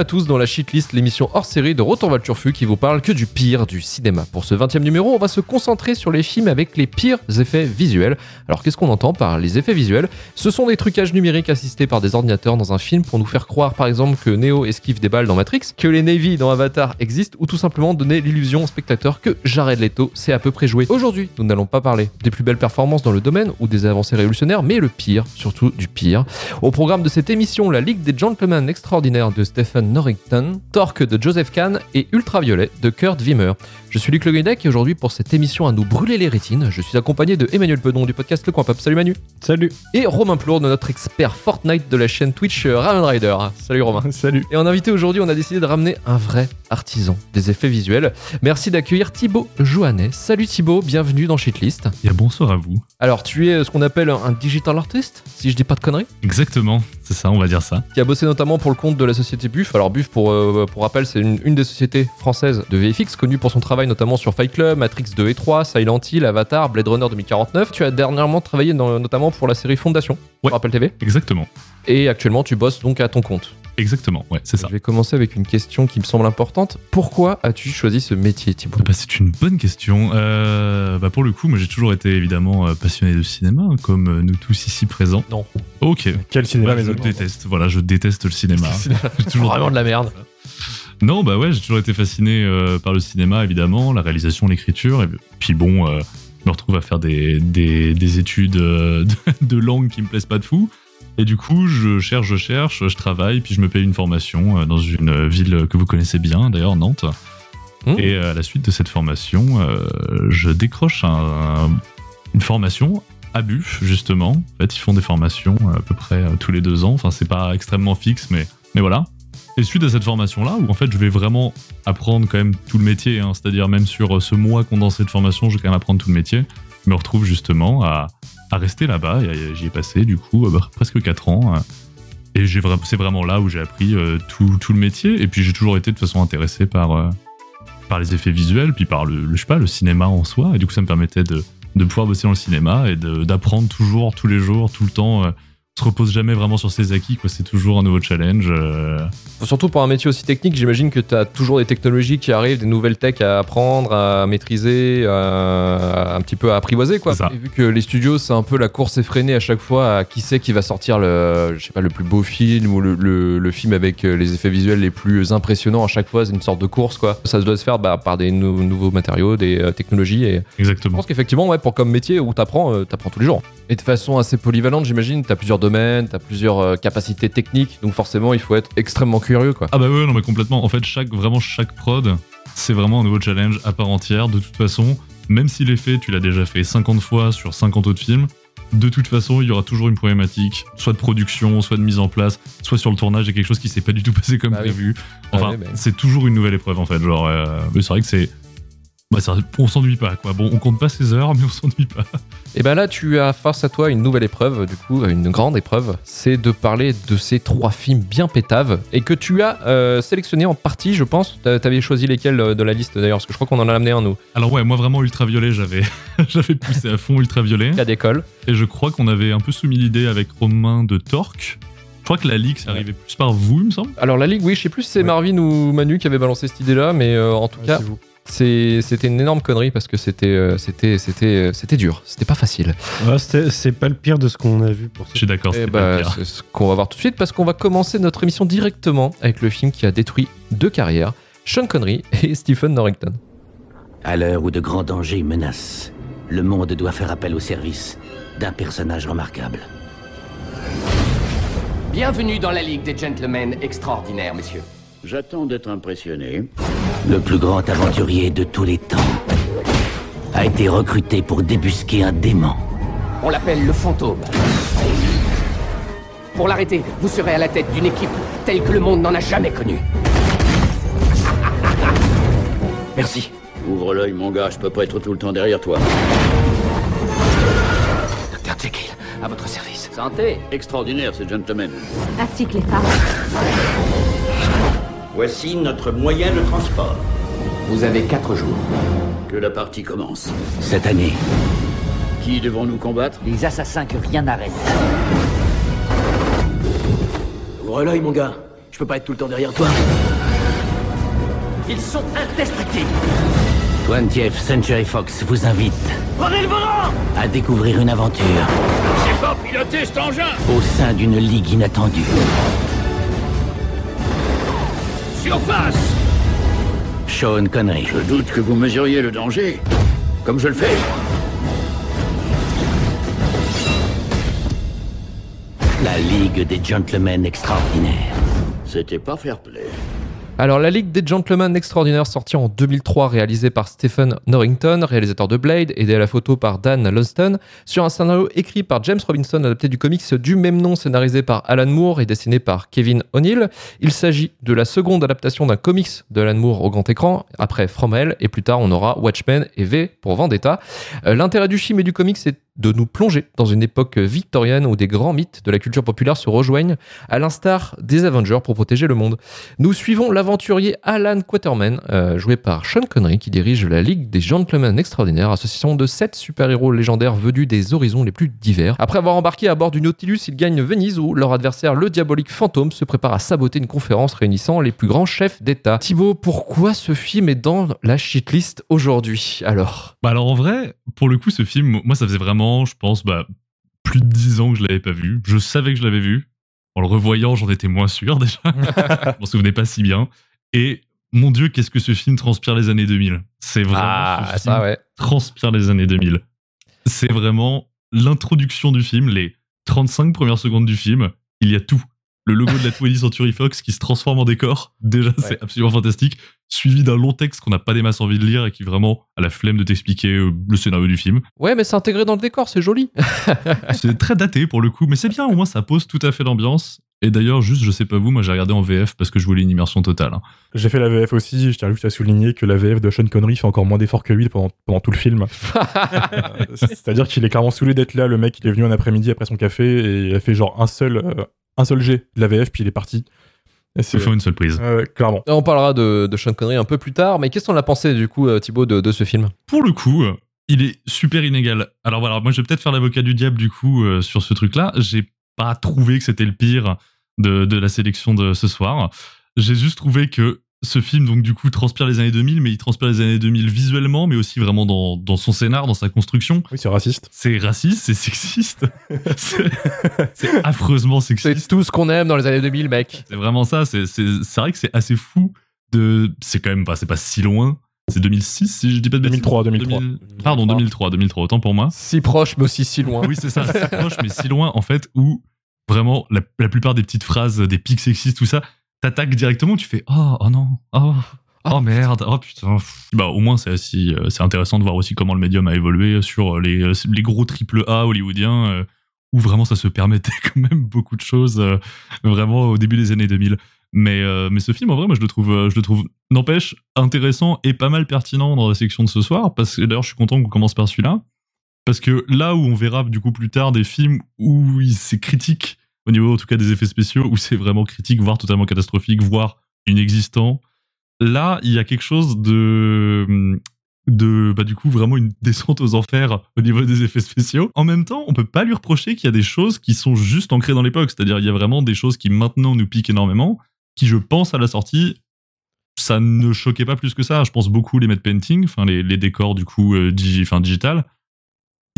À tous dans la Shitlist, l'émission hors série de le Turfu qui vous parle que du pire du cinéma. Pour ce 20 e numéro, on va se concentrer sur les films avec les pires effets visuels. Alors qu'est-ce qu'on entend par les effets visuels? Ce sont des trucages numériques assistés par des ordinateurs dans un film pour nous faire croire par exemple que Neo esquive des balles dans Matrix, que les Navy dans Avatar existent ou tout simplement donner l'illusion au spectateur que Jared Leto s'est à peu près joué. Aujourd'hui, nous n'allons pas parler des plus belles performances dans le domaine ou des avancées révolutionnaires, mais le pire, surtout du pire. Au programme de cette émission, la Ligue des Gentlemen extraordinaires de Stephen Norrington, Torque de Joseph Kahn et Ultraviolet de Kurt Wimmer. Je suis Luc Le Guedec et aujourd'hui pour cette émission à nous brûler les rétines, je suis accompagné de Emmanuel Pedon du podcast Le Coin Pop. Salut Manu. Salut. Et Romain Plourde, notre expert Fortnite de la chaîne Twitch euh, Ramen Rider. Salut Romain. Salut. Et en invité aujourd'hui, on a décidé de ramener un vrai artisan des effets visuels. Merci d'accueillir Thibaut Joannet. Salut Thibaut, bienvenue dans Shitlist. Et bonsoir à vous. Alors tu es ce qu'on appelle un digital artist, si je dis pas de conneries? Exactement, c'est ça, on va dire ça. Qui a bossé notamment pour le compte de la société Buff. Alors Buff, pour, euh, pour rappel, c'est une, une des sociétés françaises de VFX, connue pour son travail notamment sur Fight Club, Matrix 2 et 3, Silent Hill, Avatar, Blade Runner 2049. Tu as dernièrement travaillé dans- notamment pour la série Fondation, Ouais. sur Apple TV. Exactement. Et actuellement, tu bosses donc à ton compte. Exactement, ouais, c'est ça. Je vais commencer avec une question qui me semble importante. Pourquoi as-tu choisi ce métier, Thibaut Bah, c'est une bonne question. Euh, bah, pour le coup, moi j'ai toujours été évidemment euh, passionné de cinéma, comme euh, nous tous ici présents. Non. Ok. Quel cinéma, Bah, je déteste, voilà, je déteste le cinéma. J'ai toujours Vraiment de la merde. Non, bah ouais, j'ai toujours été fasciné euh, par le cinéma, évidemment, la réalisation, l'écriture. Et puis bon, euh, je me retrouve à faire des, des, des études euh, de, de langue qui me plaisent pas de fou. Et du coup, je cherche, je cherche, je travaille, puis je me paye une formation euh, dans une ville que vous connaissez bien, d'ailleurs, Nantes. Mmh. Et euh, à la suite de cette formation, euh, je décroche un- un- une formation à Buff, justement. En fait, ils font des formations à peu près tous les deux ans. Enfin, c'est pas extrêmement fixe, mais, mais voilà. Et suite à cette formation-là, où en fait je vais vraiment apprendre quand même tout le métier, hein, c'est-à-dire même sur ce mois condensé de formation, je vais quand même apprendre tout le métier, je me retrouve justement à, à rester là-bas, et j'y ai passé du coup euh, presque 4 ans. euh, et c'est vraiment là où j'ai appris euh, tout, tout le métier, et puis j'ai toujours été de façon intéressé par, euh, les effets visuels, puis par le, le- cinéma en soi, et du coup ça me permettait de, de pouvoir bosser dans le cinéma et d'apprendre toujours, tous les jours, tout le temps. Se repose jamais vraiment sur ses acquis, quoi. C'est toujours un nouveau challenge. euh, Surtout pour un métier aussi technique, j'imagine que tu as toujours des technologies qui arrivent, des nouvelles techs à apprendre, à maîtriser, à- un petit peu à apprivoiser quoi. C'est ça. Et vu que les studios, c'est un peu la course effrénée à chaque fois à qui c'est qui va sortir le, je sais pas, le plus beau film ou le, le- le film avec euh, les effets visuels les plus impressionnants à chaque fois, c'est une sorte de course quoi. Ça se doit se faire bah, par des nou- nouveaux matériaux, des euh, technologies et je Exactement. pense qu'effectivement, ouais, pour comme métier où t'apprends, euh, t'apprends tous les jours. Et de façon assez polyvalente, j'imagine, t'as plusieurs domaines, t'as plusieurs euh, capacités techniques, donc forcément, il faut être extrêmement curieux, quoi. Ah bah ouais, non mais complètement. En fait, chaque, vraiment chaque prod, c'est vraiment un nouveau challenge à part entière. De toute façon, même si l'effet, tu l'as déjà fait 50 fois sur 50 autres films, de toute façon, il y aura toujours une problématique, soit de production, soit de mise en place, soit sur le tournage, il y a quelque chose qui s'est pas du tout passé comme Bah oui. prévu. Ah Enfin, bah. c'est toujours une nouvelle épreuve en fait. Genre, euh, mais c'est vrai que c'est. Bah, ça- on s'ennuie pas quoi. Bon, on compte pas ses heures, mais on s'ennuie pas. Et ben là, tu as face à toi une nouvelle épreuve, du coup, une grande épreuve, c'est de parler de ces trois films bien pétaves et que tu as euh, sélectionné en partie, je pense. T'a- T'avais choisi lesquels euh, de la liste d'ailleurs, parce que je crois qu'on en a amené un, nous, Alors ouais, moi vraiment ultraviolet, j'avais j'avais poussé à fond ultraviolet. cas d'école. Et je crois qu'on avait un peu soumis l'idée avec Romain de Torque. Je crois que la Ligue, c'est Ouais. arrivé plus par vous, il me semble. Alors la Ligue, oui, je sais plus si c'est Ouais. Marvin ou Manu qui avait balancé cette idée-là, mais euh, en tout Ouais, cas, c'est vous. C'est- c'était une énorme connerie parce que c'était euh, c'était c'était euh, c'était dur, c'était pas facile. Ouais, c'est pas le pire de ce qu'on a vu pour Je ce suis d'accord, Eh c'est bah, pas le pire. c'est ce qu'on va voir tout de suite parce qu'on va commencer notre émission directement avec le film qui a détruit deux carrières, Sean Connery et Stephen Norrington. À l'heure où de grands dangers menacent, le monde doit faire appel au service d'un personnage remarquable. Bienvenue dans la Ligue des Gentlemen extraordinaires, messieurs. J'attends d'être impressionné. Le plus grand aventurier de tous les temps a été recruté pour débusquer un démon. On l'appelle le fantôme. Pour l'arrêter, vous serez à la tête d'une équipe telle que le monde n'en a jamais connue. Merci. Ouvre l'œil, mon gars, je peux pas être tout le temps derrière toi. Dr. Jekyll, à votre service. Santé Extraordinaire, ces gentlemen. ainsi que les femmes. Voici notre moyen de transport. Vous avez quatre jours. Que la partie commence. Cette année, Qui devons-nous combattre? Les assassins que rien n'arrête. Ouvre l'œil, mon gars. Je peux pas être tout le temps derrière toi. Ils sont indestructibles 20th Century Fox vous invite Prenez le volant à découvrir une aventure C'est pas piloter cet engin au sein d'une ligue inattendue. Surface Sean Connery, Je doute que vous mesuriez le danger. Comme je le fais. la Ligue des Gentlemen Extraordinaires. C'était pas fair play. Alors, La Ligue des Gentlemen Extraordinaires, sortie en 2003, réalisée par Stephen Norrington, réalisateur de Blade, aidé à la photo par Dan Lunston, sur un scénario écrit par James Robinson, adapté du comics du même nom, scénarisé par Alan Moore et dessiné par Kevin O'Neill. Il s'agit de la seconde adaptation d'un comics de Alan Moore au grand écran, après From Hell, et plus tard on aura Watchmen et V pour Vendetta. Euh, L'intérêt du film et du comics, c'est de nous plonger dans une époque victorienne où des grands mythes de la culture populaire se rejoignent, à l'instar des Avengers pour protéger le monde. Nous suivons l'aventurier Alan Quaterman, euh, joué par Sean Connery, qui dirige la Ligue des Gentlemen Extraordinaires, association de sept super-héros légendaires venus des horizons les plus divers. Après avoir embarqué à bord du Nautilus, ils gagnent Venise où leur adversaire, le diabolique fantôme, se prépare à saboter une conférence réunissant les plus grands chefs d'État. Thibaut, pourquoi ce film est dans la shitlist aujourd'hui alors? Bah alors en vrai, pour le coup, ce film, moi ça faisait vraiment, je pense, bah, plus de 10 ans que je l'avais pas vu. Je savais que je l'avais vu. En le revoyant, j'en étais moins sûr déjà. je m'en souvenais pas si bien. Et mon Dieu, qu'est-ce que ce film transpire les années 2000. C'est vraiment Ah, ce film ça ouais. transpire les années 2000. C'est vraiment l'introduction du film, les 35 premières secondes du film, il y a tout. Le logo de la 20th Century Fox qui se transforme en décor, déjà c'est absolument fantastique, suivi d'un long texte qu'on n'a pas des masses envie de lire et qui vraiment a la flemme de t'expliquer euh, le scénario du film. Ouais, mais c'est intégré dans le décor, c'est joli. C'est très daté pour le coup, mais c'est bien, au moins ça pose tout à fait l'ambiance. Et d'ailleurs, juste, je sais pas vous, moi j'ai regardé en VF parce que je voulais une immersion totale. hein. J'ai fait la VF aussi, je tiens juste à souligner que la VF de Sean Connery fait encore moins d'efforts que lui pendant, pendant tout le film. Euh, C'est-à-dire qu'il est clairement saoulé d'être là, le mec il est venu un après-midi après son café et il a fait genre un seul, euh, un seul jet de la VF puis il est parti. Et c'est- Il faut une seule prise. Clairement. On parlera de, de Sean Connery un peu plus tard, mais qu'est-ce qu'on a pensé du coup, euh, Thibaut, de, de ce film? Pour le coup, euh, il est super inégal. Alors voilà, moi je vais peut-être faire l'avocat du diable du coup euh, sur ce truc-là. J'ai pas trouvé que c'était le pire de, de la sélection de ce soir. J'ai juste trouvé que ce film, donc du coup, transpire les années 2000, mais il transpire les années 2000 visuellement, mais aussi vraiment dans, dans son scénar, dans sa construction. Oui, c'est raciste. C'est raciste, c'est sexiste, c'est c'est affreusement C'est sexiste. tout ce qu'on aime dans les années 2000, mec. C'est vraiment ça. C'est c'est- c'est vrai que c'est assez fou de. C'est quand même pas, c'est pas si loin. C'est 2006, si je dis pas de bêtises. 2003, 2003. 2000 Pardon, 2003, 2003, autant pour moi. Si proche, mais aussi si loin. Oui, c'est ça, si proche, mais si loin, en fait, où vraiment la, la plupart des petites phrases, des pics sexistes, tout ça, t'attaques directement, tu fais Oh, oh non, oh, oh merde, oh putain. Bah, au moins, c'est assez- euh, c'est intéressant de voir aussi comment le médium a évolué sur les, euh, les gros triple A hollywoodiens, euh, où vraiment ça se permettait quand même beaucoup de choses, euh, vraiment au début des années 2000. Mais, euh, mais ce film, en vrai, moi, je le trouve, je le trouve, n'empêche, intéressant et pas mal pertinent dans la section de ce soir. Parce que d'ailleurs, je suis content qu'on commence par celui-là. Parce que là où on verra du coup plus tard des films où c'est critique, au niveau en tout cas des effets spéciaux, où c'est vraiment critique, voire totalement catastrophique, voire inexistant, là, il y a quelque chose de de bah du coup vraiment une descente aux enfers au niveau des effets spéciaux. En même temps, on peut pas lui reprocher qu'il y a des choses qui sont juste ancrées dans l'époque, c'est-à-dire il y a vraiment des choses qui maintenant nous piquent énormément, qui je pense à la sortie ça ne choquait pas plus que ça. Je pense beaucoup les matte painting, enfin les, décors du coup euh, enfin, digital.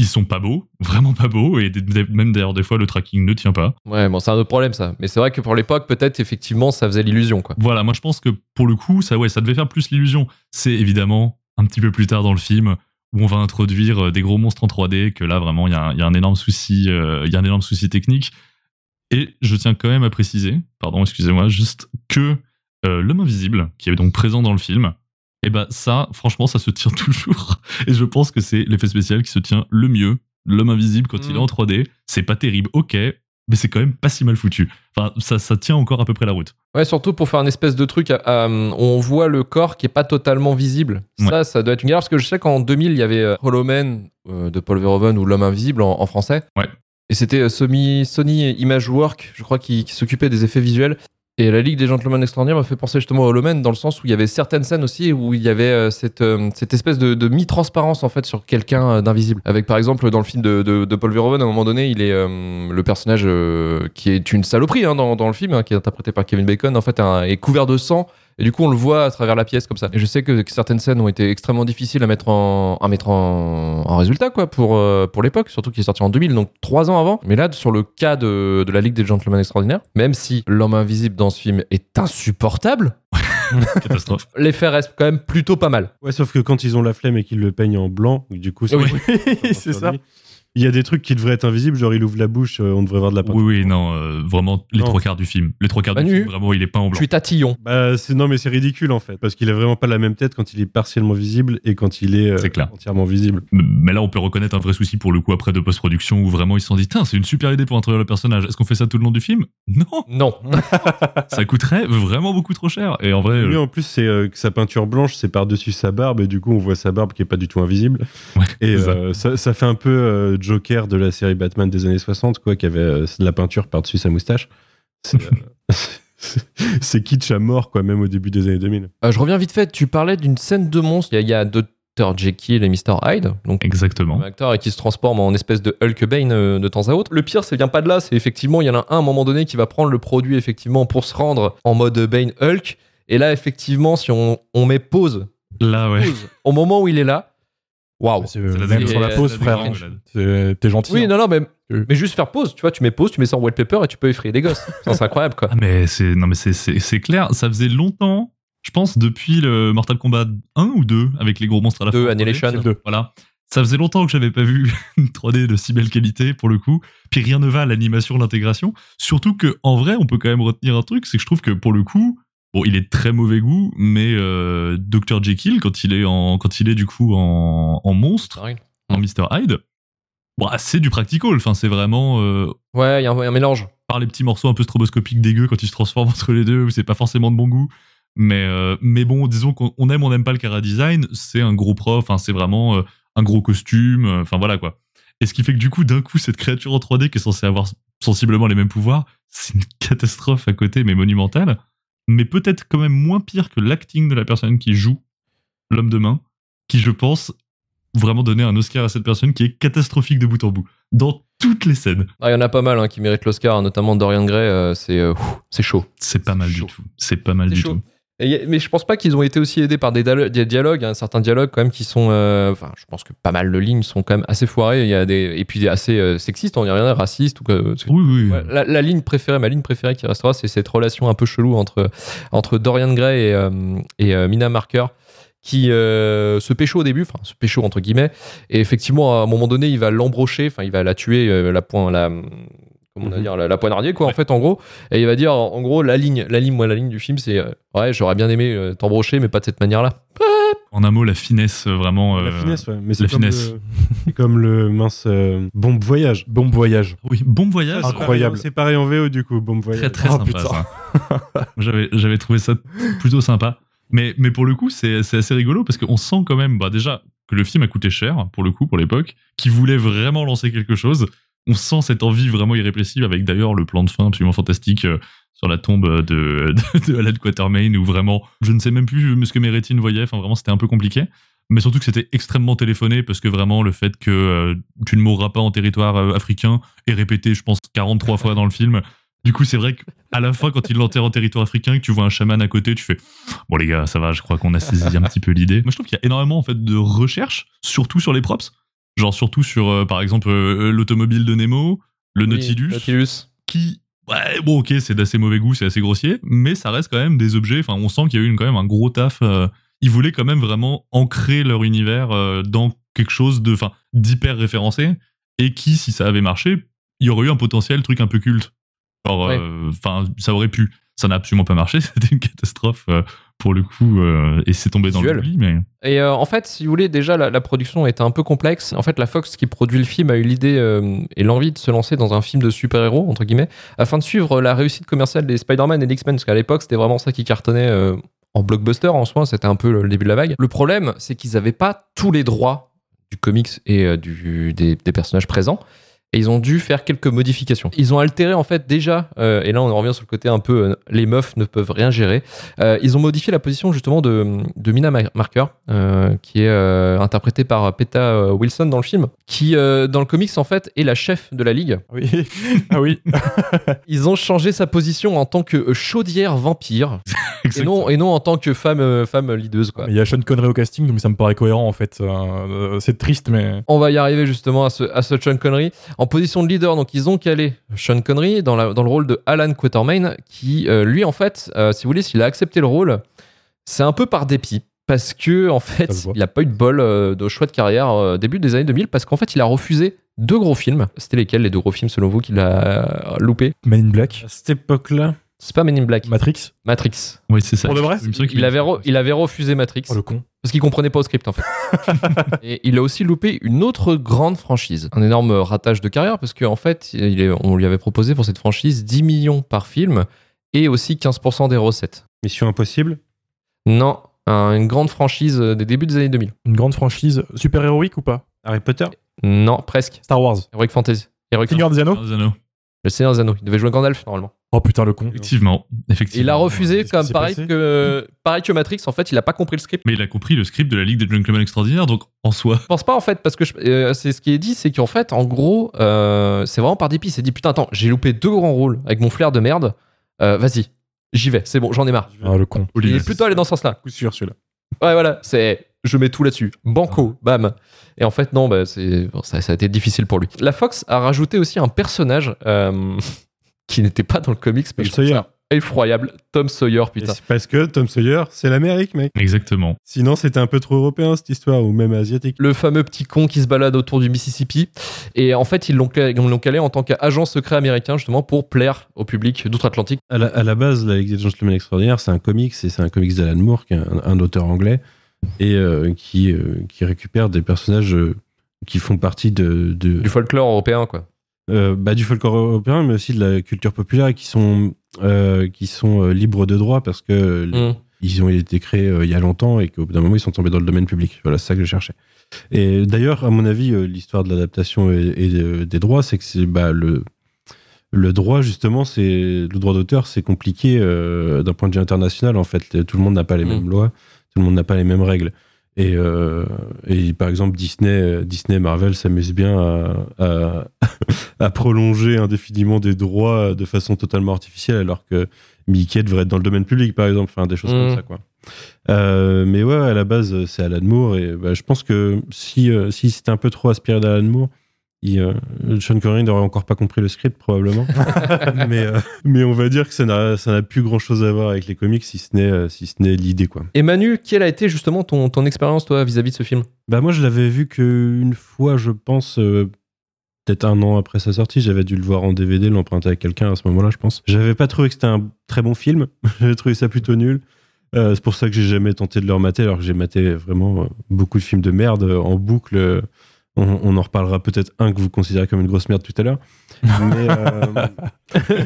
Ils sont pas beaux, vraiment pas beaux, et même d'ailleurs des fois le tracking ne tient pas. Ouais, bon, c'est un autre problème ça. Mais c'est vrai que pour l'époque, peut-être effectivement, ça faisait l'illusion, quoi. Voilà, moi je pense que pour le coup, ça, ouais, ça devait faire plus l'illusion. C'est évidemment un petit peu plus tard dans le film où on va introduire euh, des gros monstres en 3D, que là vraiment il y, a un- il y a un énorme souci, euh, il y a un énorme souci technique. Et je tiens quand même à préciser, pardon, excusez-moi, juste que euh, l'homme invisible, qui est donc présent dans le film, et ben ça, franchement, ça se tient toujours. Et je pense que c'est l'effet spécial qui se tient le mieux. L'homme invisible quand il est Mm. en 3D, c'est pas terrible, ok, mais c'est quand même pas si mal foutu. Enfin, ça, ça tient encore à peu près la route. Ouais, surtout pour faire un espèce de truc, euh, on voit le corps qui est pas totalement visible. Ça, ça doit être une galère parce que je sais qu'en 2000, il y avait euh, Hollow Man euh, de Paul Verhoeven ou L'homme invisible en, en français. Ouais. Et c'était euh, Sony, Sony Imagework, je crois, qui, qui s'occupait des effets visuels. Et la Ligue des Gentlemen Extraordinaires m'a fait penser justement Hollow Man, dans le sens où il y avait certaines scènes aussi où il y avait euh, cette, euh, cette espèce de, mi-transparence en fait sur quelqu'un euh, d'invisible. Avec par exemple dans le film de, de, Paul Verhoeven, à un moment donné, il est le personnage qui est une saloperie hein, dans, dans le film, hein, qui est interprété par Kevin Bacon, en fait, est couvert de sang. Et du coup, on le voit à travers la pièce comme ça. Et je sais que, que certaines scènes ont été extrêmement difficiles à mettre en, à mettre en, en résultat, quoi, pour, euh, pour l'époque, surtout qu'il est sorti en 2000, donc trois ans avant. Mais là, sur le cas de, de la Ligue des Gentlemen Extraordinaires, même si l'homme invisible dans ce film est insupportable, Catastrophe. l'effet reste quand même plutôt pas mal. Ouais, sauf que quand ils ont la flemme et qu'ils le peignent en blanc, du coup, ça Oui, c'est ça. Il y a des trucs qui devraient être invisibles, genre il ouvre la bouche, euh, on devrait voir de la peinture. Oui, oui, non, euh, vraiment les Non. trois quarts du film. Les trois quarts du film, vraiment, il est peint en Je blanc. suis tatillon. Bah, c'est non, mais c'est ridicule en fait, parce qu'il a vraiment pas la même tête quand il est partiellement visible et quand il est, euh, C'est clair. entièrement visible. Mais là, on peut reconnaître un vrai souci pour le coup après de post-production où vraiment ils se sont dit, Tiens, c'est une super idée pour introduire le personnage. Est-ce qu'on fait ça tout le long du film? Non, Non. ça coûterait vraiment beaucoup trop cher. Et en vrai, Lui, euh, en plus, c'est euh, que sa peinture blanche, c'est par-dessus sa barbe, et du coup, on voit sa barbe qui est pas du tout invisible. Ouais, et ça. euh, ça. Ça, fait un peu euh, Joker de la série Batman des années 60, quoi, qui avait euh, de la peinture par-dessus sa moustache. C'est euh, c'est kitsch à mort, quoi, même au début des années 2000. Euh, je reviens vite fait. Tu parlais d'une scène de monstre. Il y a, il y a Dr. Jekyll et Mr. Hyde. Donc, exactement. un acteur et qui se transforme en espèce de Hulk Bane euh, de temps à autre. Le pire, ça vient pas de là, c'est effectivement, il y en a un à un moment donné qui va prendre le produit effectivement pour se rendre en mode Bane Hulk. Et là, effectivement, si on, on met pause, Là, ouais. pause au moment où il est là, waouh. C'est C'est la même sur la pause, frère. T'es gentil. Oui, hein. non, non, mais, mais juste faire pause, tu vois, tu mets pause, tu mets ça en wallpaper et tu peux effrayer des gosses. Ça, c'est incroyable, quoi. Ah, mais c'est non mais c'est c'est c'est clair, ça faisait longtemps, je pense depuis le Mortal Kombat 1 ou 2 avec les gros monstres à la De fin. Annihilation. C'est le deux. Voilà. Ça faisait longtemps que j'avais pas vu une 3D de si belle qualité pour le coup. Puis rien ne va à l'animation, l'intégration. Surtout que en vrai, on peut quand même retenir un truc, c'est que je trouve que pour le coup, bon, il est de très mauvais goût, mais euh, Dr Jekyll quand il est en quand il est du coup en, en monstre, en Mr Hyde, bon, c'est du practical. Enfin, c'est vraiment euh, Ouais, il y a un, un mélange. par les petits morceaux un peu stroboscopiques dégueux quand ils se transforment entre les deux, où c'est pas forcément de bon goût. Mais, euh, mais bon, disons qu'on on aime, on n'aime pas le cara design, c'est un gros prof, enfin, c'est vraiment euh, un gros costume, enfin voilà quoi. Et ce qui fait que du coup, d'un coup, cette créature en 3D qui est censée avoir sensiblement les mêmes pouvoirs, c'est une catastrophe à côté, mais monumentale. Mais peut-être quand même moins pire que l'acting de la personne qui joue l'homme de main, qui je pense vraiment donner un Oscar à cette personne qui est catastrophique de bout en bout, dans toutes les scènes. Ah, Il y en a pas mal hein, qui méritent l'Oscar, hein, notamment Dorian Gray, euh, c'est euh, c'est chaud. C'est pas mal chaud. du tout. C'est pas mal du chaud. tout. Et mais je pense pas qu'ils ont été aussi aidés par des, dialogues, hein, certains dialogues quand même qui sont, euh, enfin, je pense que pas mal de lignes sont quand même assez foirées. Il y a des et puis assez euh, sexistes, on y revient, racistes ou c'est- Oui, oui. Ouais, la, la ligne préférée, ma ligne préférée qui restera, c'est cette relation un peu chelou entre entre Dorian Gray et, euh, et euh, Mina Marker qui euh, se pécho au début, enfin se pécho entre guillemets, et effectivement à un moment donné il va l'embrocher, enfin il va la tuer, euh, la point, la comment on va Mhm. dire, la, la poignardier quoi en fait en gros, et il va dire en, en gros la ligne, la ligne, moi la ligne du film c'est euh, ouais j'aurais bien aimé euh, t'embrocher mais pas de cette manière là. En un mot, la finesse, euh, vraiment. La euh, finesse, ouais. Mais c'est la comme comme le mince euh, bombe voyage. Bombe voyage. Oui, bon voyage. Incroyable. C'est pareil en VO du coup, bombe voyage. Très très Oh, sympa. J'avais j'avais trouvé ça plutôt sympa. Mais, mais pour le coup, c'est c'est assez rigolo parce qu'on sent quand même, bah déjà, que le film a coûté cher, pour le coup, pour l'époque, qui voulait vraiment lancer quelque chose. On sent cette envie vraiment irrépressible avec d'ailleurs le plan de fin absolument fantastique euh, sur la tombe de, de, de Alan Quatermain où vraiment, je ne sais même plus ce que mes rétines voyaient, enfin vraiment c'était un peu compliqué. Mais surtout que c'était extrêmement téléphoné parce que vraiment le fait que euh, tu ne mourras pas en territoire euh, africain est répété, je pense, 43 fois dans le film. Du coup, c'est vrai qu'à la fin, quand il l'enterre en territoire africain, que tu vois un chaman à côté, tu fais Bon, les gars, ça va, je crois qu'on a saisi un petit peu l'idée. Moi, je trouve qu'il y a énormément en fait, de recherche, surtout sur les props. Genre, surtout sur, euh, par exemple, euh, l'automobile de Nemo, le Nautilus, Oui, Nautilus. qui. Ouais, bon, ok, c'est d'assez mauvais goût, c'est assez grossier, mais ça reste quand même des objets. Enfin, on sent qu'il y a eu une- quand même un gros taf. euh, ils voulaient quand même vraiment ancrer leur univers euh, dans quelque chose de, enfin, d'hyper référencé et qui, si ça avait marché, il y aurait eu un potentiel truc un peu culte. Genre, Ouais. euh, enfin, ça aurait pu. Ça n'a absolument pas marché, c'était une catastrophe euh, pour le coup, euh, et c'est tombé dans Visuel. l'oubli, mais. Et euh, en fait, si vous voulez, déjà, la, la production était un peu complexe. En fait, la Fox qui produit le film a eu l'idée euh, et l'envie de se lancer dans un film de super-héros, entre guillemets, afin de suivre la réussite commerciale des Spider-Man et des X-Men, parce qu'à l'époque, c'était vraiment ça qui cartonnait en blockbuster en soi, c'était un peu le début de la vague. Le problème, c'est qu'ils n'avaient pas tous les droits du comics et du, des, des personnages présents. Et ils ont dû faire quelques modifications. Ils ont altéré en fait déjà, euh, et là on revient sur le côté un peu euh, les meufs ne peuvent rien gérer. Euh, ils ont modifié la position justement de, de Mina Ma- Marker, qui est interprétée par Peta Wilson dans le film, qui dans le comics en fait est la chef de la ligue. Oui. ah oui. Ils ont changé sa position en tant que chaudière vampire et non, et non en tant que femme, femme leaduse quoi. Il y a Sean Connery au casting, donc ça me paraît cohérent en fait. C'est triste, mais. On va y arriver justement à ce, à ce Sean Connery. En position de leader, donc ils ont calé Sean Connery dans, la- dans le rôle de Alan Quatermain, qui euh, lui en fait, euh, si vous voulez, s'il a accepté le rôle, c'est un peu par dépit. Parce que en fait, il a pas eu de bol euh, de choix de carrière euh, début des années 2000, parce qu'en fait, il a refusé deux gros films. C'était lesquels les deux gros films selon vous qu'il a loupé? Man in Black, À cette époque-là, C'est pas Men in Black, Matrix. Matrix. Oui, c'est ça. Pour de vrai? Il avait, re- il avait refusé Matrix. Oh le con. Parce qu'il comprenait pas au script en fait. et il a aussi loupé une autre grande franchise. Un énorme ratage de carrière parce qu'en fait, il est- on lui avait proposé pour cette franchise 10 millions par film et aussi 15% des recettes. Mission Impossible. Non, un- une grande franchise euh, des débuts des années 2000. Une grande franchise super héroïque ou pas? Harry Potter? Non, presque. Star Wars. Heroic Fantasy. Heroic Seigneur des Anneaux. Le Seigneur des Anneaux. Il devait jouer Gandalf normalement. Oh putain le con. Effectivement, effectivement. Il a refusé comme pareil que, pareil que Matrix. En fait, il a pas compris le script. Mais il a compris le script de la Ligue des Gentlemen Extraordinaires, donc en soi. Je pense pas en fait parce que euh, c'est ce qui est dit c'est qu'en fait en gros euh, c'est vraiment par dépit il s'est dit putain attends j'ai loupé deux grands rôles avec mon flair de merde Euh, vas-y j'y vais c'est bon j'en ai marre Ah le con. il est plutôt allé dans ce sens là Coup sûr celui-là. ouais voilà c'est je mets tout là-dessus banco bam et en fait non bah, c'est bon, ça, ça a été difficile pour lui la Fox a rajouté aussi un personnage euh, qui n'était pas dans le comics mais Tom je trouve Sawyer. ça effroyable Tom Sawyer putain c'est Parce que Tom Sawyer, c'est l'Amérique, mec. Exactement. Sinon, c'était un peu trop européen cette histoire, ou même asiatique. le fameux petit con qui se balade autour du Mississippi. Et en fait, ils l'ont calé, ils l'ont calé en tant qu'agent secret américain, justement, pour plaire au public d'outre-Atlantique. À la, à la base, la Ligue des Gentlemen Extraordinaires, c'est un comics, et c'est un comics d'Alan Moore, qui est un, un auteur anglais, et euh, qui, euh, qui récupère des personnages euh, qui font partie de, de- Du folklore européen, quoi. bah, du folklore européen, mais aussi de la culture populaire, et qui sont, qui sont libres de droit, parce que Mm. ils ont été créés euh, il y a longtemps, et qu'au bout d'un moment, ils sont tombés dans le domaine public. Voilà, c'est ça que je cherchais. Et d'ailleurs, à mon avis, euh, l'histoire de l'adaptation et, et de- des droits, c'est que bah, le, le droit, justement, c'est le droit d'auteur, c'est compliqué d'un point de vue international. En fait, tout le monde n'a pas les Mm. mêmes lois, tout le monde n'a pas les mêmes règles. Et, euh, et par exemple, Disney, euh, Disney, Marvel s'amusent bien à, à, à prolonger indéfiniment des droits de façon totalement artificielle, alors que Mickey devrait être dans le domaine public, par exemple, enfin des choses Mm. comme ça, quoi. Euh, mais ouais, à la base, c'est Alan Moore, et bah, je pense que si, euh, si c'était un peu trop aspiré d'Alan Moore, il, euh, Sean Connery n'aurait encore pas compris le script, probablement. mais, euh, mais on va dire que ça n'a ça n'a plus grand chose à voir avec les comics, si ce n'est euh, si ce n'est l'idée, quoi. Et Manu, quelle a été justement ton, ton expérience, toi, vis-à-vis de ce film? Bah moi je l'avais vu qu'une fois, je pense, euh, peut-être un an après sa sortie. J'avais dû le voir en DVD, l'emprunter à quelqu'un à ce moment-là, je pense. J'avais pas trouvé que c'était un très bon film. J'avais trouvé ça plutôt nul. Euh, c'est pour ça que j'ai jamais tenté de le remater, alors que j'ai maté vraiment beaucoup de films de merde en boucle. On, on en reparlera peut-être un que vous considérez comme une grosse merde tout à l'heure. Mais euh,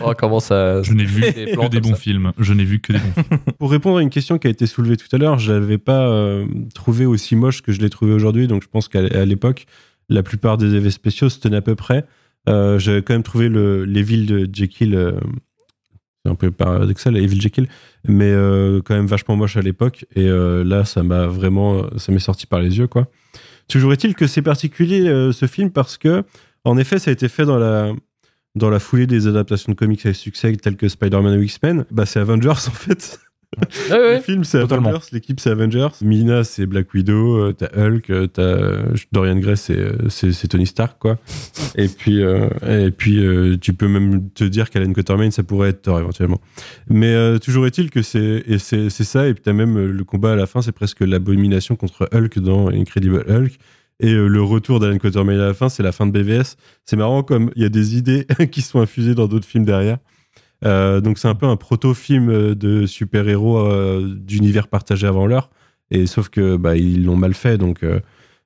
Oh, comment ça. Je n'ai vu Des plans que des bons ça. films. Je n'ai vu que des bons films. pour répondre à une question qui a été soulevée tout à l'heure, je l'avais pas euh, trouvé aussi moche que je l'ai trouvé aujourd'hui. Donc je pense qu'à l'époque, la plupart des effets spéciaux se tenaient à peu près. Euh, J'avais quand même trouvé le, les villes de Jekyll, euh, c'est un peu paradoxal, les villes Jekyll, mais euh, quand même vachement moche à l'époque. Et euh, là, ça m'a vraiment, ça m'est sorti par les yeux, quoi. Toujours est-il que c'est particulier euh, ce film parce que, en effet, ça a été fait dans la dans la foulée des adaptations de comics à succès telles que Spider-Man ou X-Men. Bah, c'est Avengers en fait. Ouais. Le film, c'est. Avengers, l'équipe, c'est Avengers. Mina, c'est Black Widow, euh, t'as Hulk, euh, t'as euh, Dorian Gray, c'est, Tony Stark, quoi. et puis, euh, et puis euh, tu peux même te dire qu'Alan Quatermain, ça pourrait être Thor éventuellement. Mais euh, toujours est-il que c'est, et c'est, c'est ça, et puis t'as même le combat à la fin, c'est presque l'abomination contre Hulk dans Incredible Hulk. Et le retour d'Alan Quatermain à la fin, c'est la fin de BVS. C'est marrant comme il y a des idées qui sont infusées dans d'autres films derrière. Euh, donc c'est un peu un proto-film euh, de super-héros euh, d'univers partagé avant l'heure. Et sauf que bah, ils l'ont mal fait, donc euh,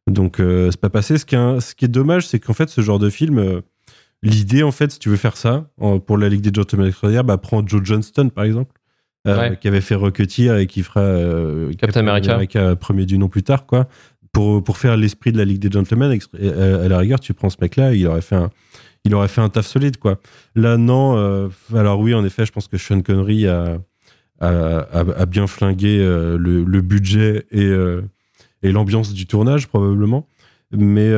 donc c'est pas passé. Ce qui est, ce qui est dommage, c'est qu'en fait ce genre de film, l'idée en fait, si tu veux faire ça en- pour la Ligue des Gentlemen Extraordinaires, bah prends Joe Johnston par exemple, Ouais. qui avait fait Rocketeer et qui fera Captain America. premier du nom plus tard, quoi. Pour, pour faire l'esprit de la Ligue des Gentlemen, à la rigueur, tu prends ce mec-là, il aurait fait un, il aurait fait un taf solide, quoi. Là, non. euh, alors oui, en effet, je pense que Sean Connery a, bien flingué euh, le, budget et, euh, et l'ambiance du tournage, probablement. Mais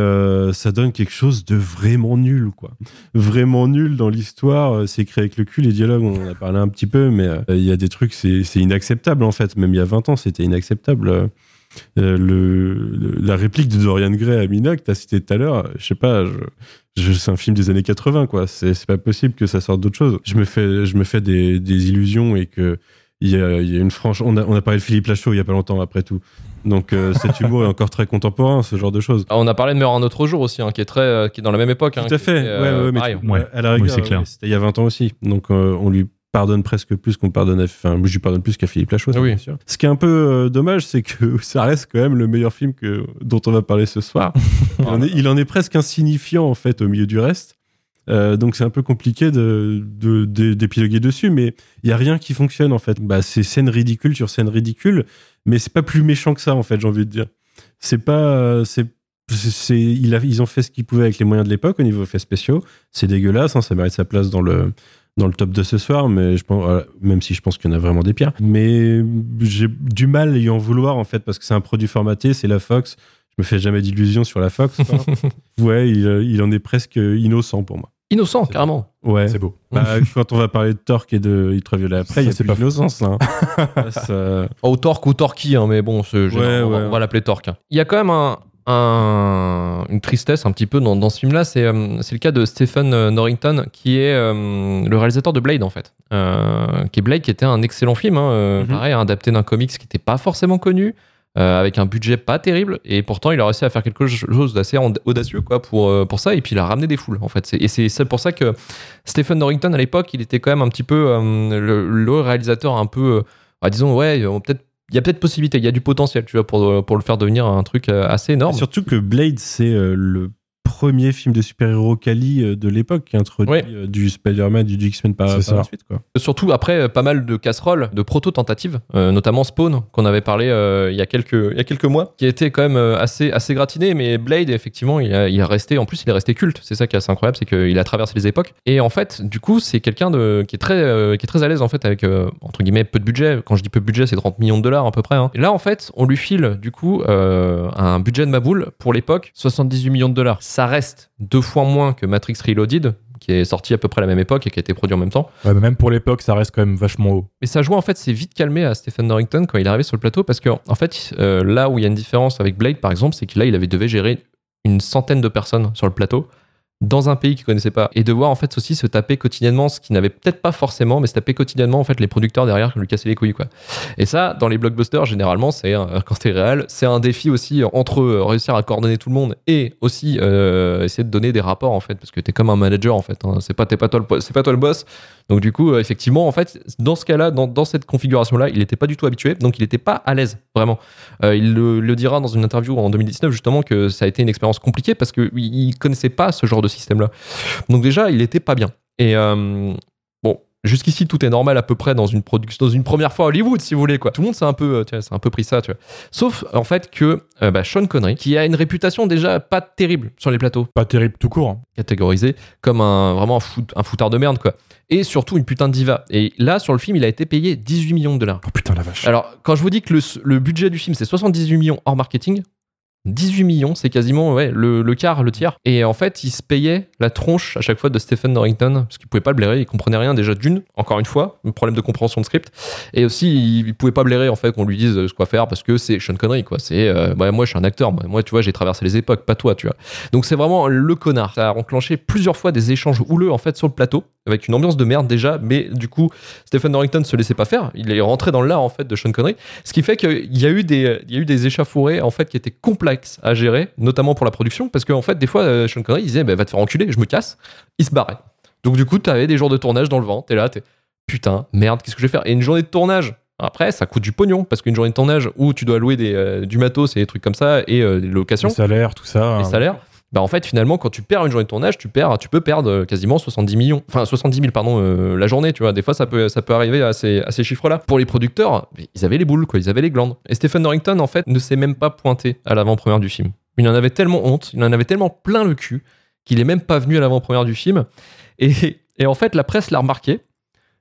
ça donne quelque chose de vraiment nul, quoi. Vraiment nul dans l'histoire. C'est écrit avec le cul, les dialogues, on en a parlé un petit peu, mais il y a des trucs, c'est inacceptable, en fait. Même il y a 20 ans, c'était inacceptable. Le, le- la réplique de Dorian Gray à Mina que cité tout à l'heure, je sais pas, c'est un film des années 80, quoi. C'est c'est pas possible que ça sorte d'autre chose. Je me fais, je me fais des, des illusions et que il y a, il y a une franche. On a, on a parlé de Philippe Lachaud il y a pas longtemps, après tout. Donc euh, cet humour est encore très contemporain, ce genre de choses. Ah, on a parlé de Meurt un autre jour aussi, hein, qui est très, euh, qui est dans la même époque. hein, Tout à qui fait. était, euh, ouais, ouais, mais pareil. tu- Ouais. à la Oui, rigueur, c'est clair. c'était il y a 20 ans aussi. Donc euh, on lui pardonne presque plus qu'on pardonne à. Enfin, je lui pardonne plus qu'à Philippe Lachaud, Oui. bien sûr. Ce qui est un peu euh, dommage, c'est que ça reste quand même le meilleur film que, dont on va parler ce soir. il, en est, il en est presque insignifiant, en fait, au milieu du reste. Euh, donc c'est un peu compliqué de, de- de- d'épiloguer dessus, mais il y a rien qui fonctionne en fait. Bah, c'est scène ridicule sur scène ridicule, mais c'est pas plus méchant que ça en fait, j'ai envie de dire. C'est pas, euh, c'est, c'est, c'est- il a- ils ont fait ce qu'ils pouvaient avec les moyens de l'époque au niveau effets spéciaux. C'est dégueulasse, hein, ça mérite sa place dans le dans le top de ce soir, mais je pense, voilà, même si je pense qu'il y en a vraiment des pires. Mais j'ai du mal à y en vouloir en fait parce que c'est un produit formaté, c'est la Fox. Je me fais jamais d'illusions sur la Fox. quoi. ouais, il, euh, il en est presque innocent pour moi. Innocent, carrément. Ouais. C'est beau. Bah, quand on va parler de Torque et de Ultraviolet après, il y a pas d'innocence là. hein. Ça- Ou Torque ou Torquy, hein, mais bon, c'est général, on va, ouais. on va l'appeler Torque. hein. Il y a quand même un, un- une tristesse un petit peu dans, dans ce film-là. C'est euh, c'est le cas de Stephen euh, Norrington, qui est euh, le réalisateur de Blade, en fait. Euh, qui est Blade, qui était un excellent film, hein, Mhm. pareil, adapté d'un comics qui n'était pas forcément connu. avec un budget pas terrible et pourtant il a réussi à faire quelque chose d'assez aud- audacieux quoi pour pour ça et puis il a ramené des foules en fait et c'est pour ça que Stephen Norrington à l'époque il était quand même un petit peu le, le réalisateur un peu bah, disons ouais peut-être il y a peut-être possibilité, il y a du potentiel, tu vois, pour, pour le faire devenir un truc euh, assez énorme. Surtout que Blade, c'est euh, le premier film de super-héros quali euh, de l'époque qui introduit Ouais. euh, du Spider-Man, du X-Men par, par la suite. Quoi. Surtout après euh, pas mal de casseroles, de proto-tentatives, euh, notamment Spawn, qu'on avait parlé euh, il, y a quelques, il y a quelques mois, qui été quand même assez, assez gratiné, mais Blade, effectivement, il, a, il est resté, en plus, il est resté culte. C'est ça qui est assez incroyable, c'est qu'il a traversé les époques. Et en fait, du coup, c'est quelqu'un de, qui, est très, euh, qui est très à l'aise, en fait, avec, entre guillemets, peu de budget. Quand je dis peu de budget, c'est 30 millions de dollars à peu près. hein. Et là, en fait, on lui file, du coup, un budget de Maboule pour l'époque, 78 millions de dollars. Ça reste deux fois moins que Matrix Reloaded, qui est sorti à peu près à la même époque et qui a été produit en même temps. Ouais, mais même pour l'époque, ça reste quand même vachement haut. Mais sa joie, en fait, s'est vite calmé à Stephen Norrington quand il est arrivé sur le plateau parce que, en fait, euh, là où il y a une différence avec Blade, par exemple, c'est que là, il avait devait gérer une centaine de personnes sur le plateau dans un pays qu'il connaissait pas et devoir en fait aussi se taper quotidiennement ce qu'il n'avait peut-être pas forcément mais se taper quotidiennement en fait les producteurs derrière qui lui cassaient les couilles quoi et ça dans les blockbusters généralement c'est quand t'es réel c'est un défi aussi entre réussir à coordonner tout le monde et aussi euh, essayer de donner des rapports en fait parce que t'es comme un manager en fait hein. c'est pas t'es pas toi le c'est pas toi le boss donc du coup, euh, effectivement, en fait, dans ce cas-là, dans, dans cette configuration-là, il n'était pas du tout habitué, donc il n'était pas à l'aise, vraiment. Euh, il le, le dira dans une interview en 2019, justement, que ça a été une expérience compliquée parce qu'il ne connaissait pas ce genre de système-là. Donc déjà, il n'était pas bien. Et euh, bon, jusqu'ici, tout est normal à peu près dans une production, dans une première fois à Hollywood, si vous voulez, quoi. Tout le monde s'est un peu, euh, c'est un peu pris ça, tu vois. Sauf, en fait, que euh, bah, Sean Connery, qui a une réputation déjà pas terrible sur les plateaux, Pas terrible tout court. hein. catégorisé comme un vraiment un, fout- un foutard de merde quoi. Et surtout une putain de diva. Et là sur le film, il a été payé 18 millions de dollars. Oh putain la vache. Alors quand je vous dis que le, le budget du film c'est 78 millions hors marketing, 18 millions, c'est quasiment ouais, le, le quart, le tiers. Et en fait, il se payait la tronche à chaque fois de Stephen Norrington, parce qu'il pouvait pas blairer, il comprenait rien déjà d'une, encore une fois, problème de compréhension de script. Et aussi, il, il pouvait pas blairer en fait qu'on lui dise euh, ce quoi faire, parce que c'est Sean Connery, quoi. C'est, euh, bah, moi je suis un acteur, moi, tu vois, j'ai traversé les époques, pas toi, tu vois. Donc c'est vraiment le connard. Ça a enclenché plusieurs fois des échanges houleux en fait sur le plateau, avec une ambiance de merde déjà, mais du coup, Stephen Norrington se laissait pas faire. Il est rentré dans l'art en fait de Sean Connery, ce qui fait qu'il y a eu des, il y a eu des en fait qui étaient à gérer, notamment pour la production, parce qu'en fait des fois euh, Sean Connery il disait bah, va te faire enculer, je me casse, il se barrait. Donc du coup, t'avais des jours de tournage dans le vent, t'es là, t'es putain, merde, qu'est-ce que je vais faire? Et une journée de tournage. Après, ça coûte du pognon parce qu'une journée de tournage où tu dois louer des, euh, du matos et des trucs comme ça et euh, des locations, Les salaires, tout ça. les hein. salaires, bah en fait finalement quand tu perds une journée de tournage, tu perds, tu peux perdre euh, quasiment 70 millions, enfin 70 000 pardon euh, la journée, tu vois. Des fois ça peut ça peut arriver à ces, à ces chiffres-là. Pour les producteurs, ils avaient les boules quoi, ils avaient les glandes. Et Stephen Norrington en fait ne s'est même pas pointé à l'avant-première du film. Il en avait tellement honte, il en avait tellement plein le cul qu'il est même pas venu à l'avant-première du film. Et, et en fait, la presse l'a remarqué.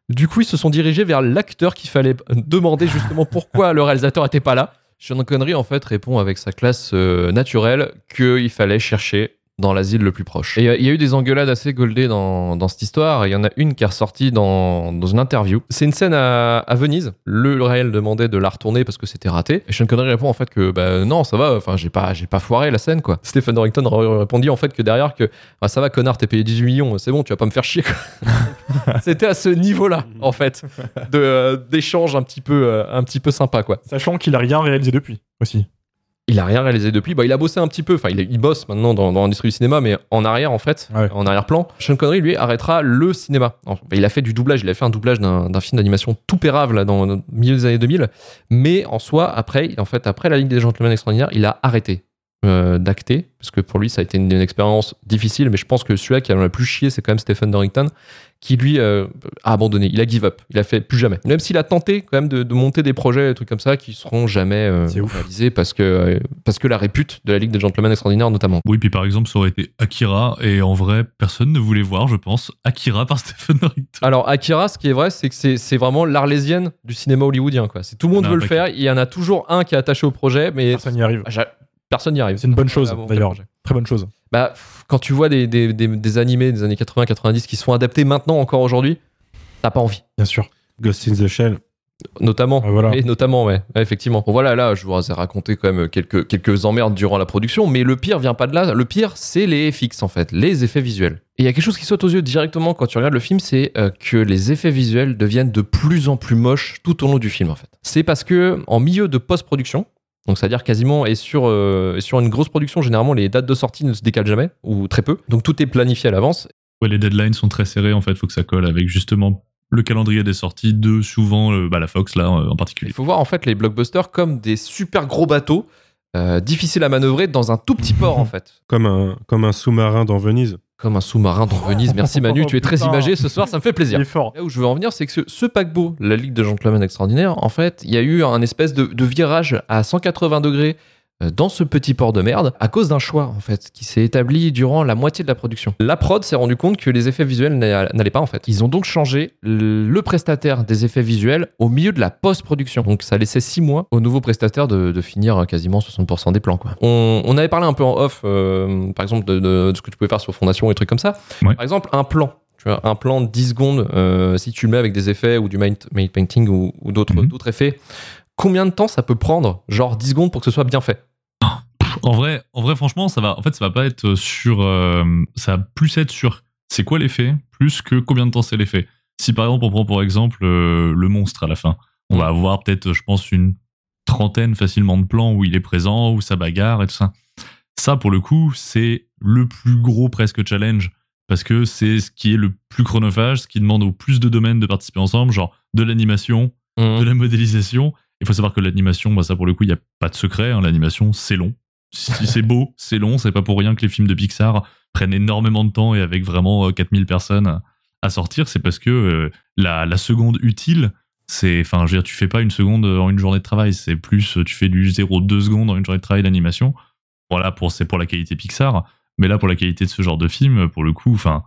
Du coup, ils se sont dirigés vers l'acteur qu'il fallait demander justement pourquoi le réalisateur était pas là. Sean Connery, en fait, répond avec sa classe euh, naturelle qu'il fallait chercher dans l'asile le plus proche. Et euh, il y a eu des engueulades assez goldées dans, dans cette histoire. Il y en a une qui est ressortie dans, dans une interview. C'est une scène à, à Venise. Le, le réel demandait de la retourner parce que c'était raté. Et Sean Connery répond en fait que bah, non, ça va. Enfin, j'ai pas, j'ai pas foiré la scène quoi. Stephen Dorrington répondit en fait que derrière que Ah, ça va connard, t'es payé 18 millions, c'est bon, tu vas pas me faire chier. c'était à ce niveau-là en fait de euh, d'échange un petit peu, euh, un petit peu sympa quoi. Sachant qu'il a rien réalisé depuis aussi. Il a rien réalisé depuis. Bah, il a bossé un petit peu. Enfin, il, il bosse maintenant dans, dans l'industrie du cinéma, mais en arrière, en fait, Ouais. en arrière-plan. Sean Connery, lui, arrêtera le cinéma. Enfin, il a fait du doublage. Il a fait un doublage d'un d'un film d'animation tout pérave là, dans le milieu des années 2000. Mais en soi, après, en fait, après la Ligue des Gentlemen Extraordinaires, il a arrêté euh, d'acter. Parce que pour lui, ça a été une, une expérience difficile. Mais je pense que celui-là qui en a le plus chié, c'est quand même Stephen Dorrington, qui lui euh, a abandonné. Il a give up. Il a fait plus jamais. Même s'il a tenté quand même de, de monter des projets, des trucs comme ça, qui seront jamais euh, ouf. réalisés parce que, euh, parce que la répute de la Ligue des Gentlemen Extraordinaires, notamment. Oui, puis par exemple, ça aurait été Akira, et en vrai, personne ne voulait voir, je pense, Akira par Stephen Dorrington. Alors, Akira, ce qui est vrai, c'est que c'est c'est vraiment l'arlésienne du cinéma hollywoodien. Quoi. C'est tout le monde Ah, veut le faire. Il y en a toujours un qui est attaché au projet, mais Personne n'y arrive. Personne n'y arrive. C'est une bonne chose, Ah, bon, d'ailleurs. Très bonne chose. Bah, quand tu vois des, des, des, des animés des années 80-90 qui se font adapter maintenant, encore aujourd'hui, t'as pas envie. Bien sûr. Ghost in the Shell. Notamment. Ah, voilà. Et notamment, ouais, Ouais, effectivement. Bon, voilà, là, je vous ai raconté quand même quelques, quelques emmerdes durant la production, mais le pire vient pas de là. Le pire, c'est les FX, en fait, les effets visuels. Et il y a quelque chose qui saute aux yeux directement quand tu regardes le film, c'est euh, que les effets visuels deviennent de plus en plus moches tout au long du film, en fait. C'est parce que, en milieu de post-production, donc c'est-à-dire quasiment, et sur, euh, et sur une grosse production, généralement, les dates de sortie ne se décalent jamais, ou très peu. Donc tout est planifié à l'avance. Ouais, les deadlines sont très serrés, en fait, faut que ça colle avec justement le calendrier des sorties de souvent euh, bah, la Fox, là, euh, en particulier. Il faut voir en fait les blockbusters comme des super gros bateaux, euh, difficiles à manœuvrer dans un tout petit port en fait. Comme un, comme un sous-marin dans Venise. Comme un sous-marin dans Venise. Merci Manu, tu es très imagé ce soir, ça me fait Il plaisir. est fort. Là où je veux en venir, c'est que ce, ce paquebot, la Ligue de Gentlemen Extraordinaires, en fait, il y a eu un espèce de, de virage à 180 degrés dans ce petit port de merde à cause d'un choix en fait qui s'est établi durant la moitié de la production. La prod s'est rendu compte que les effets visuels n'a- n'allaient pas en fait. Ils ont donc changé le prestataire des effets visuels au milieu de la post-production. Donc ça laissait six mois au nouveau prestataire de, de finir quasiment 60% des plans. Quoi. On, on avait parlé un peu en off, euh, par exemple, de, de- de ce que tu pouvais faire sur Fondation et des trucs comme ça. Ouais. Par exemple, un plan. Tu vois, un plan de 10 secondes, euh, si tu le mets avec des effets ou du matte painting ou, ou d'autres Mhm. d'autres effets, combien de temps ça peut prendre Genre 10 secondes pour que ce soit bien fait? En vrai, en vrai, franchement, ça va. En fait, ça va pas être sur. euh, ça va plus être sur. C'est quoi l'effet plus que combien de temps c'est l'effet. Si par exemple on prend pour exemple euh, le monstre à la fin, on va avoir peut-être, je pense, une trentaine facilement de plans où il est présent, où ça bagarre et tout ça. Ça, pour le coup, c'est le plus gros presque challenge parce que c'est ce qui est le plus chronophage, ce qui demande au plus de domaines de participer ensemble, genre de l'animation, de la modélisation. Il faut savoir que l'animation, bah ça pour le coup, il n'y a pas de secret. hein. L'animation, c'est long. Si c'est beau, c'est long. C'est pas pour rien que les films de Pixar prennent énormément de temps et avec vraiment euh, 4000 personnes à- sortir. C'est parce que euh, la, seconde utile, c'est, enfin, je veux dire, tu fais pas une seconde en une journée de travail. C'est plus, euh, tu fais du 0,2 secondes en une journée de travail d'animation. Voilà, pour, c'est pour la qualité Pixar. Mais là, pour la qualité de ce genre de film, pour le coup, enfin,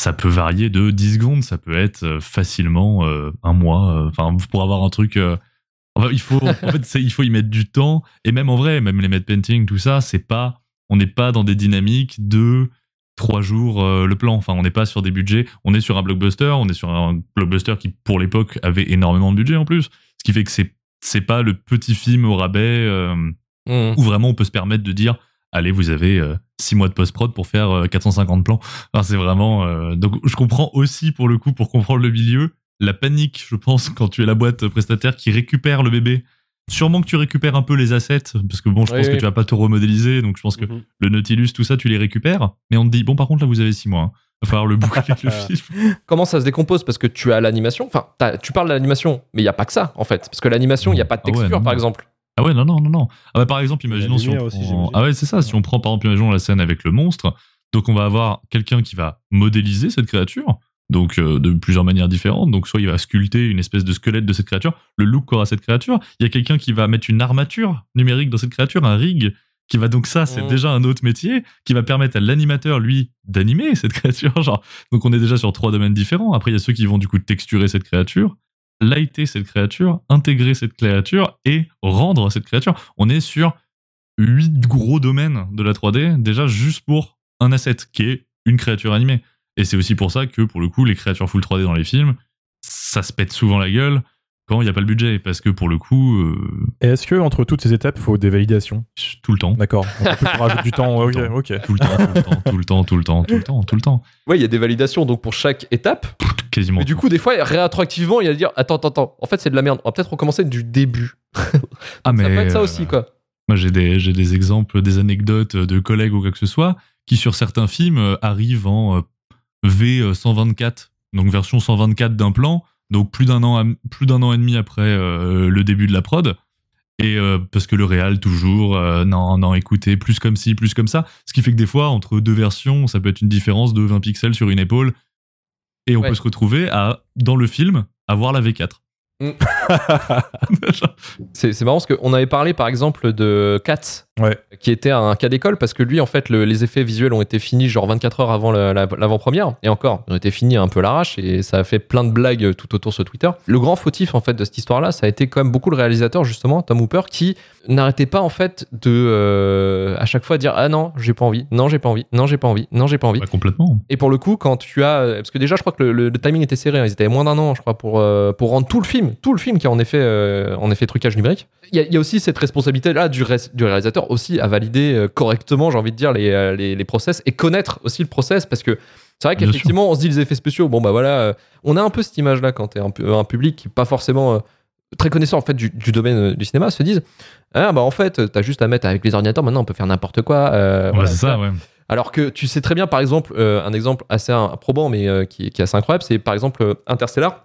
ça peut varier de 10 secondes, ça peut être euh, facilement euh, un mois. euh, Enfin, pour avoir un truc. euh, enfin, il faut, en fait, il faut y mettre du temps. Et même en vrai, même les matte painting, tout ça, c'est pas. On n'est pas dans des dynamiques de trois jours euh, le plan. Enfin, on n'est pas sur des budgets. On est sur un blockbuster. On est sur un blockbuster qui, pour l'époque, avait énormément de budget en plus. Ce qui fait que c'est c'est pas le petit film au rabais. euh, Mhm. où vraiment on peut se permettre de dire allez vous avez 6 mois de post-prod pour faire euh, 450 plans Enfin, c'est vraiment euh, donc je comprends aussi pour le coup pour comprendre le milieu la panique je pense quand tu es la boîte prestataire qui récupère le bébé sûrement que tu récupères un peu les assets parce que bon je Oui, pense oui. que tu vas pas te remodéliser donc je pense que Mhm. le Nautilus tout ça tu les récupères mais on te dit bon par contre là vous avez 6 mois hein. va falloir le boucler le film Comment ça se décompose? Parce que tu as l'animation, enfin, tu parles de l'animation, mais il n'y a pas que ça en fait. Parce que l'animation, il n'y a pas de Ah ouais, texture non, par non. exemple. Ah ouais, non, non, non, non. Ah bah, par exemple, imaginons si on aussi. Ah ouais, c'est ça. Si on prend par exemple, imaginons la scène avec le monstre. Donc on va avoir quelqu'un qui va modéliser cette créature. Donc euh, de plusieurs manières différentes. Donc soit il va sculpter une espèce de squelette de cette créature, le look qu'aura cette créature. Il y a quelqu'un qui va mettre une armature numérique dans cette créature, un rig qui va donc ça, c'est Mm. déjà un autre métier qui va permettre à l'animateur lui d'animer cette créature. Genre, donc on est déjà sur trois domaines différents. Après, il y a ceux qui vont du coup texturer cette créature, lighter cette créature, intégrer cette créature et rendre cette créature. On est sur huit gros domaines de la 3D déjà juste pour un asset qui est une créature animée. Et c'est aussi pour ça que pour le coup, les créatures full 3D dans les films, ça se pète souvent la gueule quand il n'y a pas le budget parce que pour le coup, euh, Et est-ce que entre toutes ces étapes, il faut des validations? Tout le temps. D'accord. On rajoute du temps. Ok, ok. Tout le temps, tout le temps, tout le temps, tout le temps, tout le temps, tout le temps. Ouais, il y a des validations donc pour chaque étape. Quasiment. Mais du coup, des fois, rétroactivement, il y a à dire Attends, attends, attends. En fait, c'est de la merde. On va peut-être recommencer du début. ah, Ça peut être ça euh, aussi, quoi. Moi, j'ai des, j'ai des exemples, des anecdotes de collègues ou quoi que ce soit qui, sur certains films, euh, arrivent en V124, donc version 124 d'un plan, donc plus d'un an, plus d'un an et demi après euh, le début de la prod. Et euh, parce que le réal, toujours, euh, non, non, écoutez, plus comme ci, plus comme ça. Ce qui fait que des fois, entre deux versions, ça peut être une différence de 20 pixels sur une épaule. Et on Ouais. peut se retrouver à, dans le film, à voir la V4. Mm. C'est c'est marrant parce qu'on avait parlé par exemple de Cats, Ouais. qui était un cas d'école parce que lui, en fait, le- les effets visuels ont été finis genre 24 heures avant la- l'avant-première. Et encore, ils ont été finis un peu l'arrache et ça a fait plein de blagues tout autour sur Twitter. Le grand fautif en fait de cette histoire-là, ça a été quand même beaucoup le réalisateur justement, Tom Hooper, qui n'arrêtait pas en fait de euh, à chaque fois dire ah non, j'ai pas envie, non j'ai pas envie, non j'ai pas envie, non j'ai pas envie. Pas complètement. Et pour le coup, quand tu as. Parce que déjà, je crois que le, le- le timing était serré. hein. Ils étaient moins d'un an, je crois, pour, euh, pour rendre tout le film, tout le film qui a en effet, euh, en effet trucage numérique. Il y, a, il y a aussi cette responsabilité-là du réalisateur aussi à valider euh, correctement, j'ai envie de dire, les, euh, les, les process et connaître aussi le process parce que. C'est vrai qu'effectivement, on se dit les effets spéciaux. Bon, bah voilà, euh, on a un peu cette image-là quand t'es un, un public qui est pas forcément très connaissant en fait du, du domaine du cinéma, se disent Ah, bah en fait, t'as juste à mettre avec les ordinateurs, maintenant on peut faire n'importe quoi. euh, Ouais, voilà, c'est ça, ouais. alors que tu sais très bien, par exemple, euh, un exemple assez improbant, mais euh, qui, qui est assez incroyable, c'est par exemple Interstellar.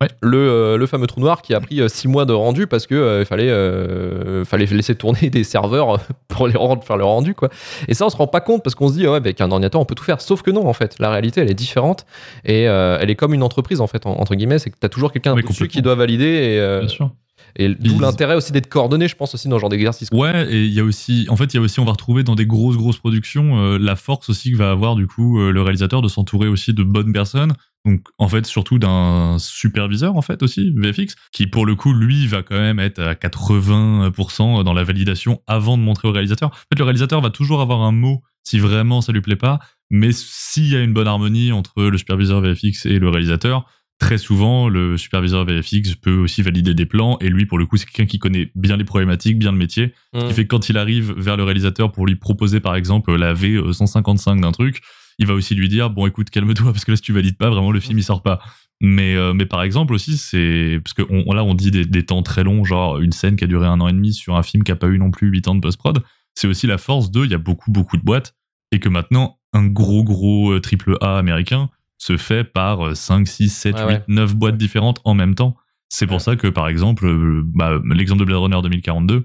Ouais. Le, euh, le fameux trou noir qui a pris 6 mois de rendu parce que euh, fallait, euh, fallait laisser tourner des serveurs pour les rendre, faire le rendu quoi. Et ça on se rend pas compte parce qu'on se dit ouais avec un ordinateur on peut tout faire. Sauf que non en fait, la réalité elle est différente et euh, elle est comme une entreprise en fait en- entre guillemets, c'est que tu as toujours quelqu'un dessus qui doit valider et, euh, Bien sûr. et d'où l'intérêt aussi d'être coordonné je pense aussi dans ce genre d'exercice. Ouais, et il y a aussi, en fait, il y a aussi, on va retrouver dans des grosses, grosses productions euh, la force aussi que va avoir du coup euh, le réalisateur de s'entourer aussi de bonnes personnes. Donc, en fait, surtout d'un superviseur, en fait, aussi, VFX, qui pour le coup, lui, va quand même être à 80% dans la validation avant de montrer au réalisateur. En fait, le réalisateur va toujours avoir un mot si vraiment ça lui plaît pas, mais s'il y a une bonne harmonie entre le superviseur VFX et le réalisateur, très souvent, le superviseur VFX peut aussi valider des plans, et lui, pour le coup, c'est quelqu'un qui connaît bien les problématiques, bien le métier, ce qui fait que quand il arrive vers le réalisateur pour lui proposer, par exemple, la V155 d'un truc, il va aussi lui dire, bon, écoute, calme-toi, parce que là, si tu valides pas, vraiment, le film, il sort pas. Mais, euh, mais par exemple aussi, c'est parce que on- là, on dit des, des temps très longs, genre une scène qui a duré un an et demi sur un film qui a pas eu non plus 8 ans de post-prod. C'est aussi la force de, il y a beaucoup, beaucoup de boîtes, et que maintenant, un gros, gros euh, triple A américain se fait par euh, 5, 6, 7, Ouais, 8, ouais. 9 boîtes différentes en même temps. C'est pour ça que, par exemple, euh, bah, l'exemple de Blade Runner 2042,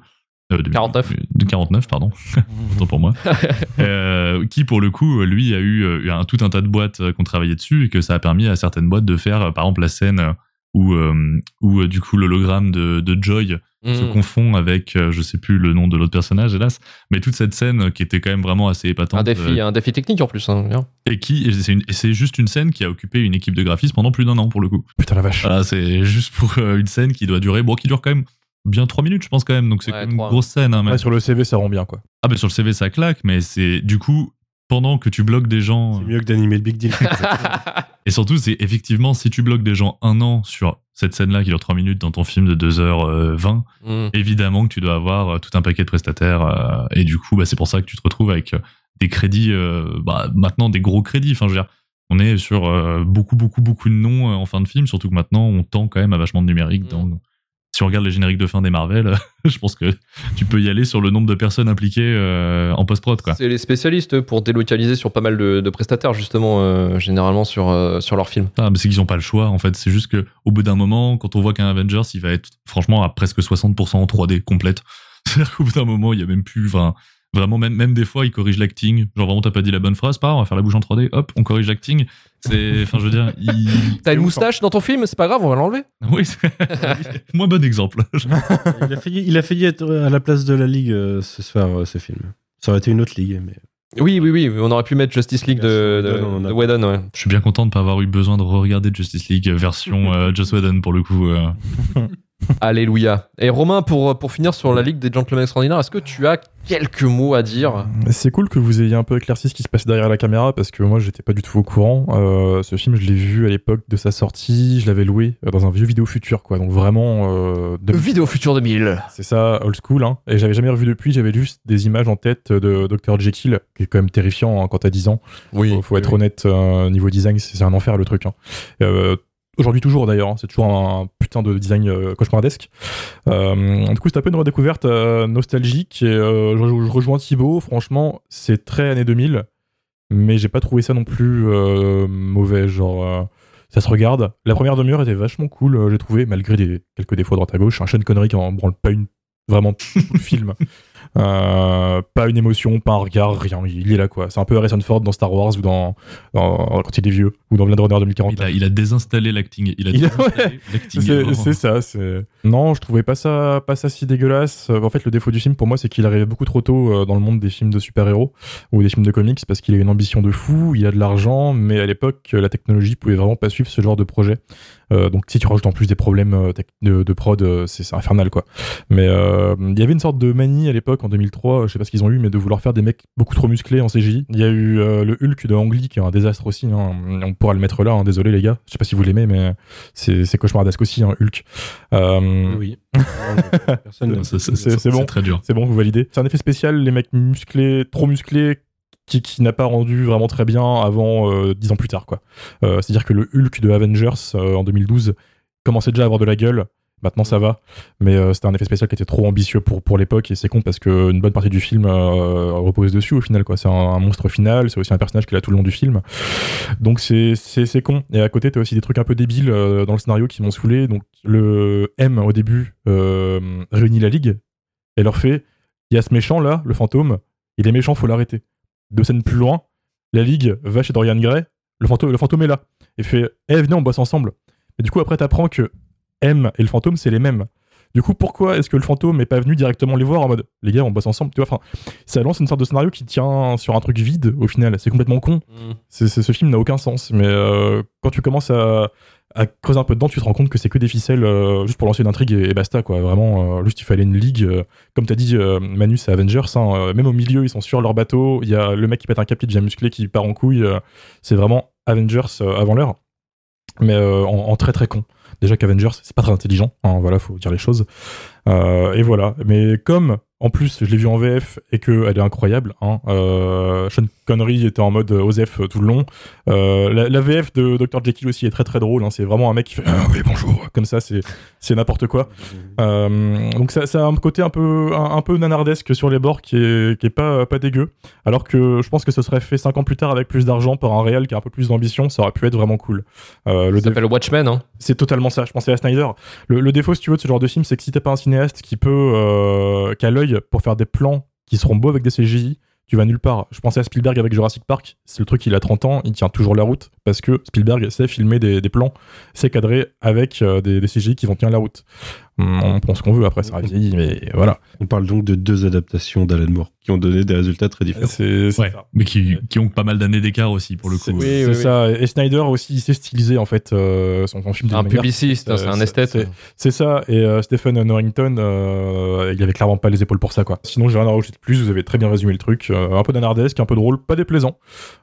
euh, 2000 49. de 49, pardon, autant pour moi, euh, qui pour le coup, lui, a eu, euh, un, tout un tas de boîtes qui ont travaillé dessus et que ça a permis à certaines boîtes de faire, par exemple, la scène où, euh, où du coup l'hologramme de, de Joy se Mm. confond avec, je sais plus le nom de l'autre personnage, hélas, mais toute cette scène qui était quand même vraiment assez épatante. Un défi, euh, un défi technique en plus. hein, et qui, c'est juste une scène qui a occupé une équipe de graphistes pendant plus d'un an pour le coup. Putain la vache. Voilà, c'est juste pour une scène qui doit durer, bon, qui dure quand même bien 3 minutes, je pense quand même, donc c'est Ouais, quand même une grosse scène. hein. Ouais, sur le CV, ça rend bien quoi. Ah, bah sur le CV ça claque, mais c'est du coup, pendant que tu bloques des gens. C'est mieux que d'animer le Big Deal. Et surtout, c'est effectivement, si tu bloques des gens un an sur cette scène-là qui dure 3 minutes dans ton film de 2h20, Mm. évidemment que tu dois avoir euh, tout un paquet de prestataires. euh, et du coup, bah, c'est pour ça que tu te retrouves avec euh, des crédits, euh, bah, maintenant des gros crédits. Enfin, je veux dire, on est sur euh, beaucoup, beaucoup, beaucoup de noms euh, en fin de film, surtout que maintenant, on tend quand même à vachement de numérique. Mm. Dans... Si on regarde les génériques de fin des Marvel, je pense que tu peux y aller sur le nombre de personnes impliquées euh, en post-prod. C'est les spécialistes pour délocaliser sur pas mal de, de prestataires, justement, euh, généralement sur, euh, sur leurs films. Ah, mais c'est qu'ils n'ont pas le choix, en fait. C'est juste que au bout d'un moment, quand on voit qu'un Avengers, il va être franchement à presque 60% en 3D complète. C'est-à-dire qu'au bout d'un moment, il y a même plus. Enfin, Vraiment, même, même des fois, il corrige l'acting. Genre, vraiment, t'as pas dit la bonne phrase, pas on va faire la bouche en 3D, hop, on corrige l'acting. C'est, enfin, je veux dire, il... T'as une moustache dans ton film, c'est pas grave, on va l'enlever. Oui, c'est- moins bon exemple. il, a failli, il a failli être à la place de la Ligue euh, ce soir, euh, ce film. Ça aurait été une autre Ligue, mais. Oui, oui, oui, on aurait pu mettre Justice League de, de, Whedon, ouais. Je suis bien content de pas avoir eu besoin de re-regarder Justice League version euh, Joss Whedon pour le coup. euh. Alléluia. Et Romain, pour, pour finir sur la Ligue des Gentlemen Extraordinaires, est-ce que tu as quelques mots à dire C'est cool que vous ayez un peu éclairci ce qui se passe derrière la caméra parce que moi j'étais pas du tout au courant. Euh, ce film je l'ai vu à l'époque de sa sortie, je l'avais loué euh, dans un vieux vidéo futur quoi. Donc vraiment euh, de- Vidéo Future 2000. c'est ça old school hein. Et j'avais jamais revu depuis, j'avais juste des images en tête de Dr Jekyll qui est quand même terrifiant hein, quand t'as 10 ans. Oui. faut, faut être honnête, euh, niveau design, c'est c'est un enfer le truc. hein. Aujourd'hui toujours d'ailleurs, hein, c'est toujours un putain de design euh, cauchemardesque. Euh, du coup c'est un peu une redécouverte euh, nostalgique euh, je, rejoins Thibaut, franchement c'est très années 2000, mais j'ai pas trouvé ça non plus euh, mauvais, genre ça se regarde. La première demi-heure était vachement cool, j'ai trouvé, malgré quelques défauts droite à gauche. Un Sean Connery qui en branle pas une, vraiment tout le film. Euh, pas une émotion, pas un regard, rien. Il est là quoi. C'est un peu Harrison Ford dans Star Wars ou dans, dans- quand il est vieux ou dans Blade Runner 2040. Il a, il a désinstallé l'acting. Il a Il a- désinstallé l'acting. C'est ça. Non, je trouvais pas ça, pas ça si dégueulasse. Euh, En fait, le défaut du film pour moi, c'est qu'il arrivait beaucoup trop tôt euh, dans le monde des films de super-héros ou des films de comics parce qu'il a une ambition de fou, il a de l'argent, mais à l'époque, euh, la technologie pouvait vraiment pas suivre ce genre de projet. Euh, donc, si tu rajoutes en plus des problèmes euh, de, de prod, euh, c'est infernal quoi. Mais euh, il y avait une sorte de manie à l'époque en 2003, je sais pas ce qu'ils ont eu, mais de vouloir faire des mecs beaucoup trop musclés en CGI. Il y a eu euh, le Hulk de Ang Lee qui est un désastre aussi. hein. On pourra le mettre là. hein. Désolé les gars, je sais pas si vous l'aimez, mais c'est cauchemardesque aussi, hein, Hulk. Euh, Oui. C'est- bon. très dur. c'est bon, vous validez. C'est un effet spécial, les mecs musclés, trop musclés, qui, qui n'a pas rendu vraiment très bien avant euh, dix ans plus tard, quoi. Euh, C'est-à-dire que le Hulk de Avengers euh, en 2012 commençait déjà à avoir de la gueule. Maintenant ça va, mais euh, c'était un effet spécial qui était trop ambitieux pour, pour l'époque et c'est con parce qu'une bonne partie du film euh, repose dessus au final quoi. C'est un, un monstre final, c'est aussi un personnage qui est là tout le long du film, donc c'est c'est c'est con. Et à côté t'as aussi des trucs un peu débiles euh, dans le scénario qui m'ont saoulé. Donc le M au début réunit la ligue et leur fait il y a ce méchant là, le fantôme, il est méchant, faut l'arrêter. Deux scènes plus loin, la Ligue va chez Dorian Gray, le fantôme, le fantôme est là, et fait Eh, venez, on bosse ensemble. Et du coup, après, t'apprends que M et le fantôme, c'est les mêmes. Du coup, pourquoi est-ce que le fantôme est pas venu directement les voir en mode Les gars, on bosse ensemble Tu vois, enfin, ça lance une sorte de scénario qui tient sur un truc vide au final. C'est complètement con. C'est, c'est- ce film n'a aucun sens. Mais euh, quand tu commences à, à creuser un peu dedans, tu te rends compte que c'est que des ficelles euh, juste pour lancer une intrigue et, et basta, quoi. Vraiment, euh, juste il fallait une ligue. comme t'as dit, Manu, c'est Avengers. hein, même au milieu, ils sont sur leur bateau. Il y a le mec qui pète un cap qui devient musclé, qui part en couille. c'est vraiment Avengers avant l'heure. Mais en, en très très con. Déjà qu'Avengers, c'est pas très intelligent. Hein, voilà, faut dire les choses. Euh, et voilà. Mais comme, en plus, je l'ai vu en VF et qu'elle est incroyable, hein, euh, Sean Connery était en mode Osef tout le long. Euh, la, la VF de Dr. Jekyll aussi est très très drôle. hein, c'est vraiment un mec qui fait Ah oui, bonjour. Comme ça, c'est n'importe quoi. Euh, donc ça, ça a un côté un peu, un, un peu nanardesque sur les bords qui est, qui est pas, pas dégueu. Alors que je pense que ce serait fait 5 ans plus tard avec plus d'argent par un réel qui a un peu plus d'ambition, ça aurait pu être vraiment cool. Euh, le Ça s'appelle Watchmen, hein. c'est totalement ça. Je pensais à Snyder. Le, le défaut, si tu veux, de ce genre de film, c'est que si t'es pas un cinéaste qui peut, euh, qui a pour faire des plans qui seront beaux avec des CGI, tu vas nulle part. Je pensais à Spielberg avec Jurassic Park. C'est le truc, il a 30 ans, il tient toujours la route parce que Spielberg sait filmer des, des plans, sait cadrer avec euh, des, des CGI qui vont tenir la route. Hum, On pense qu'on veut, après ça vieillit, mais voilà. On parle donc de deux adaptations d'Alan Moore qui ont donné des résultats très différents. C'est c'est Ouais, ça. mais qui, qui ont pas mal d'années d'écart aussi pour le C'est coup. Oui, c'est oui, ça. Et Snyder aussi, il s'est stylisé en fait euh, son, son film. d'une Un manière- publiciste, hein, c'est euh, un c'est- esthète. c'est- C'est ça, et euh, Stephen Norrington, euh, il avait clairement pas les épaules pour ça, quoi. Sinon, j'ai rien à rajouter de plus, vous avez très bien résumé le truc. Euh, un peu nanardesque, un peu drôle, pas déplaisant.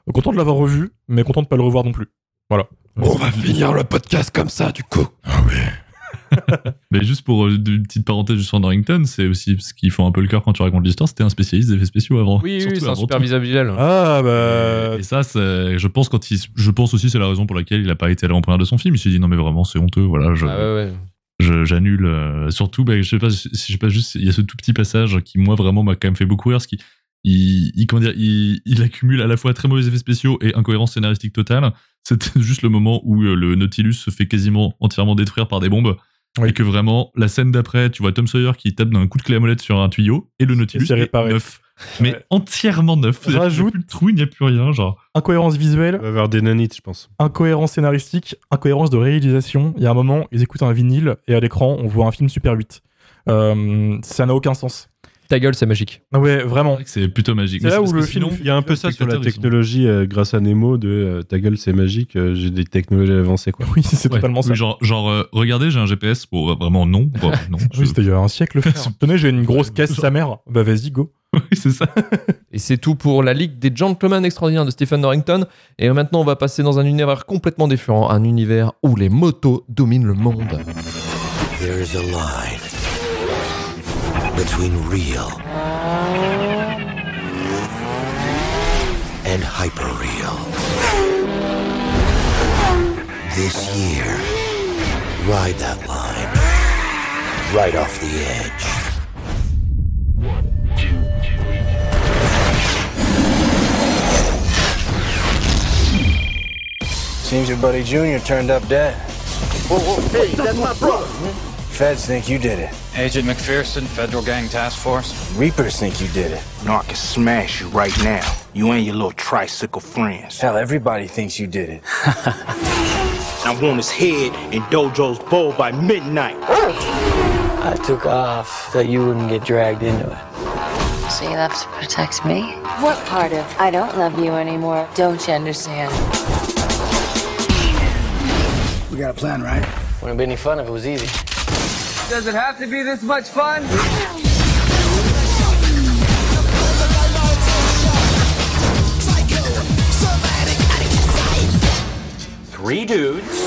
Euh, Content de l'avoir revu, mais content de pas le revoir non plus. Voilà. On va finir le podcast comme ça, du coup. Mais juste pour euh, une petite parenthèse juste sur Norrington, c'est aussi ce qui font un peu le cœur quand tu racontes l'histoire, c'était un spécialiste des effets spéciaux avant. Oui, oui, c'est un super visuel. Ah, bah. Et ça, c'est- je pense quand il, je pense aussi c'est la raison pour laquelle il a pas été à l'avant-première de son film. Il s'est dit non mais vraiment c'est honteux, voilà, je, Ah ouais, ouais. j'annule. euh, surtout, bah, je sais pas, si je sais pas juste, il y a ce tout petit passage qui moi vraiment m'a quand même fait beaucoup rire, ce qui il, il, comment dire, il, il accumule à la fois très mauvais effets spéciaux et incohérence scénaristique totale. C'était juste le moment où euh, le Nautilus se fait quasiment entièrement détruire par des bombes. Oui. Et que vraiment, la scène d'après, tu vois Tom Sawyer qui tape d'un coup de clé à molette sur un tuyau et le Nautilus c'est est réparé. neuf. mais Ouais. entièrement neuf. Il n'y a plus de trou, il n'y a plus rien, genre. Incohérence visuelle, On va avoir des nanites, je pense. incohérence scénaristique, incohérence de réalisation. Il y a un moment, ils écoutent un vinyle et à l'écran, on voit un film Super 8. Euh, ça n'a aucun sens. Ta gueule, c'est magique. Ah ouais, C'est vraiment. c'est plutôt magique. C'est Mais là où le film- sinon, Il y a un peu ça sur la technologie euh, grâce à Nemo de euh, ta gueule c'est magique, euh, j'ai des technologies avancées quoi. Oui, c'est Ouais. totalement ça. Genre, genre euh, regardez, j'ai un GPS. Bon, vraiment, non. Bon, non je- Oui, c'était il y a un siècle, frère. Tenez, j'ai une grosse caisse sa mère. Bah vas-y, go. Oui, c'est ça. Et c'est tout pour la Ligue des Gentlemen Extraordinaires de Stephen Norrington. Et maintenant, on va passer dans un univers complètement différent, un univers où les motos dominent le monde. There is a line between real and hyperreal. This year, ride that line right off the edge. Seems your buddy Junior turned up dead. Whoa, whoa, hey, that's my brother. Feds think you did it. Agent McPherson, Federal Gang Task Force. Reapers think you did it. No, I can smash you right now. You and your little tricycle friends. Hell, everybody thinks you did it. I want his head in Dojo's bowl by midnight. I took off so you wouldn't get dragged into it. So you left to protect me? What part of I don't love you anymore? Don't you understand? We got a plan, right? Wouldn't be any fun if it was easy. Does it have to be this much fun? Three dudes,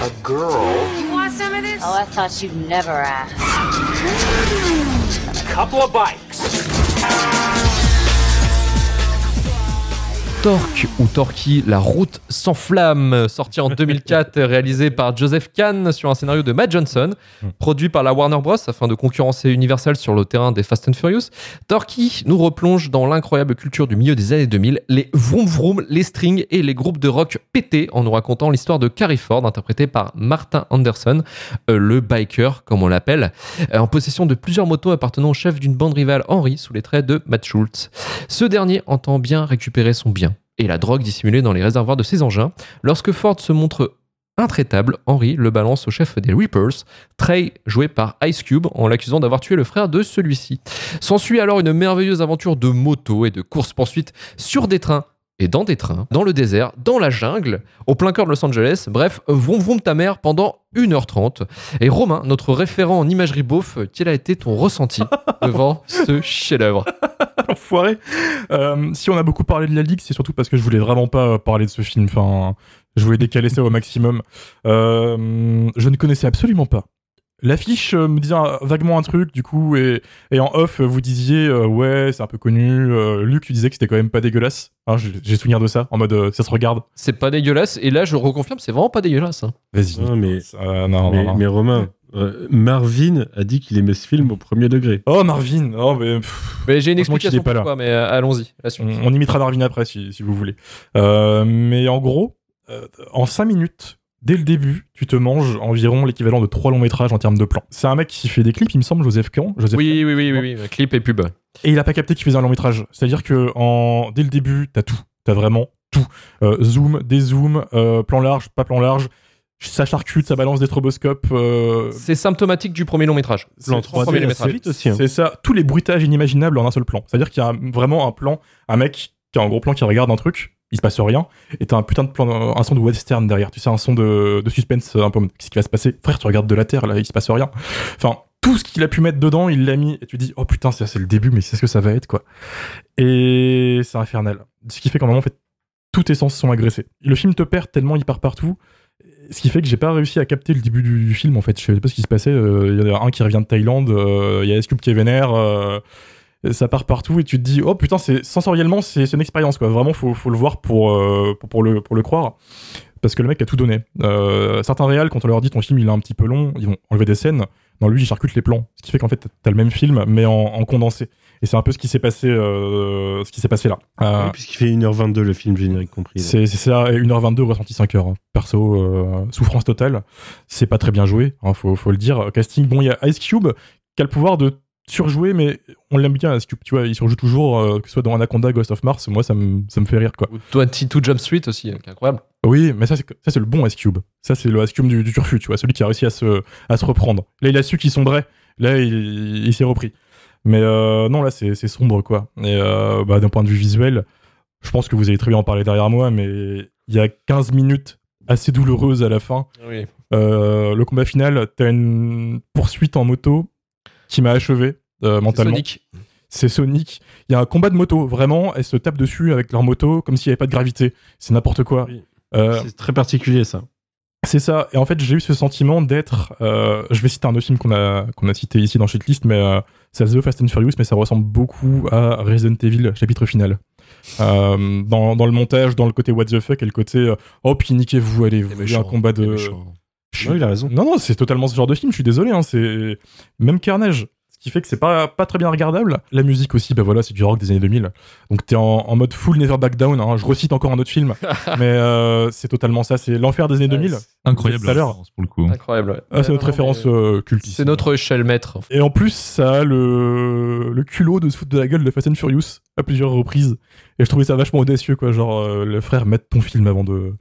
a girl, You want some of this? Oh, I thought you'd never ask. a couple of bikes. Torque ou Torquay, La route sans flamme, sorti en 2004, réalisé par Joseph Kahn sur un scénario de Matt Johnson, produit par la Warner Bros. afin de concurrencer Universal sur le terrain des Fast and Furious. Torquay nous replonge dans l'incroyable culture du milieu des années 2000, les vroom vroom, les strings et les groupes de rock pétés en nous racontant l'histoire de Carrie Ford, interprété par Martin Anderson, euh, le biker comme on l'appelle, euh, en possession de plusieurs motos appartenant au chef d'une bande rivale Henry sous les traits de Matt Schultz. Ce dernier entend bien récupérer son bien et la drogue dissimulée dans les réservoirs de ses engins. Lorsque Ford se montre intraitable, Henry le balance au chef des Reapers, Trey joué par Ice Cube, en l'accusant d'avoir tué le frère de celui-ci. S'ensuit alors une merveilleuse aventure de moto et de course-poursuite sur des trains et dans des trains, dans le désert, dans la jungle, au plein cœur de Los Angeles. Bref, vroom vroom ta mère pendant 1h30. Et Romain, notre référent en imagerie beauf, quel a été ton ressenti devant ce chef-d'œuvre? Enfoiré. Euh, si on a beaucoup parlé de la Ligue, c'est surtout parce que je voulais vraiment pas parler de ce film. Enfin, je voulais décaler ça au maximum. Euh, je ne connaissais absolument pas. L'affiche euh, me disait vaguement un truc, du coup, et, et en off, vous disiez, euh, ouais, c'est un peu connu. Euh, Luc, tu disais que c'était quand même pas dégueulasse. Hein, j'ai souvenir de ça, en mode, euh, ça se regarde. C'est pas dégueulasse, et là je reconfirme, c'est vraiment pas dégueulasse. hein. Vas-y. Non, mais, Euh, non, mais, non, non. mais Romain, euh, Marvin a dit qu'il aimait ce film au premier degré. Oh, Marvin. Oh, mais, j'ai une explication est pas là. mais euh, allons-y. On, on imitera Marvin après si, si vous voulez. Euh, mais en gros, euh, en 5 minutes, dès le début, tu te manges environ l'équivalent de 3 longs métrages en termes de plans. C'est un mec qui fait des clips, il me semble, Joseph Kahn. Joseph Oui, oui, oui, oui, oui, clip et pub. Et il a pas capté qu'il faisait un long métrage. C'est-à-dire que en, dès le début, t'as tout. T'as vraiment tout. Euh, zoom, dézoom, euh, plan large, pas plan large. Ça charcute, ça balance des stroboscopes. euh, C'est symptomatique du premier long métrage. Plan c'est- 3D, premier c'est- métrage. vite aussi, hein. C'est ça, tous les bruitages inimaginables en un seul plan. C'est-à-dire qu'il y a vraiment un plan, un mec qui a un gros plan qui regarde un truc, il se passe rien, et t'as un putain de plan, un son de western derrière, tu sais, un son de, de suspense un peu. Qu'est-ce qui va se passer? Frère, tu regardes de la terre, là, il se passe rien. Enfin, tout ce qu'il a pu mettre dedans, il l'a mis, et tu dis, oh putain, c'est c'est le début, mais c'est ce que ça va être, quoi. Et c'est infernal. Ce qui fait qu'en moment, en fait, tous tes sens sont agressés. Le film te perd tellement il part partout. Ce qui fait que j'ai pas réussi à capter le début du, film en fait. Je sais pas ce qui se passait. Euh, Il y en a un qui revient de Thaïlande, euh, il y a Cube qui est vénère, euh, ça part partout et tu te dis oh putain c'est sensoriellement c'est une expérience quoi. Vraiment faut, faut le voir pour, euh, pour, pour le, pour le croire. Parce que le mec a tout donné. Euh, certains réals, quand on leur dit ton film il est un petit peu long, ils vont enlever des scènes. Non, lui, il charcute les plans. Ce qui fait qu'en fait, t'as le même film, mais en, en condensé. Et c'est un peu ce qui s'est passé, euh, ce qui s'est passé là. Oui, Puisqu'il fait 1h22 le film générique compris. c'est ça, et 1h22 ressenti 5 heures. hein. Perso, souffrance totale. C'est pas très bien joué, hein, faut, faut le dire. Casting, bon, il y a Ice Cube qui a le pouvoir de surjoué, mais on l'aime bien. Cube, tu vois, il surjoue toujours, euh, que ce soit dans Anaconda, Ghost of Mars. Moi, ça me ça me fait rire, quoi. Ou 22 Jump Street aussi, qui est incroyable. Oui, mais ça, c'est le bon Ice Cube. Ça, c'est le Ice Cube du, du turfu, tu vois, celui qui a réussi à se, à se reprendre. Là, il a su qu'il sombrait. Là, il, il s'est repris. Mais euh, non, là, c'est c'est sombre, quoi. Et euh, bah, d'un point de vue visuel, je pense que vous allez très bien en parler derrière moi, mais il y a 15 minutes assez douloureuses à la fin. Oui. Le combat final, t'as une poursuite en moto qui m'a achevé euh, mentalement. Sonic. C'est Sonic. Il y a un combat de moto, vraiment, elles se tapent dessus avec leur moto comme s'il n'y avait pas de gravité. C'est n'importe quoi. Euh, C'est très particulier ça. c'est ça. Et en fait, j'ai eu ce sentiment d'être. euh, je vais citer un autre film qu'on a, qu'on a cité ici dans Shitlist, mais euh, c'est The Fast and Furious, mais ça ressemble beaucoup à Resident Evil, chapitre final. Euh, dans, dans le montage, dans le côté what the fuck et le côté euh, oh, puis niquez-vous, allez, vous voulez un combat de. méchant. Je- Ouais, il a raison. Non, non, c'est totalement ce genre de film, je suis désolé. Hein, c'est Même Carnage. Ce qui fait que c'est pas, pas très bien regardable. La musique aussi, bah voilà, c'est du rock des années 2000. Donc t'es en, en mode full never back down. hein. Je recite encore un autre film. mais euh, c'est totalement ça. C'est l'enfer des années 2000. Incroyable Tout à pour le coup. Incroyable, ouais. Ah, c'est notre référence non, mais euh, culte. C'est notre échelle maître. Et en plus, ça a le, le culot de se foutre de la gueule de Fast and Furious à plusieurs reprises. Et je trouvais ça vachement audacieux, quoi. Genre, euh, le frère, mettre ton film avant de,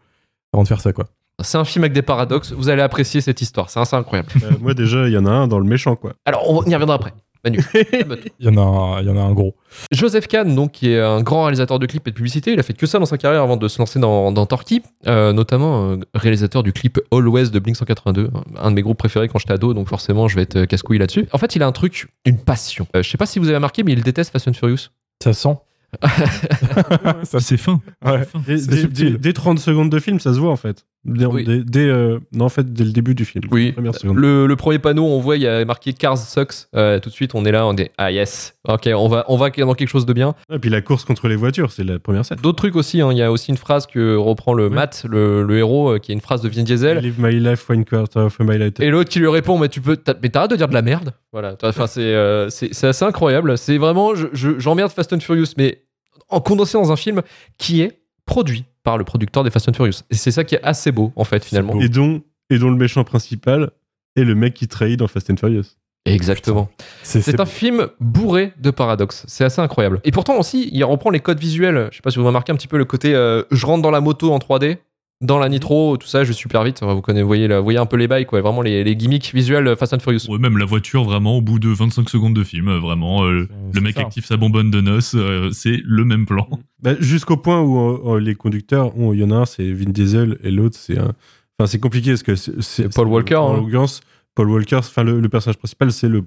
avant de faire ça, quoi. C'est un film avec des paradoxes. Vous allez apprécier cette histoire. C'est assez incroyable. Euh, moi déjà, il y en a un dans le méchant quoi. Alors, on y reviendra après. Manu. Il y en a un, il y en a un gros. Joseph Kahn, donc, qui est un grand réalisateur de clips et de publicité, il a fait que ça dans sa carrière avant de se lancer dans, dans Torquay, euh, notamment euh, réalisateur du clip Always de Blink 182, un de mes groupes préférés quand j'étais ado, donc forcément je vais être casse-couille là-dessus. En fait, il a un truc, une passion. Euh, je sais pas si vous avez remarqué, mais il déteste Fast and Furious. Ça sent. Ça, c'est fin. Ouais. Dès, C'est dès- subtil. dès- dès 30 secondes de film, ça se voit en fait. Dès, Oui. dès- dès, euh, non, en fait, dès le début du film. Oui, le, le premier panneau, on voit, il y a marqué Cars Sucks. Euh, tout de suite, on est là, on est ah yes, ok, on va, on va dans quelque chose de bien. Et puis la course contre les voitures, c'est la première scène. D'autres trucs aussi, hein, il y a aussi une phrase que reprend le Ouais. Matt, le, le héros, euh, qui est une phrase de Vin Diesel. Live my life one quarter of a mile at a Et l'autre qui lui répond, mais tu peux, t'as- mais t'arrêtes de dire de la merde. Voilà. Enfin, c'est, euh, assez incroyable. C'est vraiment, je, je- j'emmerde Fast and Furious, mais en condensé dans un film qui est produit par le producteur des Fast and Furious. Et c'est ça qui est assez beau, en fait, finalement. Et dont, et dont le méchant principal est le mec qui trahit dans Fast and Furious. Exactement. C'est C'est un film bourré de paradoxes. C'est assez incroyable. Et pourtant aussi, il reprend les codes visuels. Je sais pas si vous remarquez un petit peu le côté euh, je rentre dans la moto en 3D, dans la nitro, tout ça, je suis super vite. Vous connaissez, vous voyez, là, vous voyez un peu les bails, quoi. Vraiment les, les gimmicks visuels euh, Fast and Furious. Ouais, même la voiture, vraiment, au bout de 25 secondes de film, euh, vraiment, euh, le mec ça. active sa bonbonne de noces, euh, c'est le même plan. Bah, Jusqu'au point où euh, les conducteurs, il y en a un, c'est Vin Diesel, et l'autre, c'est un. Enfin, c'est compliqué parce que c'est. Paul Walker, En hein. l'occurrence, Paul Walker, enfin, le, le personnage principal, c'est le,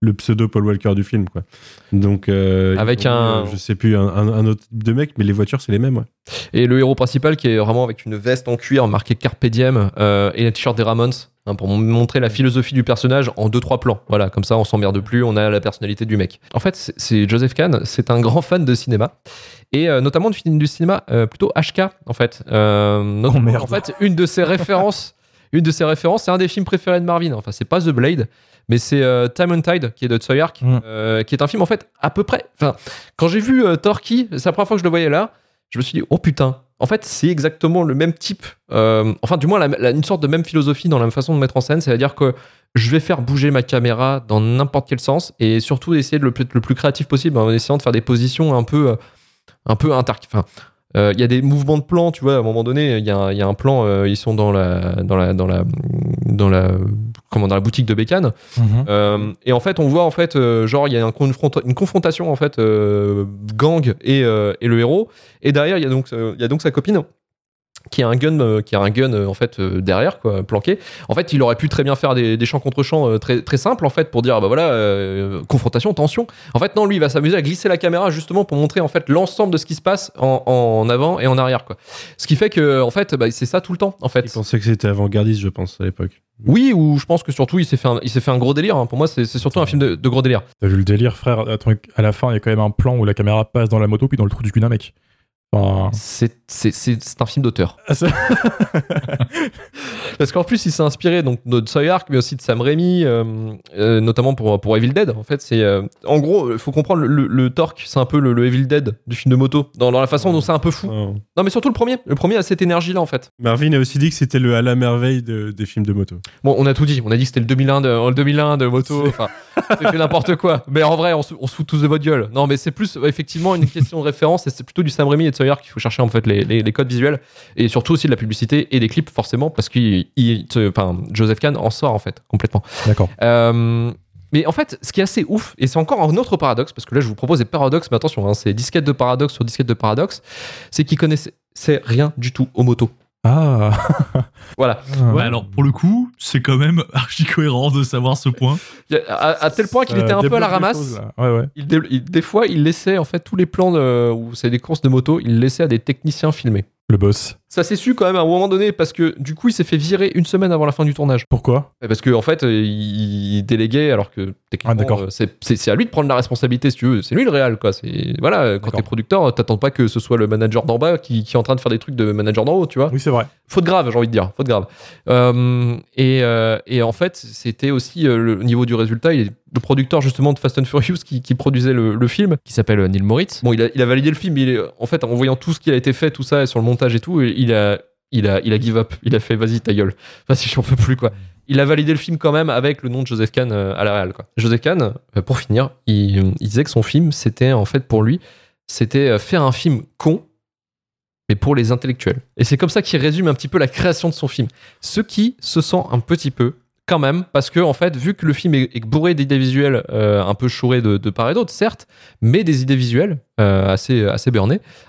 le pseudo Paul Walker du film, quoi. Donc. euh, Avec ont, un- euh, Je sais plus, un, un- un autre type de mec, mais les voitures, c'est les mêmes, ouais. Et le héros principal qui est vraiment avec une veste en cuir marquée Carpe Diem euh, et un t-shirt des Ramones hein, pour montrer la philosophie du personnage en deux trois plans. Voilà, comme ça on s'emmerde plus, on a la personnalité du mec. En fait, c'est- Joseph Kahn, c'est un grand fan de cinéma et euh, notamment du, du cinéma euh, plutôt HK en fait. Euh, not- Oh, merde. En fait, une de ses références, une de ses références, c'est un des films préférés de Marvin. Enfin, c'est pas The Blade, mais c'est euh, Time and Tide qui est de Tsui Hark, Mm. euh, qui est un film en fait à peu près. Enfin, quand j'ai vu euh, Torquay, c'est la première fois que je le voyais là, je me suis dit oh putain. En fait, c'est exactement le même type, enfin du moins la- la- une sorte de même philosophie dans la même façon de mettre en scène, c'est-à-dire que je vais faire bouger ma caméra dans n'importe quel sens et surtout essayer de le, plus- le plus créatif possible en essayant de faire des positions un peu, un peu inter. Euh, il y a des mouvements de plan, tu vois. À un moment donné, il y, a un- il y a un plan, euh, ils sont dans la, dans la, dans la, dans la, comment, dans la boutique de Bécane. Mhm. Euh, et en fait, on voit en fait, euh, genre, il y a un confronta- une confrontation en fait, euh, gang et, euh, et le héros. Et derrière, il y a donc, euh, il y a donc sa copine qui a un gun, euh, qui a un gun euh, en fait euh, derrière, quoi, planqué. En fait, il aurait pu très bien faire des, des champs contre champs très très simples en fait pour dire, bah voilà, euh, confrontation, tension. En fait, non, lui, il va s'amuser à glisser la caméra justement pour montrer en fait l'ensemble de ce qui se passe en, en avant et en arrière, quoi. Ce qui fait que en fait, bah, c'est ça tout le temps, en fait. Il pensait que c'était avant-gardiste, je pense, à l'époque. Oui, ou je pense que surtout il s'est fait un, il s'est fait un gros délire. hein. Pour moi, c'est c'est surtout un film de, de gros délire. T'as vu le délire, frère Attends, À la fin, il y a quand même un plan où la caméra passe dans la moto puis dans le trou du cul d'un mec. Enfin, C'est un film d'auteur. ah, Parce qu'en plus, il s'est inspiré donc de Soy Arc, mais aussi de Sam Raimi, euh, euh, notamment pour, pour Evil Dead. En fait, c'est euh, en gros, il faut comprendre le, Torque, c'est un peu le, le Evil Dead du film de moto, dans, dans la façon dont c'est un peu fou. Non. Non, mais surtout le premier. Le premier a cette énergie-là, en fait. Marvin a aussi dit que c'était le à la merveille de- des films de moto. Bon, on a tout dit. On a dit que c'était le 2001 de, le 2001 de moto. Enfin, c'était n'importe quoi. Mais en vrai, on se, on se fout tous de votre gueule. Non, mais c'est plus effectivement une question de référence et c'est plutôt du Sam Raimi et de Sawyer qu'il faut chercher en fait les, les- les codes visuels et surtout aussi de la publicité et des clips forcément parce que enfin, Joseph Kahn en sort en fait complètement. D'accord. Euh, mais en fait, ce qui est assez ouf, et c'est encore un autre paradoxe, parce que là je vous propose des paradoxes, mais attention, hein, c'est disquette de paradoxe sur disquette de paradoxe, c'est qu'il connaissait rien du tout aux motos. Ah. Voilà. Ouais, alors pour le coup, c'est quand même archi cohérent de savoir ce point. À, à tel point qu'il était un peu à la ramasse. choses, là. Ouais, ouais. Il dé- il- des fois, il laissait en fait tous les plans de, où c'est des courses de moto, il laissait à des techniciens filmer. Le boss. Ça s'est su quand même à un moment donné parce que du coup, il s'est fait virer une semaine avant la fin du tournage. Pourquoi Parce que en fait, euh, il déléguait alors que techniquement, Ah, euh, c'est- à lui de prendre la responsabilité si tu veux. C'est lui le réel quoi. Voilà, quand t'es producteur, t'attends pas que ce soit le manager d'en bas qui, qui est en train de faire des trucs de manager d'en haut, tu vois. Oui, c'est vrai. Faute grave, j'ai envie de dire, faute grave. Euh, et, euh, et en fait, c'était aussi euh, le niveau du résultat. Il est le producteur justement de Fast and Furious qui, qui produisait le, le film, qui s'appelle Neil Moritz. Bon, il a, il a validé le film. mais Il est, en fait, en voyant tout ce qui a été fait, tout ça, et sur le montage et tout, il il a, il give up. Il a fait, vas-y, ta gueule. Vas-y, j'en peux plus quoi. Il a validé le film quand même avec le nom de Joseph Kahn euh, à la réal. Joseph Kahn, euh, pour finir, il, il disait que son film, c'était en fait pour lui, c'était euh, faire un film con mais pour les intellectuels. Et c'est comme ça qu'il résume un petit peu la création de son film. Ce qui se sent un petit peu quand même, parce que en fait, vu que le film est, bourré d'idées visuelles, euh, un peu chourées de, part et d'autre, certes, mais des idées visuelles euh, assez, assez.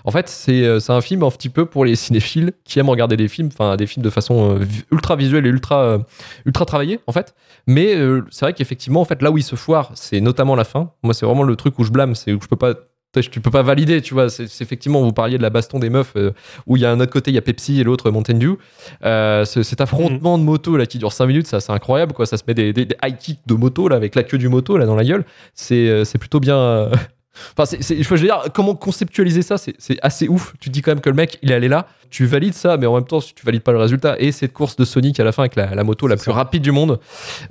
En fait, c'est euh, c'est un film un petit peu pour les cinéphiles qui aiment regarder des films, enfin des films de façon ultra visuelle et ultra, ultra travaillée, en fait. Mais c'est vrai qu'effectivement, en fait, là où il se foire, c'est notamment la fin. Moi, c'est vraiment le truc où je blâme, c'est où je peux pas tu peux pas valider, tu vois. C'est effectivement, vous parliez de la baston des meufs, euh, où il y a un autre côté, il y a Pepsi et l'autre Mountain Dew. Euh, ce- cet affrontement de moto là qui dure 5 minutes, ça c'est incroyable, quoi. Ça se met des, des, des high kicks de moto là avec la queue du moto là dans la gueule. C'est euh, c'est plutôt bien. euh, Enfin, c'est, c'est- je veux dire, comment conceptualiser ça, c'est, c'est assez ouf. Tu te dis quand même que le mec, il est allé là, tu valides ça, mais en même temps, tu valides pas le résultat. Et cette course de Sonic à la fin avec la, la moto la plus rapide du monde,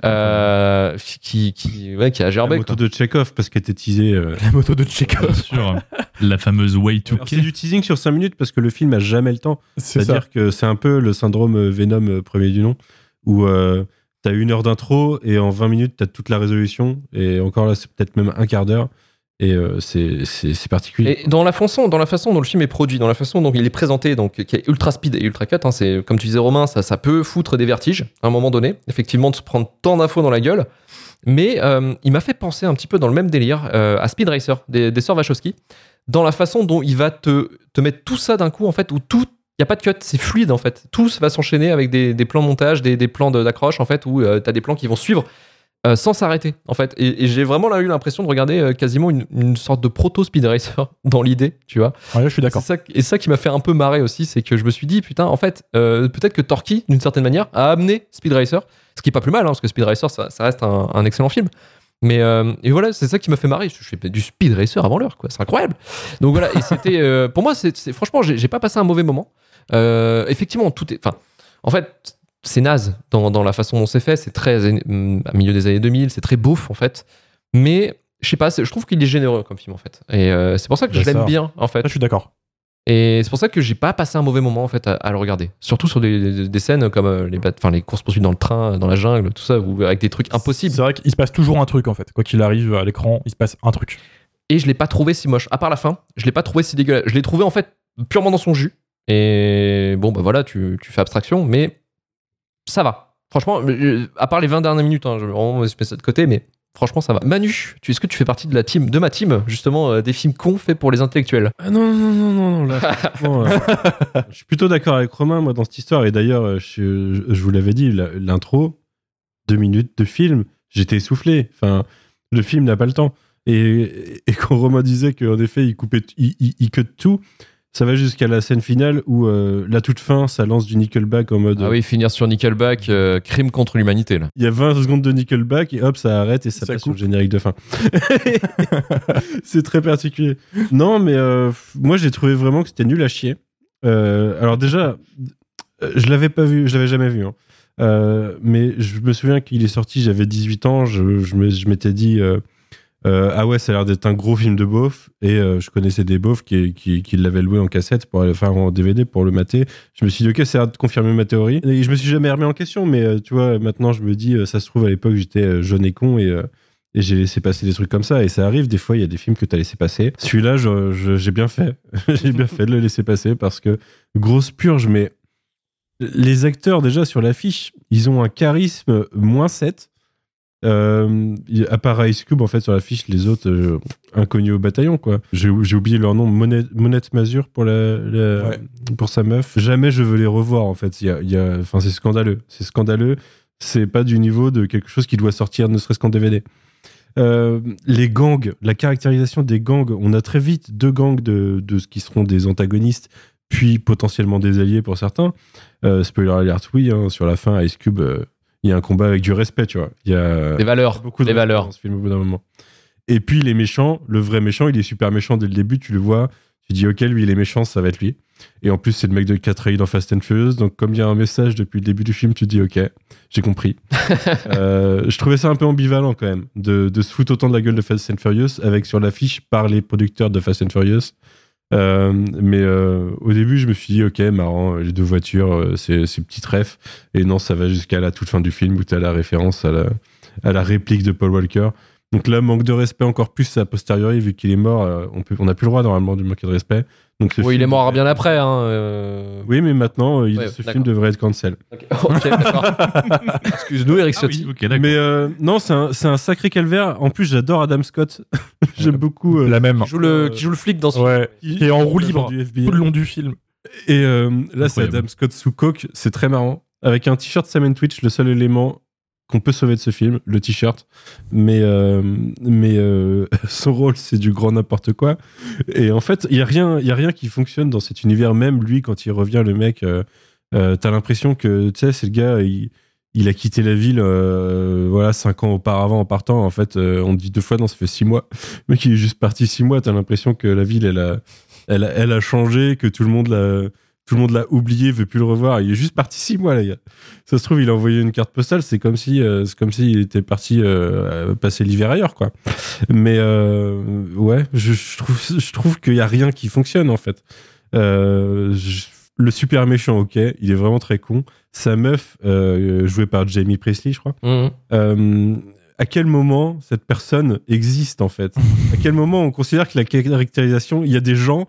euh, qui, qui, ouais, qui a La gerbé. moto quoi. de Chekhov, parce qu'elle était teasée. euh. La moto de Chekhov. sûr. La fameuse Way to C'est du teasing sur 5 minutes parce que le film a jamais le temps. C'est-à-dire que c'est un peu le syndrome euh, Venom premier du nom, où euh, t'as une heure d'intro et en 20 minutes t'as toute la résolution, et encore là c'est peut-être même un quart d'heure, et euh, c'est particulier. Et dans la façon, dans la façon dont le film est produit, dans la façon dont il est présenté, donc qui est ultra speed et ultra cut, hein, c'est comme tu disais Romain, ça, ça peut foutre des vertiges à un moment donné, effectivement de se prendre tant d'infos dans la gueule. Mais euh, il m'a fait penser un petit peu dans le même délire euh, à Speed Racer des, des sœurs Wachowski, dans la façon dont il va te, te mettre tout ça d'un coup en fait, où tout n'y a pas de cut, c'est fluide en fait. Tout va s'enchaîner avec des, des plans montage, des, des plans de- d'accroche en fait, où tu as des plans qui vont suivre euh, sans s'arrêter en fait. Et, et j'ai vraiment là eu l'impression de regarder euh, quasiment une, une sorte de proto Speed Racer dans l'idée, tu vois. Ouais, je suis d'accord. Ça, et ça qui m'a fait un peu marrer aussi, c'est que je me suis dit, putain, en fait, euh, peut-être que Torquay, d'une certaine manière, a amené Speed Racer, ce qui est pas plus mal, hein, parce que Speed Racer, ça, ça reste un, un excellent film. Mais et voilà, c'est ça qui m'a fait marrer. Je fais du Speed Racer avant l'heure, quoi. C'est incroyable. Donc voilà, et c'était, pour moi, c'est, franchement, j'ai, pas passé un mauvais moment. Effectivement, tout est, enfin, en fait, c'est naze dans, dans la façon dont c'est fait. C'est très hum, à milieu des années 2000, c'est très beauf en fait. Mais je sais pas, je trouve qu'il est généreux comme film en fait. Et euh, c'est pour ça que je l'aime bien en fait. Ça, je suis d'accord. Et c'est pour ça que j'ai pas passé un mauvais moment en fait à, à le regarder. Surtout sur des, des- des scènes comme euh, les, enfin, les courses poursuites dans le train, dans la jungle, tout ça, ou avec des trucs impossibles. C'est vrai qu'il se passe toujours un truc en fait. Quoi qu'il arrive à l'écran, il se passe un truc. Et je l'ai pas trouvé si moche. À part la fin, je l'ai pas trouvé si dégueulasse. Je l'ai trouvé en fait purement dans son jus. Et bon, bah voilà, tu, tu fais abstraction, mais ça va. Franchement, euh, à part les 20 dernières minutes, hein, je vais vraiment me mettre ça de côté, mais franchement, ça va. Manu, tu, est-ce que tu fais partie de la team, de ma team, justement, euh, des films cons faits pour les intellectuels? Ah non, non, non, non, non, là, euh, je suis plutôt d'accord avec Romain, moi, dans cette histoire. Et d'ailleurs, je, vous l'avais dit, l'intro, deux minutes de film, j'étais essoufflé. Enfin, le film n'a pas le temps. Et, et quand Romain disait qu'en effet, il coupait, il, il, il cut tout, ça va jusqu'à la scène finale où euh, la toute fin, ça lance du Nickelback en mode. Ah oui, finir sur Nickelback, euh, crime contre l'humanité là. Il y a 20 secondes de Nickelback et hop, ça arrête et ça, Ça passe coupe. sur le générique de fin. c'est très particulier. Non, mais euh, moi j'ai trouvé vraiment que c'était nul à chier. Euh, alors déjà, je l'avais pas vu, je l'avais jamais vu. hein. Euh, mais je me souviens qu'il est sorti, j'avais 18 ans, je, je me- je m'étais dit, euh, ah ouais, ça a l'air d'être un gros film de beauf. Et euh, je connaissais des beaufs qui, qui, l'avaient loué en cassette, pour, enfin en DVD pour le mater. Je me suis dit, ok, ça a l'air de confirmer ma théorie. Et je me suis jamais remis en question, mais euh, tu vois, maintenant je me dis, ça se trouve à l'époque j'étais jeune et con et. j'ai laissé passer des trucs comme ça. Et ça arrive, des fois, il y a des films que tu as laissé passer. Celui-là, j'ai bien fait. j'ai bien fait de le laisser passer parce que grosse purge, mais les acteurs, déjà, sur l'affiche, ils ont un charisme moins 7. Euh, à part Ice Cube, en fait, sur l'affiche, les autres, euh, inconnus au bataillon, quoi. J'ai oublié leur nom, Monette, Monette Mazur pour, la, la- Ouais. pour sa meuf. Jamais je veux les revoir, en fait. Y a, y a- c'est scandaleux. C'est scandaleux. C'est pas du niveau de quelque chose qui doit sortir, ne serait-ce qu'en DVD. Euh, les gangs, la caractérisation des gangs, on a très vite deux gangs de, de ce qui seront des antagonistes, puis potentiellement des alliés pour certains. Spoiler alert, oui, hein, sur la fin, Ice Cube, il y a un combat avec du respect, tu vois. Il y a Des valeurs, beaucoup de des valeurs. dans ce film au bout d'un moment. Et puis les méchants, le vrai méchant, il est super méchant dès le début, tu le vois, tu dis ok, lui il est méchant, ça va être lui. Et en plus, c'est le mec de 4 dans Fast and Furious, donc comme il y a un message depuis le début du film, tu dis ok, j'ai compris. Euh, je trouvais ça un peu ambivalent quand même, de, de se foutre autant de la gueule de Fast and Furious avec sur l'affiche par les producteurs de Fast and Furious. Euh, mais euh, au début, je me suis dit, ok, marrant, les deux voitures, euh, c'est petit ref. Et non, ça va jusqu'à la toute fin du film où tu as la référence à à la réplique de Paul Walker. Donc là, manque de respect encore plus a posteriori, vu qu'il est mort, euh, on peut, on n'a plus le droit normalement de manquer de respect. Donc Oui, il film est mort bien après. Hein, euh. Oui, mais maintenant, euh, il- Ouais, ce film devrait être cancel. Ok, ok, d'accord. Excuse-nous, Eric Ah oui, Ciotti. Mais euh, non, c'est un, sacré calvaire. En plus, j'adore Adam Scott. J'aime beaucoup. euh, La même. Qui joue, le, qui joue le flic dans ce Ouais. qui- Qui est en roue libre du FBI. tout le long du film. Et euh, là, c'est. Adam Scott sous coke. C'est très marrant. Avec un t-shirt Sam Twitch, le seul élément qu'on peut sauver de ce film, le t-shirt. Mais, euh, mais euh, son rôle, c'est du grand n'importe quoi. Et en fait, il n'y a, rien- a rien qui fonctionne dans cet univers. Même lui, quand il revient, le mec, euh, euh, t'as l'impression que, tu sais, c'est le gars, il, a quitté la ville, voilà, cinq ans auparavant en partant. En fait, on dit deux fois, non, ça fait six mois. Le mec, est juste parti six mois. T'as l'impression que la ville, elle a, elle, elle a changé, que tout le monde l'a, tout le monde l'a oublié, veut plus le revoir. Il est juste parti six mois, les gars. Ça se trouve, il a envoyé une carte postale. C'est comme si, euh, c'est comme s'il était parti euh, passer l'hiver ailleurs, quoi. Mais euh, ouais, je, je trouve, je trouve qu'il y a rien qui fonctionne en fait. Euh, je- le super méchant, ok, il est vraiment très con. Sa meuf, jouée par Jamie Presley, je crois. Mhm. Euh, à quel moment cette personne existe en fait? À quel moment on considère que la caractérisation, il y a des gens,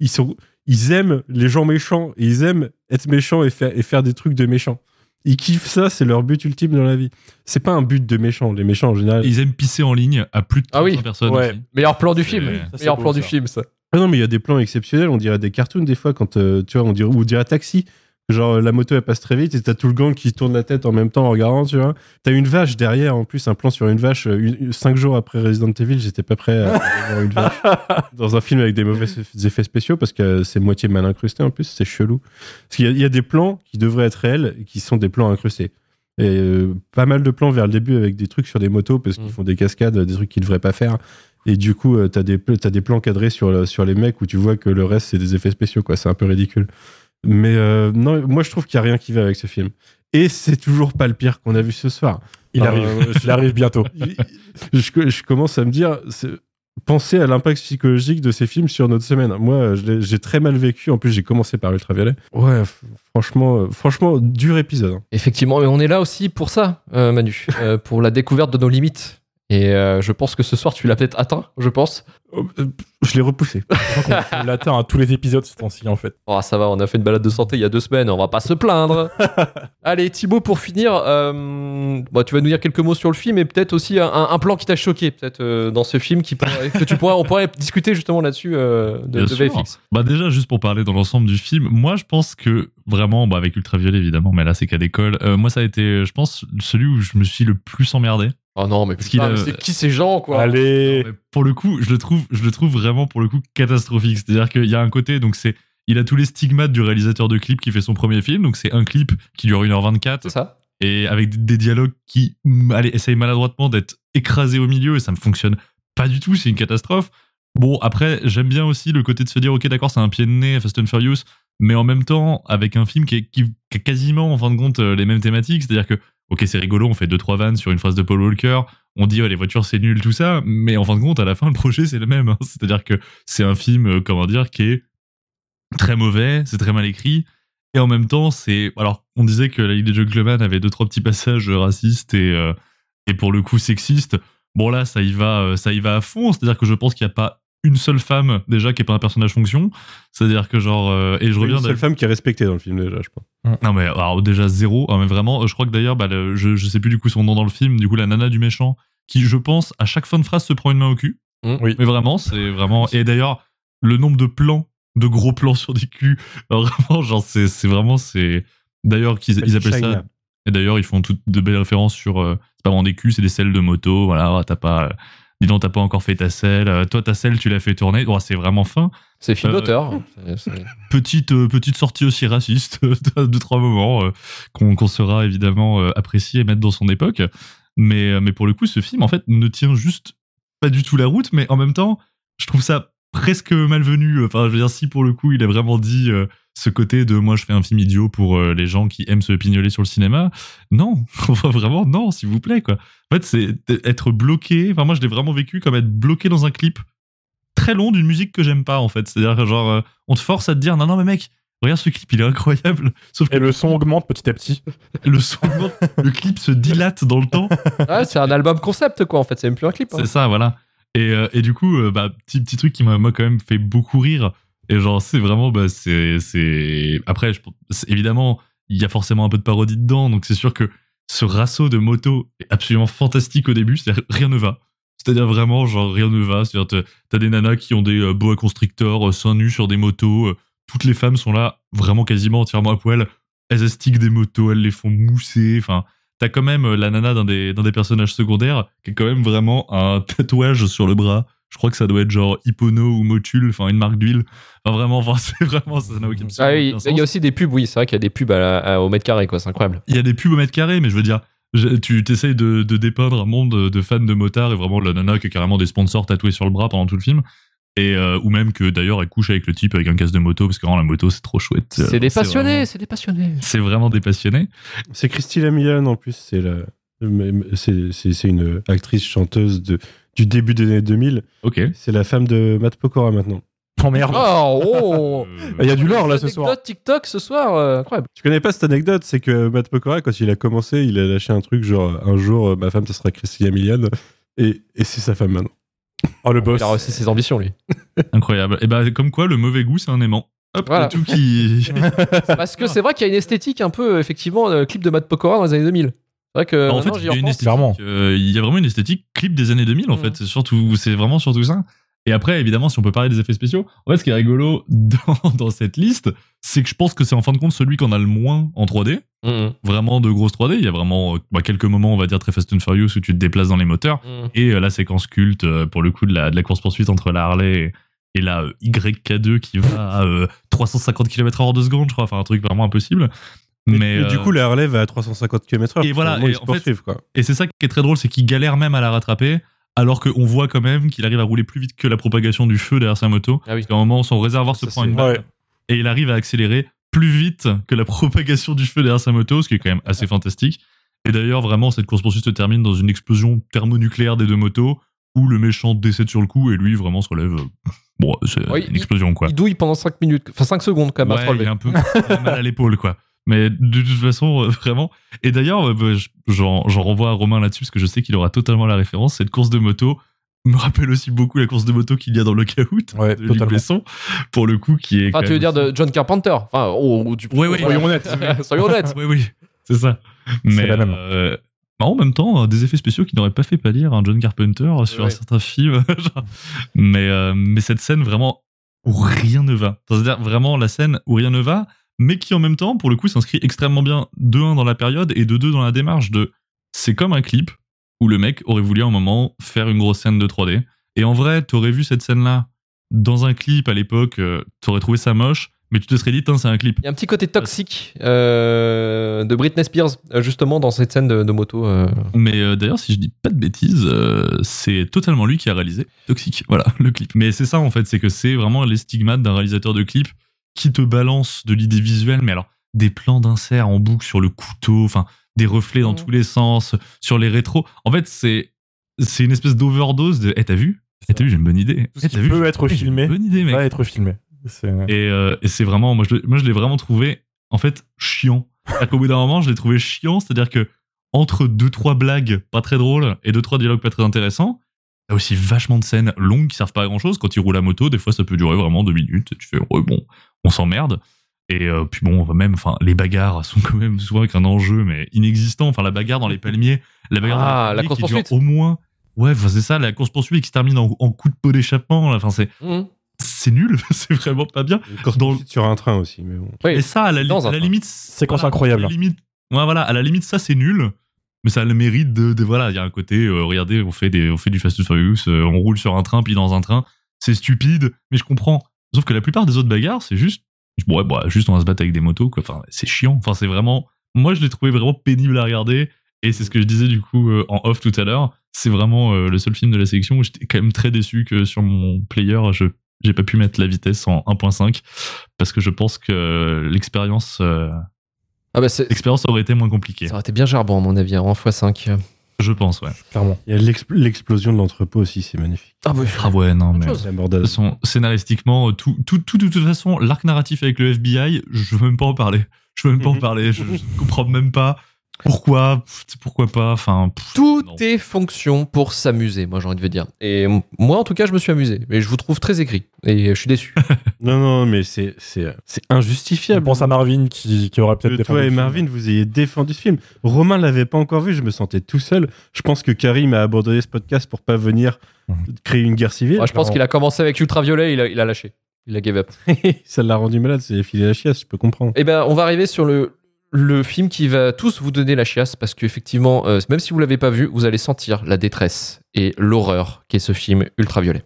ils sont, ils aiment les gens méchants et ils aiment être méchants et faire, et faire des trucs de méchants. Ils kiffent ça, c'est leur but ultime dans la vie. C'est pas un but de méchant. Les méchants en général. Ils aiment pisser en ligne à plus de 300 Ah oui, personnes. ouais. aussi. Meilleur plan du film. ça, Meilleur beau, plan du film, ça. Ah non, mais il y a des plans exceptionnels. On dirait des cartoons des fois quand euh, tu vois, on dirait ou on dirait taxi. Genre la moto elle passe très vite et t'as tout le gang qui tourne la tête en même temps en regardant, tu vois. T'as une vache derrière en plus, un plan sur une vache. euh, une- cinq jours après Resident Evil, j'étais pas prêt à voir une vache dans un film avec des mauvais effets spéciaux parce que c'est moitié mal incrusté en plus, c'est chelou. Parce qu'il y, a- il y a des plans qui devraient être réels et qui sont des plans incrustés. Et euh, pas mal de plans vers le début avec des trucs sur des motos parce qu'ils Mm. font des cascades, des trucs qu'ils devraient pas faire. Et du coup, euh, t'as des, des plans cadrés sur, sur les mecs où tu vois que le reste, c'est des effets spéciaux, quoi. C'est un peu ridicule. Mais euh, non, moi, je trouve qu'il n'y a rien qui va avec ce film. Et c'est toujours pas le pire qu'on a vu ce soir. Il Euh, arrive. je- Il arrive bientôt. je, je commence à me dire, c'est- pensez à l'impact psychologique de ces films sur notre semaine. Moi, j'ai très mal vécu. En plus, j'ai commencé par Ultraviolet. Ouais, franchement, euh, franchement, dur épisode. hein. Effectivement, mais on est là aussi pour ça, euh, Manu, euh, pour la découverte de nos limites. Et euh, je pense que ce soir, tu l'as peut-être atteint, je pense. Oh, euh, Je l'ai repoussé. On l'atteint à tous les épisodes ce temps-ci en fait. Oh, ça va, on a fait une balade de santé il y a deux semaines, on va pas se plaindre. Allez, Thibaut, pour finir, euh, tu vas nous dire quelques mots sur le film et peut-être aussi un, un plan qui t'a choqué, peut-être euh, dans ce film, qui pourrait- que tu pourrais, on pourrait discuter justement là-dessus euh, de, de. VFX. Bah déjà, juste pour parler dans l'ensemble du film, moi je pense que vraiment, bah avec Ultraviolet évidemment, mais là c'est qu'à l'école, euh, moi ça a été, je pense, celui où je me suis le plus emmerdé. Oh non, mais Parce qu'il putain, a- mais c'est qui ces gens, quoi? Allez. Non, mais pour le coup, je le trouve, je le trouve vraiment pour le coup catastrophique. C'est-à-dire qu'il y a un côté, donc c'est, il a tous les stigmates du réalisateur de clip qui fait son premier film. Donc c'est un clip qui dure 1h24 C'est ça et avec des- dialogues qui mm, allez, essayent maladroitement d'être écrasés au milieu et ça ne fonctionne pas du tout, c'est une catastrophe. Bon, après, j'aime bien aussi le côté de se dire, ok, d'accord, c'est un pied de nez, Fast and Furious, mais en même temps, avec un film qui, est- qui- qui a quasiment, en fin de compte, euh, les mêmes thématiques, c'est-à-dire que, ok, c'est rigolo, on fait deux, trois vannes sur une phrase de Paul Walker, on dit, les voitures, c'est nul, tout ça, mais en fin de compte, à la fin, le projet, c'est le même. hein. C'est-à-dire que c'est un film, euh, comment dire, qui est très mauvais, c'est très mal écrit, et en même temps, c'est. Alors, on disait que la Ligue des Gentlemen avait deux, trois petits passages racistes et, euh, et pour le coup sexistes. Bon, là, ça y va, euh, ça y va à fond. C'est-à-dire que je pense qu'il n'y a pas une seule femme, déjà, qui n'est pas un personnage fonction. C'est-à-dire que, genre. euh, et je Une reviens. seule femme qui est respectée dans le film déjà, je pense. Non, mais alors, déjà zéro. Ah, mais vraiment, je crois que d'ailleurs, bah, le- je, je sais plus du coup son nom dans le film, du coup, la nana du méchant, qui, je pense, à chaque fin de phrase se prend une main au cul. Oui. Mais vraiment, c'est vraiment. Et d'ailleurs, le nombre de plans, de gros plans sur des culs, vraiment, genre, c'est c'est vraiment. c'est D'ailleurs, qu'ils ils appellent ça. Et d'ailleurs, ils font toutes de belles références sur. euh, c'est pas vraiment des culs, c'est des selles de moto. Voilà, t'as pas. euh, dis donc, t'as pas encore fait ta selle. euh, toi, ta selle, tu l'as fait tourner. Oh, c'est vraiment fin. C'est film Euh, d'auteur. C'est- c'est- Petite, euh, petite sortie aussi raciste, de deux, trois moments, euh, qu'on saura évidemment euh, apprécier et mettre dans son époque. Mais, euh, mais pour le coup, ce film, en fait, ne tient juste pas du tout la route, mais en même temps, je trouve ça presque malvenu. Enfin, je veux dire, si pour le coup, il a vraiment dit euh, ce côté de moi, je fais un film idiot pour euh, les gens qui aiment se pignoler sur le cinéma. Non, vraiment, non, s'il vous plaît, quoi. En fait, c'est être bloqué. Enfin, moi, je l'ai vraiment vécu comme être bloqué dans un clip très long d'une musique que j'aime pas, en fait. C'est-à-dire, genre, euh, on te force à te dire, non, non, mais mec, regarde ce clip, il est incroyable. Sauf que Et le son augmente petit à petit. le son, le clip se dilate dans le temps. Ouais, c'est un album concept, quoi, en fait. C'est même plus un clip. hein. C'est ça, voilà. Et, euh, et du coup, euh, bah, petit, petit truc qui m'a moi, quand même fait beaucoup rire. Et genre, c'est vraiment, bah, c'est, c'est. Après, évidemment, il y a forcément un peu de parodie dedans. Donc, c'est sûr que ce rasso de moto est absolument fantastique au début. C'est-à-dire, rien ne va. C'est-à-dire vraiment, genre, rien ne va. C'est-à-dire, t'as- des nanas qui ont des euh, boa constrictors, euh, seins nus sur des motos. euh, toutes les femmes sont là, vraiment quasiment entièrement à poil. Elles astiquent des motos, elles les font mousser. Enfin, t'as quand même la nana d'un des, d'un des personnages secondaires qui a quand même vraiment un tatouage sur le bras. Je crois que ça doit être genre Hippono ou Motul, enfin une marque d'huile. Enfin, vraiment, enfin, c'est vraiment, ça n'a aucun, Ah oui, aucun il y sens. a aussi des pubs, oui, c'est vrai qu'il y a des pubs à la- à- au mètre carré, quoi, c'est incroyable. Il y a des pubs au mètre carré, mais je veux dire, je- tu t'essayes de, de dépeindre un monde de fans de motards et vraiment la nana qui a carrément des sponsors tatoués sur le bras pendant tout le film. Et, euh, ou même que d'ailleurs elle couche avec le type avec un casque de moto parce que vraiment la moto c'est trop chouette. C'est des passionnés, c'est des passionnés. C'est vraiment des passionnés. C'est Christy Lamillan en plus, c'est la, c'est une actrice chanteuse de, du début des années 2000. Ok. C'est la femme de Matt Pokora maintenant. Oh merde. Oh, oh Il y a du lore là ce Anecdote soir. TikTok ce soir, euh, incroyable. Tu connais pas cette anecdote C'est que Matt Pokora, quand il a commencé, il a lâché un truc genre un jour, euh, ma femme, ça sera Christy Lamillan. Et, et c'est sa femme maintenant. Oh le boss. Il a ses ambitions, lui. Incroyable. Et bah comme quoi le mauvais goût c'est un aimant. Hop, Voilà. tout qui. Parce que c'est vrai qu'il y a une esthétique un peu, effectivement, euh, clip de Matt Pokora dans les années 2000. Vrai que. en fait, maintenant, il j'y y, a une repense. esthétique, Clairement. euh, il y a vraiment une esthétique clip des années 2000 en Mhm. fait. C'est surtout, c'est vraiment surtout ça. Et après, évidemment, si on peut parler des effets spéciaux, en fait, ce qui est rigolo dans, dans cette liste, c'est que je pense que c'est en fin de compte celui qu'on a le moins en 3D. Mhm, Vraiment de grosses 3D. Il y a vraiment euh, bah, quelques moments, on va dire, très Fast and Furious où tu te déplaces dans les moteurs. mhm. Et euh, la séquence culte, euh, pour le coup, de la, de la course-poursuite entre la Harley et, et la euh, YK2 qui va à euh, 350 km/h de seconde, je crois. Enfin, un truc vraiment impossible. Mais, Mais du euh, coup, la va à 350 km/h. Et voilà, et en fait- quoi. Et c'est ça qui est très drôle, c'est qu'il galère même à la rattraper, alors qu'on voit quand même qu'il arrive à rouler plus vite que la propagation du feu derrière sa moto. Ah oui. Parce qu'à un moment, son réservoir se Ça, prend une balle, Ouais. et il arrive à accélérer plus vite que la propagation du feu derrière sa moto, ce qui est quand même assez fantastique. Et d'ailleurs, vraiment, cette course-poursuite se termine dans une explosion thermonucléaire des deux motos, où le méchant décède sur le coup, et lui, vraiment, se relève. Bon, c'est Ouais, une explosion, quoi. Il douille pendant 5 minutes, enfin 5 secondes quand même à se Ouais, relever. il a un peu mal à l'épaule, quoi. Mais de toute façon, euh, vraiment. Et d'ailleurs, euh, bah, je- j'en j'en renvoie à Romain là-dessus parce que je sais qu'il aura totalement la référence. Cette course de moto me rappelle aussi beaucoup la course de moto qu'il y a dans le Cahoot Ouais, de Luc. Besson, pour le coup, qui est. Enfin, tu veux dire de John Carpenter. Enfin, oh, oh, Soyons honnêtes. Soyons honnêtes. Oui, oui, c'est ça. Mais la même. euh, bah, en même temps, des effets spéciaux qui n'auraient pas fait pâlir un John Carpenter sur Ouais. un certain film. genre. mais, euh, mais cette scène vraiment où rien ne va. C'est-à-dire vraiment la scène où rien ne va, mais qui en même temps, pour le coup, s'inscrit extrêmement bien de 1 dans la période et de 2 dans la démarche de. C'est comme un clip où le mec aurait voulu à un moment faire une grosse scène de 3D. Et en vrai, t'aurais vu cette scène-là dans un clip à l'époque, euh, t'aurais trouvé ça moche, mais tu te serais dit, c'est un clip. Il y a un petit côté toxique euh, de Britney Spears, euh, justement, dans cette scène de, de moto. euh. Mais euh, d'ailleurs, si je dis pas de bêtises, c'est totalement lui qui a réalisé Toxic. Voilà, le clip. Mais c'est ça en fait, c'est que c'est vraiment les stigmates d'un réalisateur de clip qui te balance de l'idée visuelle, mais alors des plans d'insert en boucle sur le couteau, enfin des reflets dans tous les sens, sur les rétros. En fait, c'est c'est une espèce d'overdose de. Eh, t'as vu? Eh, t'as vu, j'ai une bonne idée. Tout ce Eh, qui t'as vu, peut être une filmé Bonne idée, mec. va être filmé. C'est- Et, euh, et c'est vraiment, moi je, moi je l'ai vraiment trouvé, en fait, chiant. C'est-à-dire qu'au bout d'un moment, je l'ai trouvé chiant, c'est-à-dire que entre deux, trois blagues pas très drôles et deux, trois dialogues pas très intéressants, a aussi vachement de scènes longues qui servent pas à grand chose. Quand il roule à moto, des fois ça peut durer vraiment deux minutes, et tu fais, ouais, bon, on s'emmerde. Et euh, puis bon, on va même, enfin, les bagarres sont quand même souvent avec un enjeu, mais inexistant. Enfin, la bagarre dans les palmiers, la bagarre dans Ah, les la palmiers qui dure au moins. Ouais, enfin, c'est ça, la course poursuite qui se termine en, en coup de pot d'échappement. là. Enfin, c'est Mhm. c'est nul, c'est vraiment pas bien. Dans- sur un train aussi, mais bon. Oui, et ça, à la, dans à la limite, voilà, incroyable. À la limite, ouais, voilà, à la limite, ça c'est nul, mais ça a le mérite de, de- voilà, il y a un côté, euh, regardez, on fait des, on fait du Fast and Furious, euh, on roule sur un train puis dans un train, c'est stupide, mais je comprends. Sauf que la plupart des autres bagarres, c'est juste, ouais, bah, juste on va se battre avec des motos, quoi. Enfin, c'est chiant. Enfin, c'est vraiment, moi je l'ai trouvé vraiment pénible à regarder. Et c'est ce que je disais du coup euh, en off tout à l'heure. C'est vraiment euh, le seul film de la sélection où j'étais quand même très déçu que sur mon player, je j'ai pas pu mettre la vitesse en 1.5 parce que je pense que l'expérience euh, Ah bah c'est- l'expérience aurait été moins compliquée. ça aurait été bien gerbant, à mon avis, hein, en x5. Je pense, ouais. Clairement. Il y a l'expl- l'explosion de l'entrepôt aussi, c'est magnifique. Ah bah, Ah ouais, non, mais. chose. De toute façon, scénaristiquement, tout, tout, tout, de toute façon, l'arc narratif avec le FBI, je veux même pas en parler. Je veux même pas en parler. Je, je comprends même pas pourquoi, pourquoi pas? Enfin, pff, Tout non. est fonction pour s'amuser, moi j'ai envie de dire. Et moi en tout cas, je me suis amusé. Mais je vous trouve très écrit. Et je suis déçu. Non, non, mais c'est c'est c'est Je injustifiable. pense à Marvin qui, qui aurait peut-être que défendu toi et film. Marvin, vous ayez défendu ce film. Romain l'avait pas encore vu, je me sentais tout seul. Je pense que Karim a abandonné ce podcast pour pas venir Mhm. créer une guerre civile. Moi, je pense qu'il a commencé avec Ultraviolet, il a, il a lâché. Il a give up. Ça l'a rendu malade, c'est filé la chiasse, je peux comprendre. Eh ben, on va arriver sur le, le film qui va tous vous donner la chiasse parce qu'effectivement, euh, même si vous l'avez pas vu, vous allez sentir la détresse et l'horreur qu'est ce film Ultraviolet.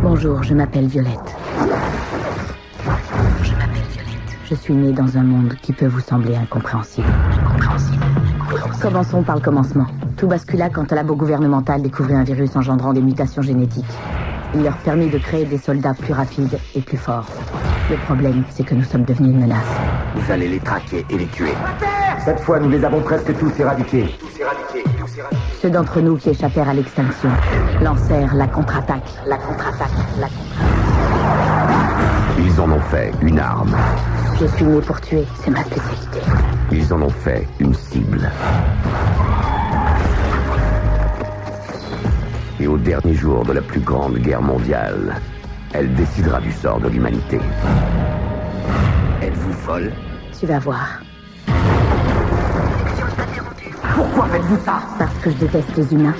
Bonjour, je m'appelle Violette. Je m'appelle Violette. Je suis née dans un monde qui peut vous sembler incompréhensible. Incompréhensible. Commençons par le commencement. Tout bascula quand un labo gouvernemental découvrit un virus engendrant des mutations génétiques. Il leur permit de créer des soldats plus rapides et plus forts. Le problème, c'est que nous sommes devenus une menace. Vous allez les traquer et les tuer. Cette fois, nous les avons presque tous éradiqués. Ceux d'entre nous qui échappèrent à l'extinction lancèrent la contre-attaque, la contre-attaque, la contre-attaque. Ils en ont fait une arme. Je suis né pour tuer, c'est ma spécialité. Ils en ont fait une cible. Dernier jour de la plus grande guerre mondiale, elle décidera du sort de l'humanité. Êtes-vous folle? Tu vas voir. Pourquoi faites-vous ça? Parce que je déteste les humains.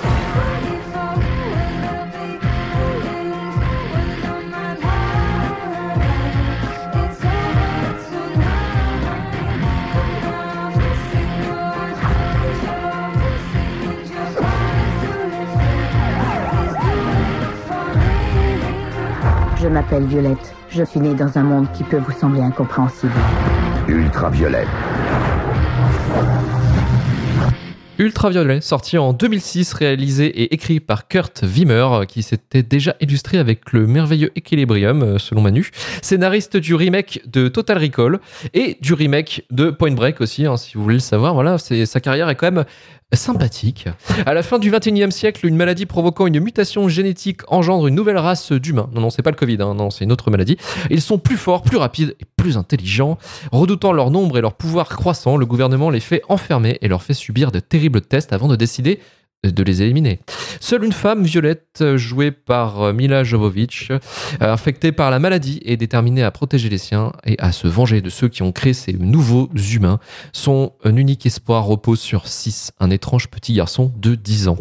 M'appelle Violette. Je suis née dans un monde qui peut vous sembler incompréhensible. Ultraviolette. Ultraviolet, sorti en 2006, réalisé et écrit par Kurt Wimmer, qui s'était déjà illustré avec le merveilleux Equilibrium, euh, selon Manu, scénariste du remake de Total Recall et du remake de Point Break aussi, hein, si vous voulez le savoir. Voilà, c'est sa carrière est quand même sympathique. À la fin du 21e siècle, une maladie provoquant une mutation génétique engendre une nouvelle race d'humains. Non, non, c'est pas le Covid, hein, non, c'est une autre maladie. Ils sont plus forts, plus rapides et plus intelligents. Redoutant leur nombre et leur pouvoir croissant, le gouvernement les fait enfermer et leur fait subir de terribles tests avant de décider de les éliminer. Seule une femme, Violette, jouée par euh, Mila Jovovich, euh, infectée par la maladie et déterminée à protéger les siens et à se venger de ceux qui ont créé ces nouveaux humains. Son unique espoir repose sur Six, un étrange petit garçon de 10 ans.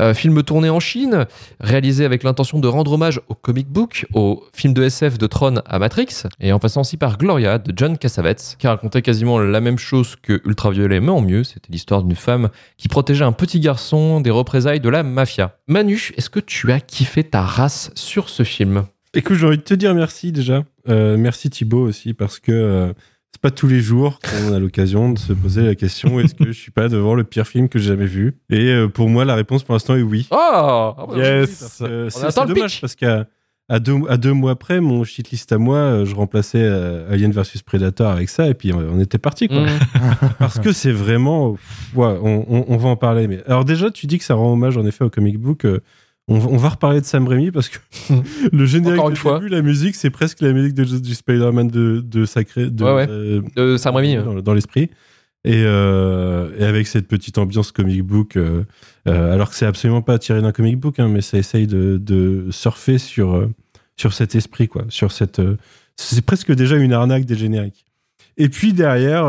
Euh, film tourné en Chine, réalisé avec l'intention de rendre hommage au comic book, au film de SF de Tron à Matrix, et en passant aussi par Gloria de John Cassavetes, qui racontait quasiment la même chose que Ultraviolet, mais en mieux. C'était l'histoire d'une femme qui protégeait un petit garçon des représailles de la mafia. Manu, est-ce que tu as kiffé ta race sur ce film Écoute, j'ai envie de te dire merci déjà. Euh, merci Thibaut aussi, parce que euh, c'est pas tous les jours qu'on a l'occasion de se poser la question est-ce que je suis pas devant le pire film que j'ai jamais vu? Et euh, pour moi, la réponse pour l'instant est oui. Oh Yes Euh, C'est dommage parce qu'à à deux, à deux mois après, mon shitlist à moi, euh, je remplaçais euh, Alien vs Predator avec ça et puis on, on était parti quoi. Mm. parce que c'est vraiment, ouais, on, on- on va en parler. Mais alors déjà, tu dis que ça rend hommage en effet au comic book. euh, on, on va reparler de Sam Raimi parce que le générique Encore une de fois. début, la musique, c'est presque la musique de, du Spider-Man de, de Sacré, de, Ouais, ouais. euh, De Sam Raimi. dans, dans l'esprit. Et, euh, et avec cette petite ambiance comic book, euh, euh, alors que c'est absolument pas tiré d'un comic book, hein, mais ça essaye de, surfer sur, euh, sur cet esprit, quoi. Sur cette, euh, c'est presque déjà une arnaque des génériques. Et puis derrière,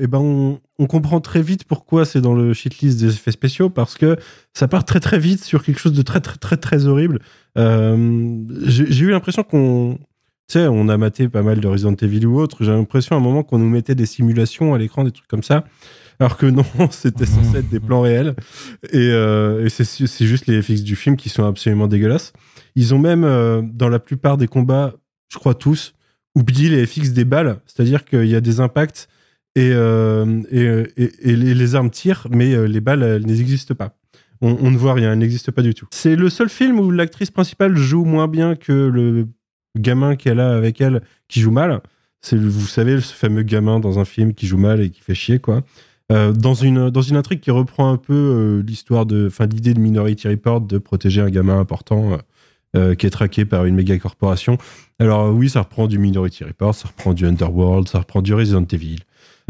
eh ben on, comprend très vite pourquoi c'est dans le shitlist des effets spéciaux, parce que ça part très très vite sur quelque chose de très très très très horrible. J'ai j'ai eu l'impression qu'on, tu sais, on a maté pas mal de Resident Evil ou autre. J'ai l'impression à un moment qu'on nous mettait des simulations à l'écran, des trucs comme ça. Alors que non, c'était censé être des plans réels. Et, euh, et c'est juste les FX du film qui sont absolument dégueulasses. Ils ont même, euh, dans la plupart des combats, je crois tous, oublié les FX des balles. C'est-à-dire qu'il y a des impacts et, euh, et, et- et les, armes tirent, mais les balles, elles n'existent pas. On, on ne voit rien, elles n'existent pas du tout. C'est le seul film où l'actrice principale joue moins bien que le gamin qu'elle a avec elle qui joue mal. C'est, vous savez, ce fameux gamin dans un film qui joue mal et qui fait chier, quoi. Euh, dans, une, intrigue qui reprend un peu euh, l'histoire de, enfin, l'idée de Minority Report de protéger un gamin important euh, qui est traqué par une méga corporation. Alors oui, ça reprend du Minority Report, ça reprend du Underworld, ça reprend du Resident Evil.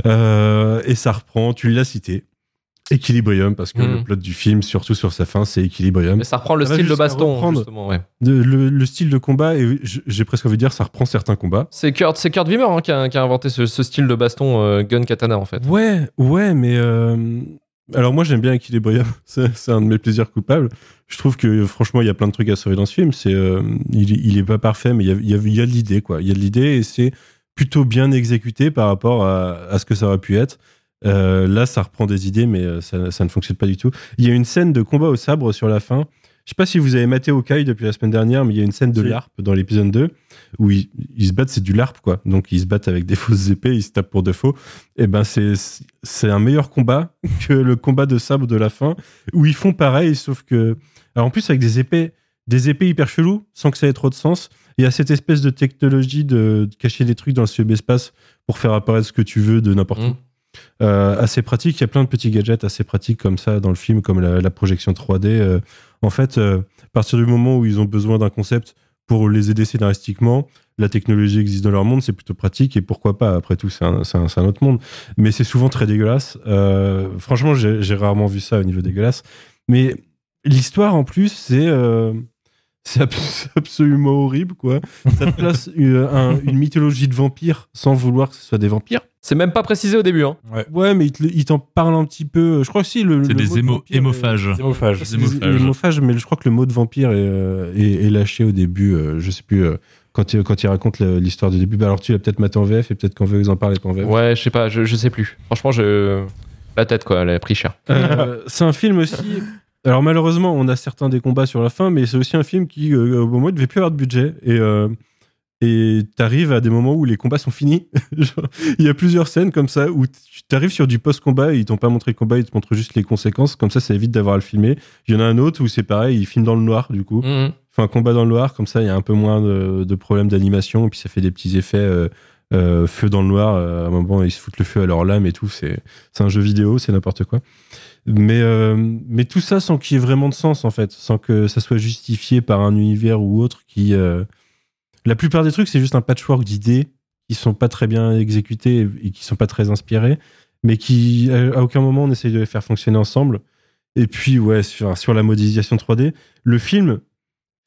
Et ça reprend, tu l'as cité, Equilibrium, parce que le plot du film, surtout sur sa fin, c'est Equilibrium. Mais ça reprend le Ça va style de baston, justement, ouais. de- le, le style de combat, et j'ai presque envie de dire, ça reprend certains combats. C'est Kurt, c'est Kurt Wimmer hein, qui, a, qui a inventé ce, ce style de baston euh, gun katana en fait. Ouais, ouais, mais euh, alors moi j'aime bien Equilibrium, c'est c'est un de mes plaisirs coupables. Je trouve que franchement il y a plein de trucs à sauver dans ce film. C'est, euh, il, il est pas parfait, mais il y a, il y a, il y a de l'idée quoi. Il y a de l'idée et c'est plutôt bien exécuté par rapport à, à ce que ça aurait pu être. Euh, là, ça reprend des idées, mais euh, ça, ça ne fonctionne pas du tout. Il y a une scène de combat au sabre sur la fin. Je sais pas si vous avez maté Hawkeye depuis la semaine dernière, mais il y a une scène de. LARP dans l'épisode 2 où ils, ils se battent, c'est du LARP quoi. Donc ils se battent avec des fausses épées, ils se tapent pour de faux. Et ben c'est c'est un meilleur combat que le combat de sabre de la fin où ils font pareil, sauf que alors en plus avec des épées des épées hyper cheloues sans que ça ait trop de sens. Il y a cette espèce de technologie de, de cacher des trucs dans le cyberespace pour faire apparaître ce que tu veux de n'importe Mm. où. Euh, assez pratique. Il y a plein de petits gadgets assez pratiques comme ça dans le film, comme la, la projection 3D. Euh, en fait, euh, à partir du moment où ils ont besoin d'un concept pour les aider scénaristiquement, la technologie existe dans leur monde, c'est plutôt pratique et pourquoi pas? Après tout, c'est un, autre monde. Mais c'est souvent très dégueulasse. Euh, franchement, j'ai rarement vu ça au niveau dégueulasse. Mais l'histoire, en plus, c'est. c'est abs- c'est absolument horrible, quoi. Ça te place une, un- une mythologie de vampires sans vouloir que ce soit des vampires. C'est même pas précisé au début. Hein. Ouais, mais il te- il t'en parle un petit peu. Je crois que si le. C'est le des mot de est- hémophages. Hémophage. c'est Des hémophages. hémophages, mais je crois que le mot de vampire est, euh, est, est lâché au début. euh, je sais plus. euh, quand, il, quand il raconte le- l'histoire du début. Bah, alors tu l'as peut-être maté en VF et peut-être qu'en VF ils en parlent pas en VF. Ouais, je sais pas, je, je sais plus. Franchement, je... la tête quoi, elle a pris cher. Euh, c'est un film aussi. Alors malheureusement, on a certains des combats sur la fin, mais c'est aussi un film qui, euh, au moment, il devait plus avoir de budget. Et euh, et t'arrives à des moments où les combats sont finis. Il y a plusieurs scènes comme ça où t'arrives sur du post-combat et ils t'ont pas montré le combat, ils te montrent juste les conséquences. Comme ça, ça évite d'avoir à le filmer. Il y en a un autre où c'est pareil, ils filment dans le noir du coup. Mhm. Enfin, un combat dans le noir, comme ça, il y a un peu moins de, de problèmes d'animation, et puis ça fait des petits effets euh, euh, feu dans le noir. euh, à un moment, ils se foutent le feu à leur lame et tout. C'est c'est un jeu vidéo, c'est n'importe quoi. Mais, euh, mais tout ça sans qu'il y ait vraiment de sens, en fait, sans que ça soit justifié par un univers ou autre qui. La plupart des trucs, c'est juste un patchwork d'idées qui sont pas très bien exécutées et qui sont pas très inspirées, mais qui, à aucun moment, on essaye de les faire fonctionner ensemble. Et puis, ouais, sur, sur la modélisation 3D, le film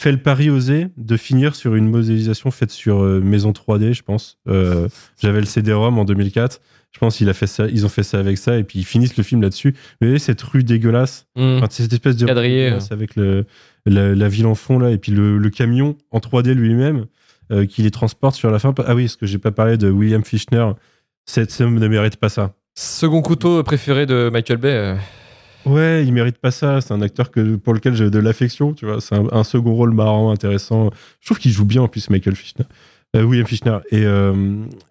fait le pari osé de finir sur une modélisation faite sur euh, maison 3D, je pense. Euh, J'avais le CD-ROM en 2004. Je pense qu'ils fait ça, ils ont fait ça avec ça et puis ils finissent le film là-dessus. Vous voyez cette rue dégueulasse, Mm. Enfin, cette espèce de rue dégueulasse avec le, la, la ville en fond là et puis le, le camion en 3D lui-même euh, qui les transporte sur la fin. Ah oui, ce que j'ai pas parlé de William Fichtner, cet homme ne mérite pas ça. Second couteau préféré de Michael Bay. euh, Ouais, il mérite pas ça. C'est un acteur que, pour lequel j'ai de l'affection, tu vois. C'est un, un second rôle marrant, intéressant. Je trouve qu'il joue bien en plus, Michael Fichtner. Euh, William Fichtner. Et, euh,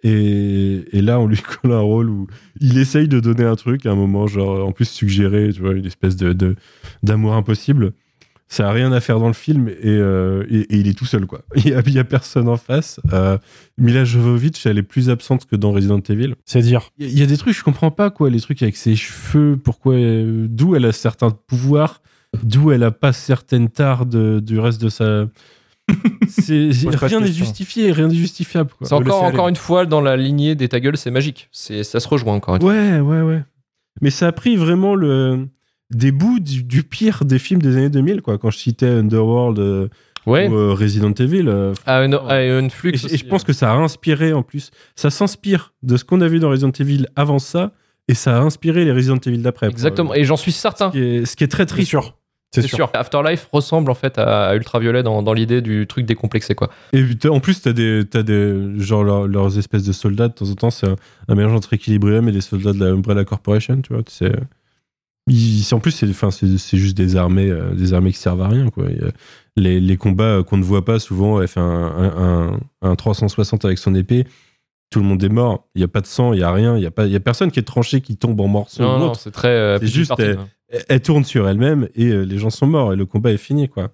et, et là, on lui colle un rôle où il essaye de donner un truc à un moment, genre, en plus suggéré, tu vois, une espèce de- d'amour impossible. Ça a rien à faire dans le film et, euh, et, et il est tout seul, quoi. Il y a, il y a personne en face. Euh, Mila Jovovich, elle est plus absente que dans Resident Evil. C'est-à-dire Il y, a- il y a des trucs, je comprends pas, quoi. Les trucs avec ses cheveux, pourquoi, euh, d'où elle a certains pouvoirs, d'où elle a pas certaines tares de- du reste de sa. C'est, rien n'est justifié, rien n'est justifiable, quoi. C'est encore, encore une fois dans la lignée des ta gueule, c'est magique. C'est, ça se rejoint encore une fois. Ouais, ouais, ouais. Mais ça a pris vraiment le des bouts du, du pire des films des années 2000, quoi. Quand je citais Underworld euh, Ouais. ou euh, Resident Evil. euh, Ah, ah, flux. et, je- et je pense que ça a inspiré en plus. Ça s'inspire de ce qu'on a vu dans Resident Evil avant ça, et ça a inspiré les Resident Evil d'après. Exactement. Et j'en suis certain. Ce qui est, ce qui est très C'est triste. sûr. C'est sûr. Afterlife ressemble en fait à, Ultraviolet dans, dans l'idée du truc décomplexé quoi. Et en plus, t'as des, t'as des, genre leur- leurs espèces de soldats de temps en temps, c'est un, un mélange entre Equilibrium et des soldats de la Umbrella Corporation, tu vois. C'est, ils, en plus, c'est, enfin, juste des armées, euh, des armées qui servent à rien, quoi. Les, les combats euh, qu'on ne voit pas souvent, elle fait un, un, un- un 360 avec son épée. Tout le monde est mort. Il y a pas de sang, il y a rien. Il y a pas, il y a personne qui est tranché, qui tombe en morceaux. Non, non, c'est très. euh, C'est juste, partie, elle, hein. elle- elle tourne sur elle-même et les gens sont morts et le combat est fini, quoi.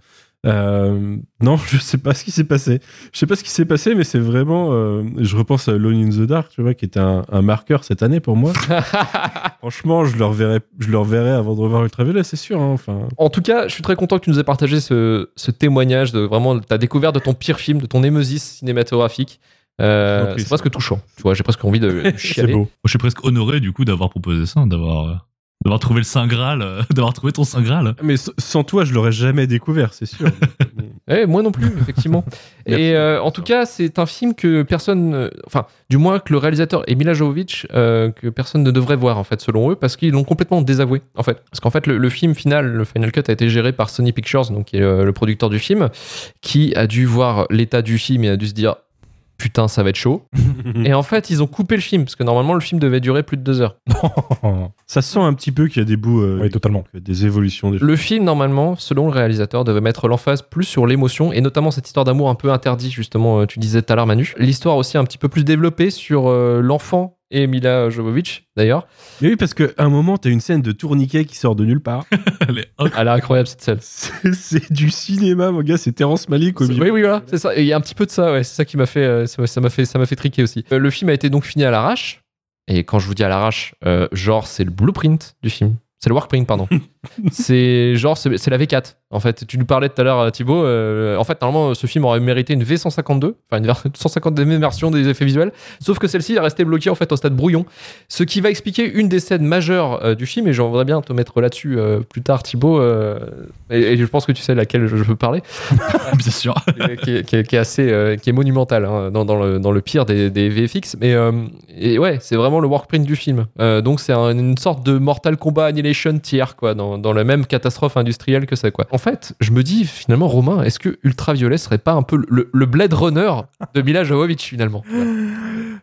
Euh, non, je sais pas ce qui s'est passé. Je sais pas ce qui s'est passé, mais c'est vraiment. euh, je repense à Alone in the Dark, tu vois, qui était un, un marqueur cette année pour moi. Franchement, je le reverrai, je le reverrai avant de revoir Ultraviolet, c'est sûr. hein, enfin, En tout cas, je suis très content que tu nous aies partagé ce, ce témoignage de vraiment ta découverte de ton pire film, de ton émesis cinématographique. Euh, c'est presque touchant. Tu vois, j'ai presque envie de, chialer. beau. Moi, je suis presque honoré du coup d'avoir proposé ça, d'avoir euh, d'avoir trouvé le Saint Graal, euh, d'avoir trouvé ton Saint Graal. mais sans toi, je l'aurais jamais découvert, c'est sûr. Eh, moi non plus, effectivement. Et euh, en tout cas, c'est un film que personne, euh, enfin, du moins que le réalisateur et Mila Jovovich, euh, que personne ne devrait voir en fait, selon eux, parce qu'ils l'ont complètement désavoué en fait. Parce qu'en fait, le, le film final, le Final Cut, a été géré par Sony Pictures, donc qui est euh, le producteur du film, qui a dû voir l'état du film et a dû se dire. Putain, ça va être chaud. et en fait, ils ont coupé le film, parce que normalement, le film devait durer plus de deux heures. Ça sent un petit peu qu'il y a des bouts, euh, Oui, totalement. des évolutions. Des Le film, normalement, selon le réalisateur, devait mettre l'emphase plus sur l'émotion et notamment cette histoire d'amour un peu interdit, justement, euh, tu disais tout à l'heure, Manu. L'histoire aussi un petit peu plus développée sur euh, l'enfant et Mila Jovovich, d'ailleurs. Mais oui, parce qu'à un moment, t'as une scène de tourniquet qui sort de nulle part. Elle est Elle est incroyable, cette scène. C'est c'est du cinéma, mon gars, c'est Terrence Malick au C'est- milieu. Oui, oui, voilà, c'est ça. Et il y a un petit peu de ça, ouais. C'est ça qui m'a fait, euh, ça ça m'a fait, ça m'a fait triquer aussi. Euh, le film a été donc fini à l'arrache. Et quand je vous dis à l'arrache, euh, genre, c'est le blueprint du film. C'est le workprint, pardon. c'est genre, c'est la V4. En fait, tu nous parlais tout à l'heure, Thibaut. euh, en fait, normalement, ce film aurait mérité une V152, enfin une ver- 152e version des effets visuels. Sauf que celle-ci est restée bloquée en fait au stade brouillon. Ce qui va expliquer une des scènes majeures euh, du film. Et j'en voudrais bien te mettre là-dessus euh, plus tard, Thibaut. euh, et, et je pense que tu sais laquelle je, veux parler. bien sûr. qui, est, qui est- qui est assez euh, qui est monumental hein, dans, dans le, dans le pire des, des VFX mais euh, et ouais c'est vraiment le workprint du film Euh, donc c'est un- une sorte de Mortal Kombat Annihilation tiers quoi dans, dans la même catastrophe industrielle que ça quoi en fait je me dis finalement Romain est-ce que Ultraviolet serait pas un peu le, le Blade Runner de Mila Jovovich finalement?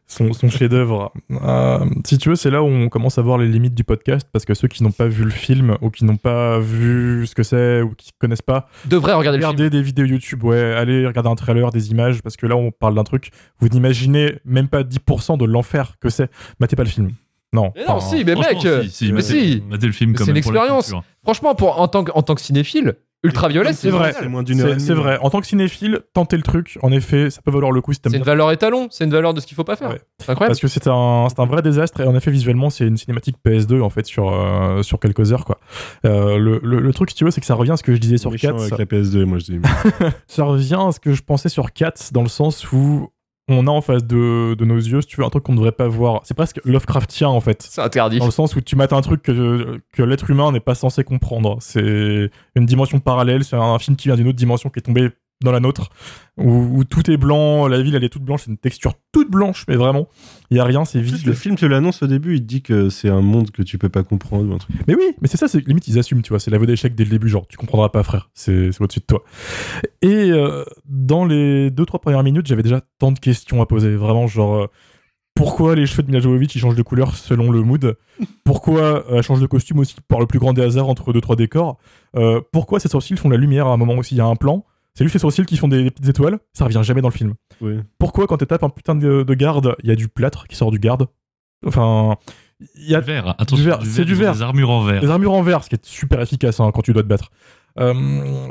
Son, son chef-d'œuvre. Euh, si tu veux, c'est là où on commence à voir les limites du podcast parce que ceux qui n'ont pas vu le film ou qui n'ont pas vu ce que c'est ou qui connaissent pas, devrait regarder le film regardez des vidéos YouTube. Ouais, allez regarder un trailer, des images parce que là on parle d'un truc. Vous n'imaginez même pas 10% de l'enfer que c'est. Matez pas le film. Non. Mais non, Enfin, si, mais mec, si, si, mais si. le film c'est une expérience. franchement pour en tant que, en tant que cinéphile Ultraviolet C'est vrai. C'est moins d'une heure et C'est demie. c'est vrai. En tant que cinéphile, tentez le truc. En effet, ça peut valoir le coup si c'est une valeur étalon c'est une valeur de ce qu'il faut pas faire Ouais. c'est incroyable Parce que c'est un, c'est un vrai désastre et en effet visuellement c'est une cinématique PS2 en fait sur, euh, sur quelques heures quoi. Euh, le, le, le truc si tu veux c'est que ça revient à ce que je disais sur 4 avec la PS2, moi je dis. ça revient à ce que je pensais sur 4 dans le sens où on a en face de, de nos yeux, si tu veux, un truc qu'on ne devrait pas voir. C'est presque Lovecraftien en fait. C'est interdit. Dans le sens où tu mates un truc que, que l'être humain n'est pas censé comprendre. C'est une dimension parallèle, c'est un film qui vient d'une autre dimension qui est tombé dans la nôtre, où, où tout est blanc, la ville elle est toute blanche, c'est une texture toute blanche, mais vraiment, il y a rien, c'est vide. le film te l'annonce au début, il te dit que c'est un monde que tu peux pas comprendre ou un truc. Mais oui, mais c'est ça, c'est limite ils assument, tu vois, c'est l'aveu d'échec dès le début, genre tu comprendras pas frère, c'est au-dessus de toi. Et euh, dans les deux trois premières minutes, j'avais déjà tant de questions à poser, vraiment genre euh, pourquoi les cheveux de Mila Jovovich ils changent de couleur selon le mood? Pourquoi euh, elle change de costume aussi par le plus grand des hasards entre deux trois décors? Euh, Pourquoi ses sourcils font la lumière à un moment aussi? Il y a un plan, c'est juste ses sourcils qui font des, des petites étoiles, ça revient jamais dans le film. Oui. Pourquoi quand tu tapes un putain de, de garde, il y a du plâtre qui sort du garde? Enfin, il y a Du verre, attention, verre, c'est du verre. Des armures en verre. des armures en verre, ce qui est super efficace hein, quand tu dois te battre. Euh,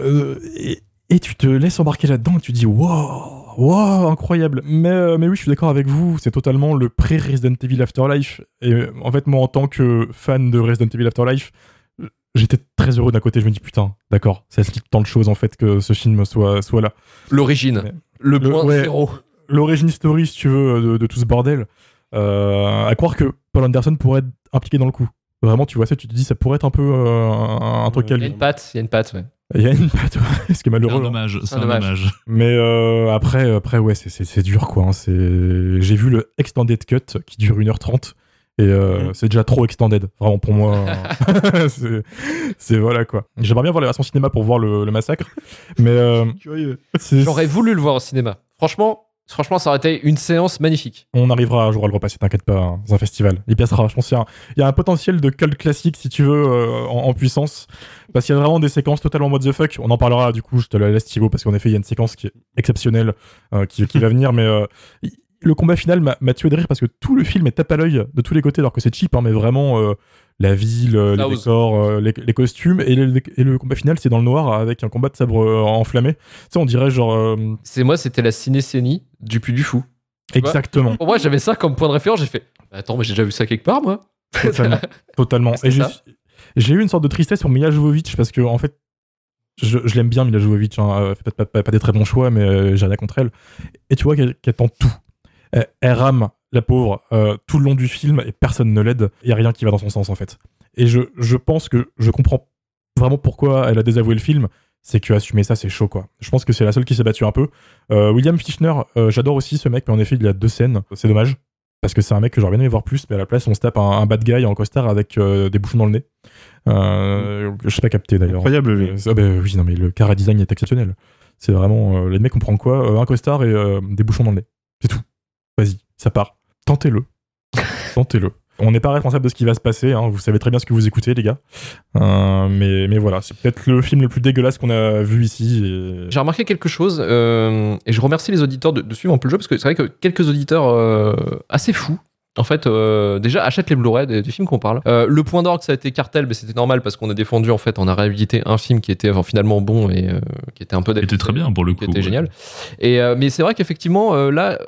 euh, et, et tu te laisses embarquer là-dedans et tu dis wow, wow, incroyable. Mais, euh, mais oui, je suis d'accord avec vous, c'est totalement le pré-Resident Evil Afterlife. Et en fait, moi, en tant que fan de Resident Evil Afterlife, euh, j'étais très heureux d'un côté. Je me dis putain, d'accord, ça explique tant de choses en fait que ce film soit, soit là. L'origine. Le Le- point ouais. zéro. L'origine story, si tu veux, de, de tout ce bordel. Euh, à croire que Paul Anderson pourrait être impliqué dans le coup. Vraiment, tu vois ça, tu te dis, ça pourrait être un peu euh, un, un truc à Il y a une patte, il y a une patte, ouais. Il y a une patte, ouais, ce qui est C'est un malheureux. hein. dommage, c'est un un dommage. dommage. Mais euh, après, après, ouais, c'est- dur, quoi. hein. C'est- J'ai vu le Extended Cut qui dure 1h30. Et euh, c'est déjà trop extended, vraiment pour moi. c'est- c'est voilà quoi. J'aimerais bien voir les versions cinéma pour voir le, le massacre, mais euh, Curieux. c'est- J'aurais voulu le voir au cinéma. Franchement, franchement, ça aurait été une séance magnifique. on arrivera un jour à le repasser, t'inquiète pas, hein, dans un festival. Il passera, je pense qu'il y a un- il y, a un potentiel de cult classique, si tu veux, euh, en, en puissance. Parce qu'il y a vraiment des séquences totalement what the fuck. On en parlera, du coup, je te la laisse, Thibaut, parce qu'en effet, il y a une séquence qui est exceptionnelle, euh, qui, qui va venir, mais euh, le combat final m'a tué de rire parce que tout le film est tape à l'œil de tous les côtés, alors que c'est cheap, hein, mais vraiment euh, la ville, euh, les Ça décors, euh, les, les costumes, et le, et le combat final, c'est dans le noir avec un combat de sabre enflammé. Tu sais, on dirait genre. C'est moi, c'était la cinécénie du Puy du Fou. exactement. Pour moi, j'avais ça comme point de référence. J'ai fait, bah, attends, mais j'ai déjà vu ça quelque part, moi. Totalement. Totalement. Et j'ai ça. eu une sorte de tristesse pour Mila Jovovich parce que, en fait, je, je l'aime bien, Mila Jovovich. Hein. Pas, pas- pas- pas des très bons choix, mais j'ai rien contre elle. Et tu vois qu'elle tente tout. Elle, elle rame, la pauvre, euh, tout le long du film et personne ne l'aide. Il y a rien qui va dans son sens, en fait. Et je, je pense que je comprends vraiment pourquoi elle a désavoué le film. C'est que assumer ça, c'est chaud, quoi. Je pense que c'est la seule qui s'est battue un peu. Euh, William Fichtner, euh, j'adore aussi ce mec, mais en effet, il y a deux scènes. C'est dommage. Parce que c'est un mec que j'aurais bien aimé voir plus, mais à la place, on se tape un, un bad guy en costard avec euh, des bouchons dans le nez. Euh, Je sais pas capté d'ailleurs. Incroyable, lui. Euh, ah bah oui, non, mais le cara design est exceptionnel. C'est vraiment. euh, les mecs, on prend quoi Euh, Un costard et euh, des bouchons dans le nez. C'est tout. Vas-y, ça part. Tentez-le. Tentez-le. On n'est pas responsable de ce qui va se passer. hein. Vous savez très bien ce que vous écoutez, les gars. Euh, mais, mais voilà, c'est peut-être le film le plus dégueulasse qu'on a vu ici. et- J'ai remarqué quelque chose, euh, et je remercie les auditeurs de, de suivre un peu le jeu, parce que c'est vrai que quelques auditeurs euh, assez fous, en fait, euh, déjà achètent les Blu-ray des, des films qu'on parle. Euh, le point d'orgue, ça a été Cartel, mais c'était normal parce qu'on a défendu, en fait, on a réhabilité un film qui était enfin, finalement bon et euh, qui était un peu Qui était très bien pour le coup. qui était ouais. génial. Et, euh, mais c'est vrai qu'effectivement, euh, là,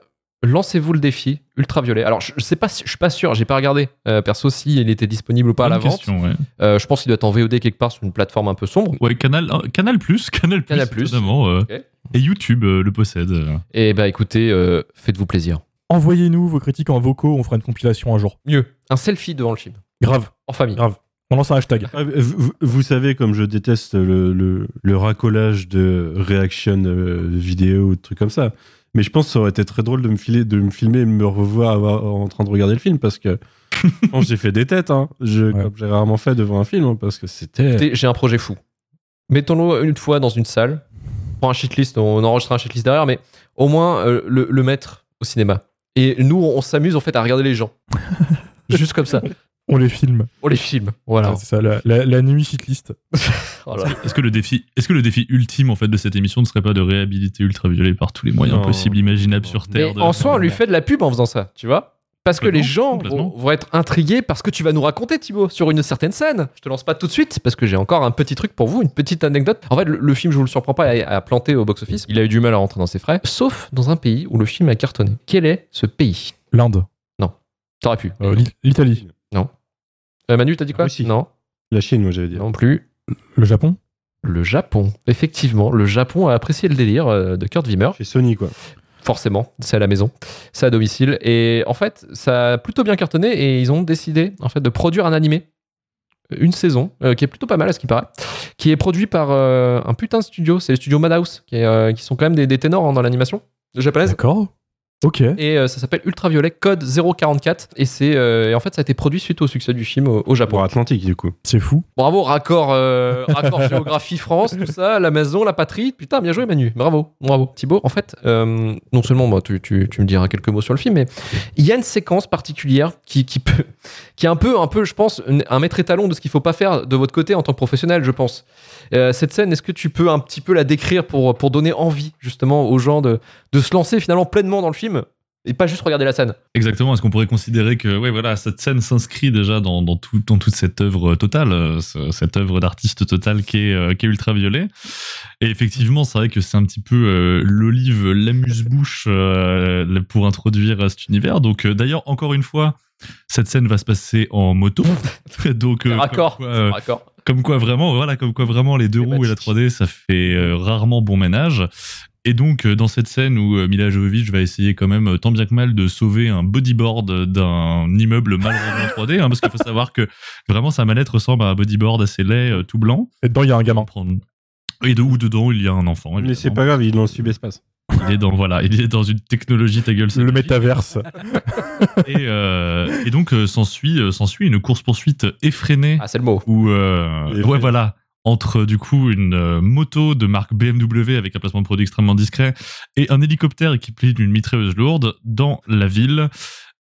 lancez-vous le défi ultraviolet. Alors, je, je sais pas, si- je suis pas sûr, j'ai pas regardé euh, perso si il était disponible ou pas à la vente. ouais. Euh, je pense qu'il doit être en VOD quelque part sur une plateforme un peu sombre. Ouais, Canal, euh, Canal Plus, Canal Plus, Canal+. euh, Ok. et YouTube euh, le possède. Et bah écoutez, euh, faites-vous plaisir. Envoyez-nous vos critiques en vocaux, on fera une compilation un jour. Mieux, un selfie devant le film, Grave, en famille. grave. On lance un hashtag. Ah, Vous, savez, comme je déteste le, le, le racolage de réaction euh, vidéo ou de trucs comme ça. Mais je pense que ça aurait été très drôle de me, filer, de me filmer et de me revoir avoir- en train de regarder le film parce que j'ai fait des têtes. Hein. Je, Ouais. Comme j'ai rarement fait devant un film hein, parce que c'était. J'ai un projet fou. Mettons-le une fois dans une salle, on prend un shitlist, on enregistre un shitlist derrière, mais au moins euh, le, le mettre au cinéma. Et nous, on s'amuse en fait à regarder les gens. Juste comme ça. On les filme. On les filme. Voilà. C'est ça, la, la- la nuit shitlist. Oh là. Est-ce que le défi, est-ce que le défi ultime en fait de cette émission ne serait pas de réhabiliter Ultraviolet par tous les moyens Non. possibles, imaginables sur Mais Terre de- en soi, on lui fait de la pub en faisant ça, tu vois parce que les gens vont, vont être intrigués parce que tu vas nous raconter, Thibaut, sur une certaine scène. Je te lance pas tout de suite parce que j'ai encore un petit truc pour vous, une petite anecdote. En fait, le, le film, je vous le surprends pas, a, a planté au box-office. Il a eu du mal à rentrer dans ses frais, sauf dans un pays où le film a cartonné. Quel est ce pays? L'Inde. T'aurais pu. Euh, l'I- L'Italie. Euh, Manu, t'as dit quoi Russie. Non, La Chine, moi, j'allais dire. non plus. Le Japon? Le Japon. Effectivement, le Japon a apprécié le délire euh, de Kurt Wimmer. Chez Sony, quoi. Forcément, c'est à la maison, c'est à domicile. Et en fait, ça a plutôt bien cartonné et ils ont décidé en fait de produire un animé, une saison, euh, qui est plutôt pas mal à ce qui paraît, qui est produit par euh, un putain de studio, c'est le studio Madhouse, qui, est, euh, qui sont quand même des, des ténors hein, dans l'animation japonaise. D'accord. Ok. Et euh, ça s'appelle Ultraviolet Code 044. Et c'est euh, et en fait, ça a été produit suite au succès du film au, au Japon. Pour Atlantique, du coup. C'est fou. Bravo, raccord, euh, raccord géographie France, tout ça, la maison, la patrie. Putain, bien joué, Manu. Bravo, bravo. Thibaut, en fait, euh, non seulement moi, tu, tu, tu me diras quelques mots sur le film, mais il y a une séquence particulière qui, qui peut, qui est un peu, un peu, je pense, un maître étalon de ce qu'il faut pas faire de votre côté en tant que professionnel, je pense. Euh, cette scène, est-ce que tu peux un petit peu la décrire pour, pour donner envie, justement, aux gens de, de se lancer finalement pleinement dans le film? Et pas juste regarder la scène Exactement. Est-ce qu'on pourrait considérer que, ouais, voilà, cette scène s'inscrit déjà dans, dans, tout, dans toute cette œuvre totale, ce- cette œuvre d'artiste total qui est, euh, qui est ultraviolet. Et effectivement, c'est vrai que c'est un petit peu euh, l'olive, l'amuse-bouche euh, pour introduire cet univers. Donc, euh, d'ailleurs, encore une fois, cette scène va se passer en moto. Donc, Raccord, comme quoi, raccord. comme quoi vraiment, voilà, comme quoi vraiment les deux roues et la 3D, ça fait rarement bon ménage. Et donc, euh, dans cette scène où euh, Mila Jovovich va essayer quand même, euh, tant bien que mal, de sauver un bodyboard d'un immeuble mal rendu en 3D, hein, parce qu'il faut savoir que vraiment sa manette ressemble à un bodyboard assez laid, tout blanc. Et dedans, il y a un gamin. Et de où dedans, il y a un enfant. Mais c'est pas grave, il est dans le subespace. Il est dans, voilà, il est dans une technologie ta gueule. Le métaverse. et, euh, et donc euh, s'ensuit euh, s'ensuit une course poursuite effrénée. Ah c'est le mot. Où euh, ouais voilà entre du coup une euh, moto de marque BMW avec un placement de produit extrêmement discret et un hélicoptère équipé d'une mitrailleuse lourde dans la ville.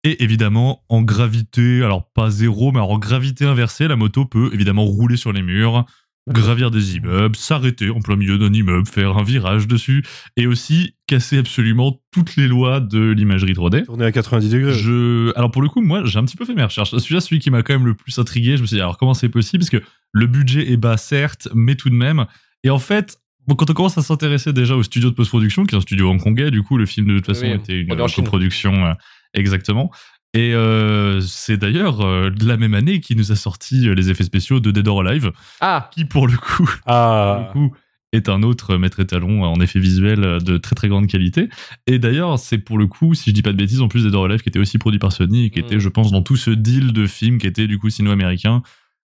Et évidemment, en gravité, alors pas zéro, mais en gravité inversée, la moto peut évidemment rouler sur les murs, gravir des immeubles, s'arrêter en plein milieu d'un immeuble, faire un virage dessus, et aussi casser absolument toutes les lois de l'imagerie 3D. Tourner à 90 degrés. Je... Alors pour le coup, moi, j'ai un petit peu fait mes recherches. Celui-là, celui qui m'a quand même le plus intrigué, je me suis dit, alors comment c'est possible? Parce que le budget est bas, certes, mais tout de même. Et en fait, bon, quand on commence à s'intéresser déjà au studio de post-production, qui est un studio hongkongais, du coup, le film de toute façon Oui, était une coproduction euh, exactement. Et euh, c'est d'ailleurs euh, de la même année qui nous a sorti euh, les effets spéciaux de Dead or Alive, Ah qui pour le coup, Ah. pour le coup, est un autre maître étalon en effet visuel de très très grande qualité. Et d'ailleurs, c'est pour le coup, si je dis pas de bêtises, en plus Dead or Alive qui était aussi produit par Sony et qui était, je pense, dans tout ce deal de films qui était du coup sino-américain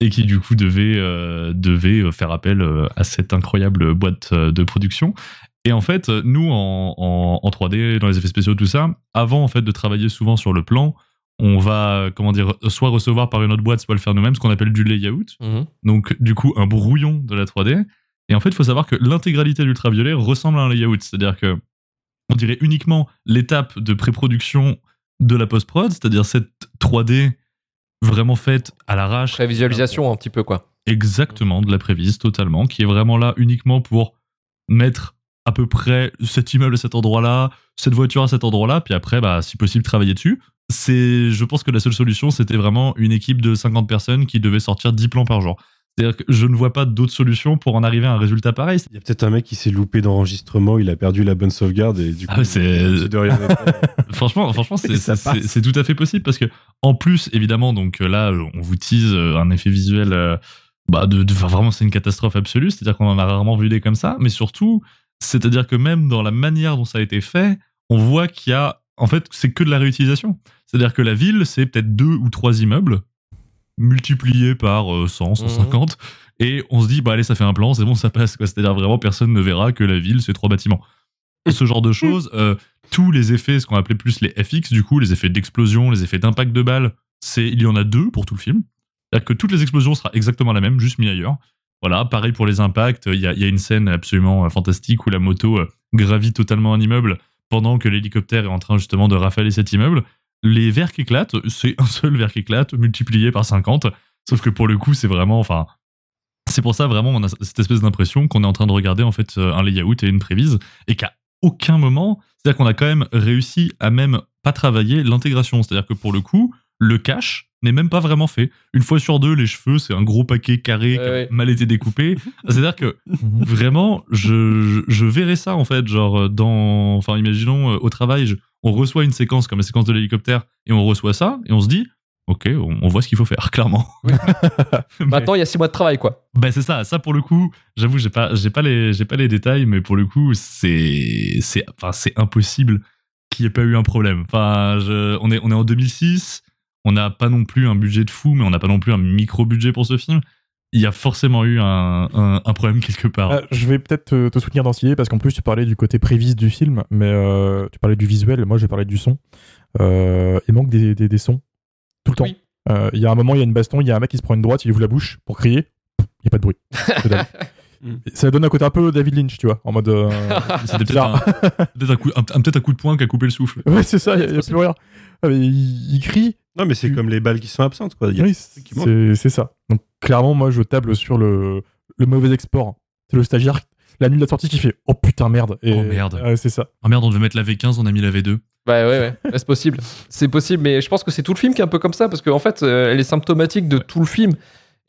et qui du coup devait, euh, devait faire appel à cette incroyable boîte de production. Et en fait, nous, en, en, en 3D, dans les effets spéciaux, tout ça, avant en fait de travailler souvent sur le plan, on va, comment dire, soit recevoir par une autre boîte, soit le faire nous-mêmes, ce qu'on appelle du layout. Mhm. Donc, du coup, un brouillon de la 3D. Et en fait, il faut savoir que l'intégralité d'Ultraviolet ressemble à un layout. C'est-à-dire que on dirait uniquement l'étape de pré-production de la post-prod, c'est-à-dire cette 3D vraiment faite à l'arrache. Prévisualisation un petit peu quoi. Exactement, de la prévise totalement, qui est vraiment là uniquement pour mettre à peu près cet immeuble à cet endroit-là, cette voiture à cet endroit-là, puis après, bah, si possible, travailler dessus. C'est, je pense que la seule solution, c'était vraiment une équipe de 50 personnes qui devait sortir 10 plans par jour. C'est-à-dire que je ne vois pas d'autre solution pour en arriver à un résultat pareil. Il y a peut-être un mec qui s'est loupé d'enregistrement, il a perdu la bonne sauvegarde et du coup. Ah ouais, c'est de rien franchement, franchement, c'est tout à fait possible parce que en plus, évidemment, donc euh, là, on vous tease euh, un effet visuel. euh, bah, de, vraiment, c'est une catastrophe absolue. C'est-à-dire qu'on en a rarement vu des comme ça. Mais surtout, c'est-à-dire que même dans la manière dont ça a été fait, on voit qu'il y a, en fait, c'est que de la réutilisation. C'est-à-dire que la ville, c'est peut-être deux ou trois immeubles multipliés par euh, 100, 150. Et on se dit, bah allez, ça fait un plan, c'est bon, ça passe. C'est-à-dire vraiment, personne ne verra que la ville, c'est trois bâtiments. Ce genre de choses, euh, tous les effets, ce qu'on appelait plus les FX, du coup, les effets d'explosion, les effets d'impact de balles, c'est il y en a deux pour tout le film. C'est-à-dire que toutes les explosions sera exactement la même, juste mis ailleurs. Voilà, pareil pour les impacts, il y a, une scène absolument euh, fantastique où la moto euh, gravit totalement un immeuble pendant que l'hélicoptère est en train justement de rafaler cet immeuble. Les verres qui éclatent, c'est un seul verre qui éclate multiplié par 50. Sauf que pour le coup, c'est vraiment, enfin, c'est pour ça vraiment on a cette espèce d'impression qu'on est en train de regarder en fait euh, un layout et une prévise et qu'à aucun moment, c'est-à-dire qu'on a quand même réussi à même pas travailler l'intégration. C'est-à-dire que pour le coup, le cache n'est même pas vraiment fait. Une fois sur deux, les cheveux, c'est un gros paquet carré qui a mal été découpé. C'est-à-dire que vraiment, je, je, je verrais ça en fait, genre dans, enfin, imaginons euh, au travail, je- on reçoit une séquence comme la séquence de l'hélicoptère et on reçoit ça et on se dit, ok, on, on voit ce qu'il faut faire, clairement. Maintenant, il y a six mois de travail, quoi. Bah c'est ça, ça pour le coup, j'avoue, j'ai pas, j'ai pas les, j'ai pas les détails, mais pour le coup, c'est, c'est, enfin, c'est impossible qu'il n'y ait pas eu un problème. Enfin, je- on est, on est en 2006, on n'a pas non plus un budget de fou, mais on n'a pas non plus un micro budget pour ce film. Il y a forcément eu un, un, un problème quelque part. Ah, je vais peut-être te, te soutenir dans ce idée parce qu'en plus tu parlais du côté prévise du film, mais euh, tu parlais du visuel, moi je vais parler du son. Euh, il manque des, des, des sons tout le temps. Oui. Euh, Il y a un moment, il y a une baston, il y a un mec qui se prend une droite, il ouvre la bouche pour crier, il n'y a pas de bruit. Dalle. Ça donne un côté un peu David Lynch, tu vois, en mode. euh, C'était peut-être bizarre. un, peut-être un coup, un- un- peut-être un coup de poing qui a coupé le souffle. ouais, c'est ça, il n'y a, plus rien. Ah, mais il, il crie. Non, mais c'est comme les balles qui sont absentes, quoi. Oui, c'est ça. Donc clairement, moi je table sur le, le mauvais export. C'est le stagiaire, la nuit de la sortie qui fait Oh putain, merde. Et, Oh, merde. ouais, c'est ça. Ah merde, on devait mettre la V15, on a mis la V2. Bah ouais, ouais, Ouais, c'est possible. C'est possible, mais je pense que c'est tout le film qui est un peu comme ça, parce qu'en fait, euh, elle est symptomatique de tout le film.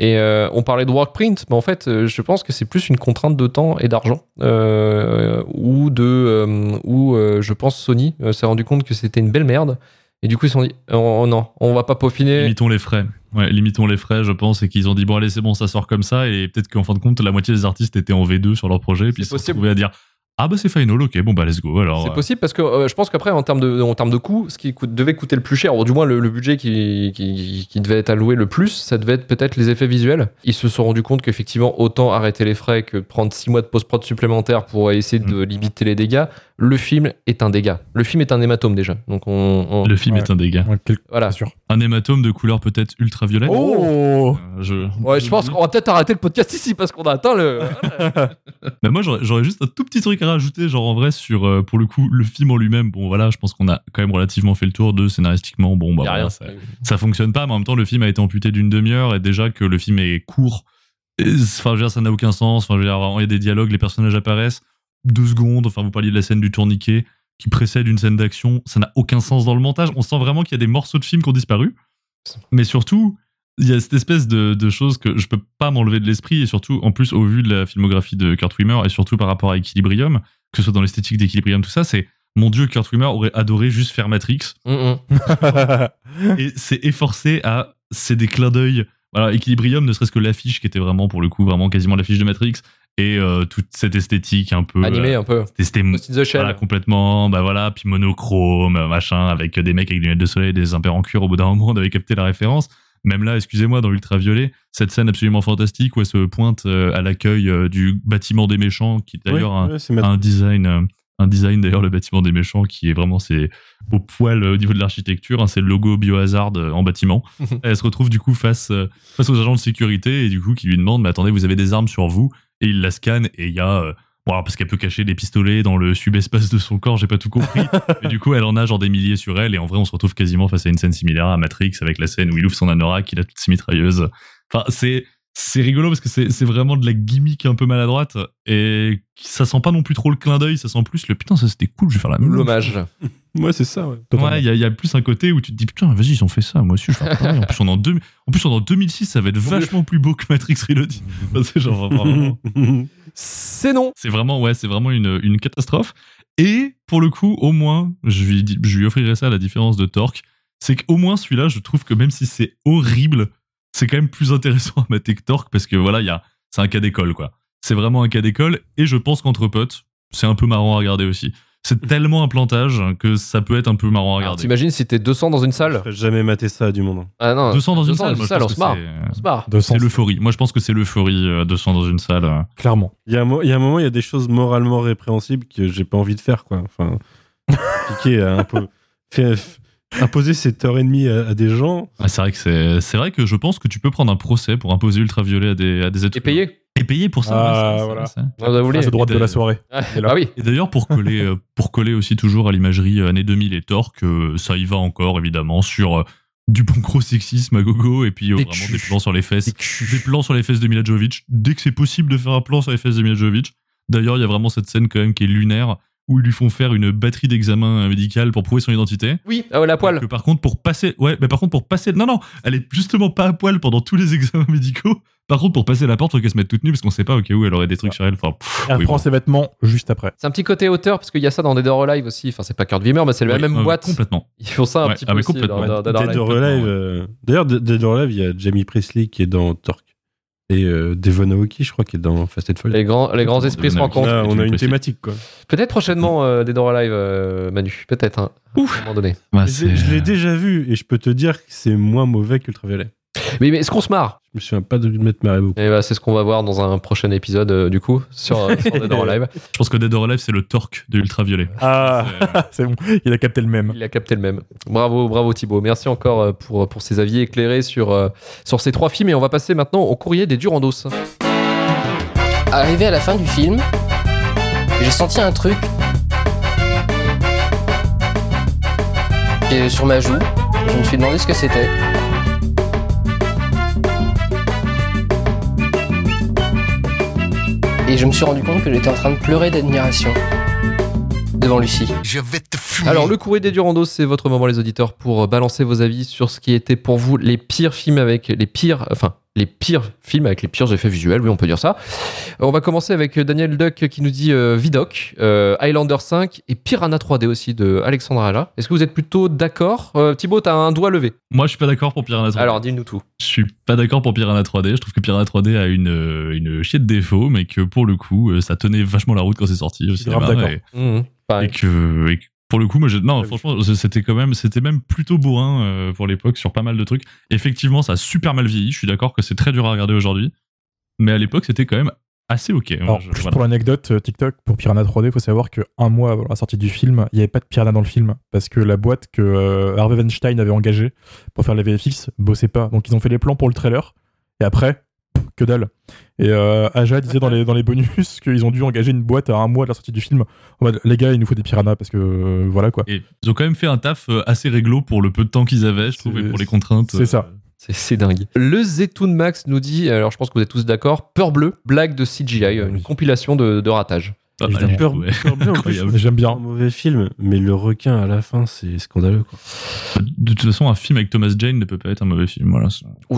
Et euh, on parlait de workprint, mais en fait, euh, je pense que c'est plus une contrainte de temps et d'argent. Euh, ou de. euh, ou je pense Sony s'est rendu compte que c'était une belle merde. Et du coup, ils se sont dit oh, non, on va pas peaufiner. Limitons les frais. Ouais, limitons les frais, je pense, et qu'ils ont dit bon allez c'est bon, ça sort comme ça, et peut-être qu'en fin de compte la moitié des artistes étaient en V2 sur leur projet, et puis ils se sont à dire ah bah c'est final, ok, bon bah let's go alors. C'est euh, possible parce que euh, je pense qu'après, en termes de, en termes de coût, ce qui coûte- devait coûter le plus cher, ou du moins le, le budget qui, qui, qui devait être alloué le plus, ça devait être peut-être les effets visuels. Ils se sont rendus compte qu'effectivement, autant arrêter les frais que prendre 6 mois de post-prod supplémentaires pour essayer de limiter les dégâts. Le film est un dégât. Le film est un hématome déjà. Donc on, on- Le film Ouais. est un dégât. Ouais, quel- voilà. sûr. Un hématome de couleur peut-être ultraviolette. Oh Euh, je... Ouais, je pense qu'on va peut-être arrêter le podcast ici parce qu'on a atteint le. Mais moi j'aurais juste un tout petit truc à rajouter, genre en vrai sur euh, pour le coup le film en lui-même. Bon voilà, je pense qu'on a quand même relativement fait le tour de scénaristiquement. Bon bah voilà, rien. ça, ça fonctionne pas, mais en même temps le film a été amputé d'une demi-heure et déjà que le film est court. et- Enfin, je veux dire, ça n'a aucun sens. Enfin, je veux dire, il y a des dialogues, les personnages apparaissent deux secondes. Enfin, vous parliez de la scène du tourniquet qui précède une scène d'action. Ça n'a aucun sens dans le montage. On sent vraiment qu'il y a des morceaux de film qui ont disparu. Mais surtout, il y a cette espèce de, de chose que je peux pas m'enlever de l'esprit, et surtout, en plus, au vu de la filmographie de Kurt Wimmer, et surtout par rapport à Equilibrium, que ce soit dans l'esthétique d'Equilibrium, tout ça, c'est mon dieu, Kurt Wimmer aurait adoré juste faire Matrix. Mm, mm. et c'est efforcé à. C'est des clins d'œil. Voilà, Equilibrium, ne serait-ce que l'affiche qui était vraiment, pour le coup, vraiment quasiment l'affiche de Matrix, et euh, toute cette esthétique un peu. Euh, un peu. c'était voilà, complètement, bah voilà, puis monochrome, machin, avec des mecs avec des lunettes de soleil, des impairs en cuir, au bout d'un moment, on avait capté la référence. Même là, excusez-moi, dans Ultraviolet, cette scène absolument fantastique où elle se pointe euh, à l'accueil euh, du bâtiment des méchants, qui est d'ailleurs Ouais, un, ouais, design, euh, un design d'ailleurs, le bâtiment des méchants, qui est vraiment, c'est au poil euh, au niveau de l'architecture, hein, c'est le logo Biohazard euh, en bâtiment. elle se retrouve du coup face, euh, face aux agents de sécurité et du coup qui lui demandent, mais attendez, vous avez des armes sur vous Et il la scanne et il y a... Bon, alors parce qu'elle peut cacher des pistolets dans le subespace de son corps, j'ai pas tout compris. Mais du coup, elle en a genre des milliers sur elle, et en vrai, on se retrouve quasiment face à une scène similaire à Matrix avec la scène où il ouvre son anorak, il a toutes ses mitrailleuses. Enfin, c'est c'est rigolo parce que c'est c'est vraiment de la gimmick un peu maladroite et ça sent pas non plus trop le clin d'œil, ça sent plus le putain, ça c'était cool, je vais faire la même. L'hommage. Ouais, c'est ça, ouais. Ouais, il y, a- il y a plus un côté où tu te dis putain, vas-y, ils ont fait ça, moi aussi je vais faire pareil. En plus, on est en, deux- en plus, on est en 2006, ça va être vachement plus beau que Matrix Reloaded. Enfin, c'est genre vraiment. C'est non. C'est vraiment, ouais, c'est vraiment une, une catastrophe. Et pour le coup, au moins, je lui, je lui offrirai ça à la différence de Torque, c'est qu'au moins celui-là, je trouve que même si c'est horrible, c'est quand même plus intéressant à mater que Torque parce que voilà, il y a, c'est un cas d'école, quoi. C'est vraiment un cas d'école et je pense qu'entre potes, c'est un peu marrant à regarder aussi. C'est tellement un plantage que ça peut être un peu marrant à Alors, regarder. T'imagines si t'es 200 dans une salle J'ai jamais maté ça du monde. Ah non. 200 dans une salle, je on se marre. c'est- On se marre. C'est l'euphorie. Moi, je pense que c'est l'euphorie, euh, 200 dans une salle. euh. Clairement. Il y, a un mo- il y a un moment, il y a des choses moralement répréhensibles que j'ai pas envie de faire, quoi. Enfin, piquer, un peu, fait- imposer cette heure et demie à, à des gens. Ah, c'est vrai que c'est, c'est vrai que je pense que tu peux prendre un procès pour imposer ultraviolet à des, à des êtres Et payer. Et payer pour ça. Ah, ouais, c'est- voilà. c'est- c'est- On a voulu. Ah, c'est droit de la d'ailleurs- soirée. Ah, Et ah oui. Et d'ailleurs, pour coller, euh, pour coller aussi toujours à l'imagerie euh, années 2000 et Torque, ça y va encore, évidemment, sur euh, du bon gros sexisme à gogo, et puis Des vraiment culs. des plans sur les fesses. Des. Des plans sur les fesses de Mila Jovovich. Dès que c'est possible de faire un plan sur les fesses de Mila Jovovich. D'ailleurs, il y a vraiment cette scène quand même qui est lunaire, où ils lui font faire une batterie d'examen médical pour prouver son identité. Oui, ah ouais, la poêle. Que par contre, pour passer, ouais, mais par contre, pour passer, non, non, elle est justement pas à poil pendant tous les examens médicaux. Par contre, pour passer la porte, faut qu'elle se mette toute nue parce qu'on sait pas au cas où elle aurait des trucs sur elle. Enfin, pff, Elle oui, bon. ses vêtements juste après. C'est un petit côté auteur parce qu'il y a ça dans Dead or Alive aussi. Enfin, c'est pas Kurt Wimmer, mais c'est la Oui, même euh, boîte. Complètement. Ils font ça un Ouais, petit ah, peu aussi complètement. dans, dans Dead or Dead Alive. or Alive, euh, D'ailleurs, De- Dead or Alive, il y a Jamie Presley qui est dans Torque. Et euh, Devon Aoki, je crois, qui est dans Fast and Furious. Les grands, les grands esprits se rencontrent. Là, on a une thématique, quoi. Peut-être prochainement euh, Dead or Alive, euh, Manu. Peut-être, hein, à un moment donné. C'est- je l'ai déjà vu et je peux te dire que c'est moins mauvais qu'Ultraviolet. Mais, mais est-ce qu'on se marre? Je me souviens pas de lui mettre marrer beaucoup. Et bah, c'est ce qu'on va voir dans un prochain épisode, euh, du coup, sur, euh, sur Dead or Alive. Je pense que Dead or Alive, c'est le torque de Ultraviolet. Ah, c'est bon, il a capté le même. Il a capté le même. Bravo, bravo Thibaut. Merci encore euh, pour, pour ces avis éclairés sur, euh, sur ces trois films. Et on va passer maintenant au courrier des Durandos. Arrivé à la fin du film, j'ai senti un truc et sur ma joue. Je me suis demandé ce que c'était. Et je me suis rendu compte que j'étais en train de pleurer d'admiration devant Lucie. Je vais te fumer. Alors, le courrier des Durandos, c'est votre moment, les auditeurs, pour euh, balancer vos avis sur ce qui était pour vous les pires films avec les pires. Enfin, les pires films avec les pires effets visuels, oui, on peut dire ça. Euh, On va commencer avec Daniel Duck qui nous dit euh, Vidoc, euh, Highlander 5 et Piranha 3D aussi de Alexandra Ala. Est-ce que vous êtes plutôt d'accord euh, Thibaut, t'as un doigt levé? Moi, je suis pas d'accord pour Piranha 3D. Alors, dis-nous tout. Je suis pas d'accord pour Piranha 3D. Je trouve que Piranha 3D a une, euh, une chier de défaut, mais que pour le coup, euh, ça tenait vachement la route quand c'est sorti au suis grave cinéma. d'accord. Et, Mmh, pareil. et que, et que pour le coup, moi, je- non, franchement, c'était quand même, c'était même plutôt bourrin euh, pour l'époque sur pas mal de trucs. Effectivement, ça a super mal vieilli. Je suis d'accord que c'est très dur à regarder aujourd'hui, mais à l'époque, c'était quand même assez ok. Alors, je- juste voilà. pour l'anecdote, euh, TikTok, pour Piranha 3D, il faut savoir qu'un mois avant la sortie du film, il n'y avait pas de Piranha dans le film. Parce que la boîte que euh, Harvey Weinstein avait engagée pour faire les VFX bossait pas. Donc, ils ont fait les plans pour le trailer. Et après, que dalle. Et euh, Aja disait dans les, dans les bonus qu'ils ont dû engager une boîte à un mois de la sortie du film. En mode, les gars, il nous faut des Piranhas parce que euh, voilà quoi. Et ils ont quand même fait un taf euh, assez réglo pour le peu de temps qu'ils avaient, je trouve, et pour les contraintes. C'est ça. C'est- dingue. Le Zetoun Max nous dit, alors je pense que vous êtes tous d'accord, Peur Bleu, blague de CGI, une compilation de, de ratage. Peur, ouais. Peur Incroyable. J'aime bien. un mauvais film, mais le requin à la fin, c'est scandaleux. Quoi. De toute façon, un film avec Thomas Jane ne peut pas être un mauvais film. Voilà,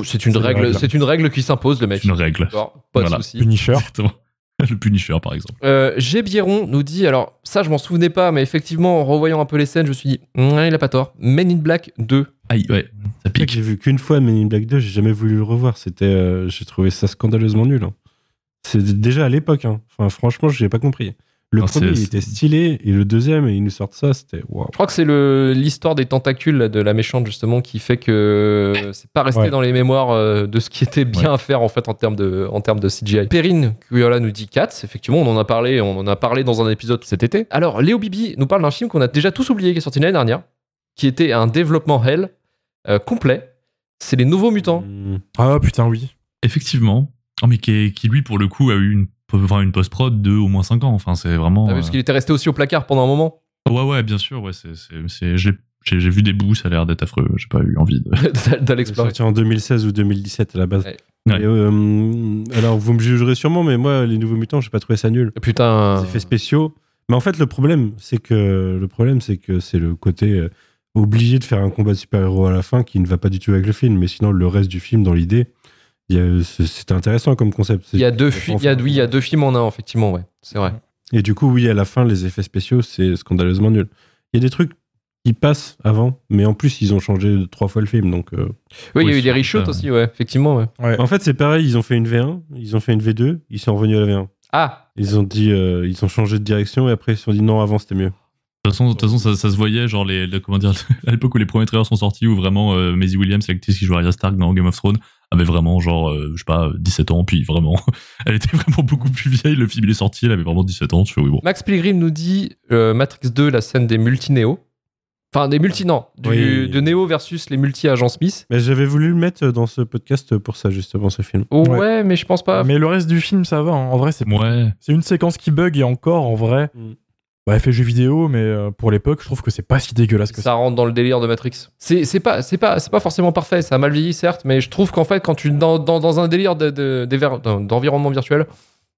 c'est une règle, règle. c'est une règle qui s'impose, le mec. une règle. D'accord, pas Voilà. de souci. Punisher. Exactement. Le Punisher, par exemple. Euh, G. Nous dit, alors ça je m'en souvenais pas, mais effectivement en revoyant un peu les scènes, je me suis dit, Hum, il a pas tort. Men in Black 2. Aïe, ouais, ça pique. j'ai vu qu'une fois Men in Black 2, j'ai jamais voulu le revoir. C'était, euh, j'ai trouvé ça scandaleusement nul. hein. C'est déjà à l'époque. hein. Enfin, franchement, j'ai pas compris. Le Non, premier, il était stylé, et le deuxième, ils nous sortent ça, c'était waouh. Je crois que c'est l'histoire des tentacules là, de la méchante justement qui fait que c'est pas resté Ouais. dans les mémoires euh, de ce qui était bien à faire en fait en termes de, en termes de CGI. Perrine Cuyola nous dit Cats, effectivement on en a parlé, on en a parlé dans un épisode cet été. Alors Léo Bibi nous parle d'un film qu'on a déjà tous oublié qui est sorti l'année dernière, qui était un développement Hell euh, complet. C'est les nouveaux mutants. Hum, Ah putain, oui. Effectivement. Oh, mais qui, qui, lui, pour le coup, a eu une, enfin, une post-prod de au moins 5 ans. Enfin, c'est vraiment. Ah parce qu'il était resté aussi au placard pendant un moment. euh, Ouais, ouais, bien sûr. Ouais, c'est, c'est, c'est- j'ai, j'ai- j'ai vu des bouts, ça a l'air d'être affreux. J'ai pas eu envie de. l'explorer. sorti en 2016 ou 2017 à la base. Ouais. Ouais. Et, euh, alors, vous me jugerez sûrement, mais moi, les Nouveaux Mutants, j'ai pas trouvé ça nul. Putain. Les effets spéciaux. Mais en fait, le problème, c'est que le problème, c'est que c'est le côté euh, obligé de faire un combat de super-héros à la fin qui ne va pas du tout avec le film. Mais sinon, le reste du film, dans l'idée, c'est intéressant comme concept. Il y a deux, il y a, oui, il y a deux films en un, effectivement, ouais. C'est vrai. Et du coup, oui, à la fin, les effets spéciaux, c'est scandaleusement nul. Il y a des trucs qui passent avant, mais en plus, ils ont changé trois fois le film. Donc, euh, Oui, il y a eu des reshoots aussi, ouais, effectivement, ouais. Ouais. En fait, c'est pareil, ils ont fait une V1, ils ont fait une V2, ils sont revenus à la V1. Ah, Ils ont dit, euh, ils ont changé de direction et après ils se sont dit non, avant c'était mieux. De toute façon, de toute façon ça, ça se voyait, genre, les, les- comment dire, à l'époque où les premiers trailers sont sortis, où vraiment euh, Maisie Williams, l'actrice qui joue Arya Stark dans Game of Thrones, avait vraiment, genre, euh, je sais pas, 17 ans, puis vraiment, elle était vraiment beaucoup plus vieille. Le film, il est sorti, elle avait vraiment 17 ans. Tu fais, oui, bon. Max Pilgrim nous dit euh, Matrix 2, la scène des multi-néo. Enfin, des multi, non, du- Oui. de Néo versus les multi-agents Smith. Mais j'avais voulu le mettre dans ce podcast pour ça, justement, ce film. Ouais, Ouais. mais je pense pas. Mais le reste du film, ça va. hein. En vrai, c'est Ouais. c'est une séquence qui bug et encore, en vrai, Mm. Bah, elle fait jeu vidéo, mais euh, pour l'époque, je trouve que c'est pas si dégueulasse que ça. ça rentre dans le délire de Matrix. C'est c'est pas, c'est pas, c'est pas forcément parfait, ça a mal vieilli certes, mais je trouve qu'en fait, quand tu dans, dans, dans un délire de- de- d'environnement virtuel,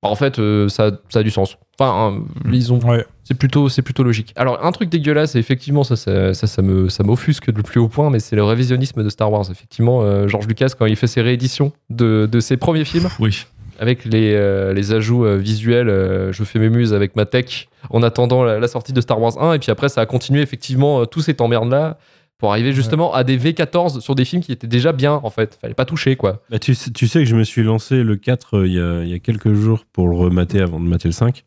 Bah, en fait, euh, ça, ça a du sens. Enfin, hein, ils ont. Ouais. C'est plutôt, c'est plutôt logique. Alors, un truc dégueulasse, et effectivement, ça, ça, ça, ça me, ça m'offusque de plus haut point, mais c'est le révisionnisme de Star Wars. Effectivement, euh, George Lucas, quand il fait ses rééditions de, de ses premiers films, Oui. Avec les, euh, les ajouts euh, visuels, euh, je fais mes muses avec ma tech en attendant la, la sortie de Star Wars 1, et puis après, ça a continué effectivement tout cet emmerde-là pour arriver justement à des V14 sur des films qui étaient déjà bien, en fait. Fallait pas toucher, quoi. Bah, tu, sais- tu sais que je me suis lancé le 4 euh, il y, a, il y a quelques jours pour le remater avant de mater le 5.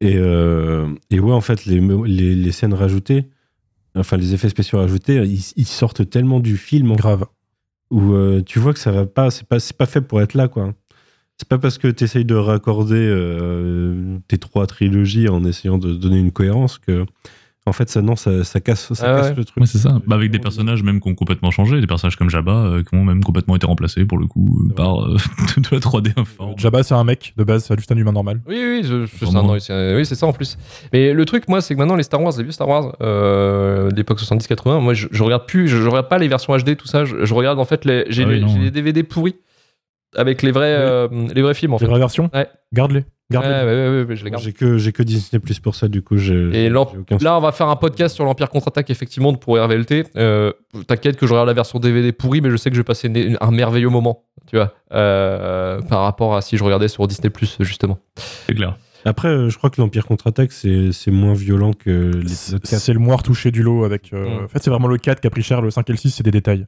Et, et ouais, en fait, les, les, les scènes rajoutées, enfin les effets spéciaux rajoutés, ils, ils sortent tellement du film Grave. où tu vois que ça va pas, c'est pas, pas fait pour être là, quoi. C'est pas parce que tu essayes de raccorder euh, tes trois trilogies en essayant de donner une cohérence que, en fait, ça, non, ça, ça casse, ça Ah casse ouais. le truc. Ouais, c'est ça. Bah, avec des personnages même qui ont complètement changé, des personnages comme Jabba euh, qui ont même complètement été remplacés pour le coup euh, par euh, de la 3D informe. Jabba, c'est un mec de base, c'est juste un humain normal. Oui, oui, je- je- c'est un- oui, ça en plus. Mais le truc, moi, c'est que maintenant, les Star Wars, les vieux Star Wars, euh, d'époque 70-80, moi, je, je regarde plus, je, je regarde pas les versions HD, tout ça. Je, je regarde en fait, les, j'ai Ah oui, les, j'ai ouais. les DVD pourris avec les vrais, euh, les vrais films en Les fait. vraies versions Ouais. Garde-les. Ouais, Garde-les. ouais, ouais, ouais, ouais, je les garde. J'ai que, j'ai que Disney Plus pour ça, du coup, j'ai. Et l'Emp- j'ai aucun là, on va faire un podcast sur l'Empire contre-attaque, effectivement, pour RVLT. Euh, T'inquiète que je regarde la version DVD pourrie, mais je sais que je vais passer une- un merveilleux moment, tu vois, euh, par rapport à si je regardais sur Disney Plus, justement. C'est clair. Après, euh, je crois que l'Empire contre-attaque, c'est c'est moins violent que les C'est autres quatre. c'est le moins retouché du lot avec. euh, Mm. En fait, c'est vraiment le 4 qui a pris cher, le 5 et le 6, c'est des détails.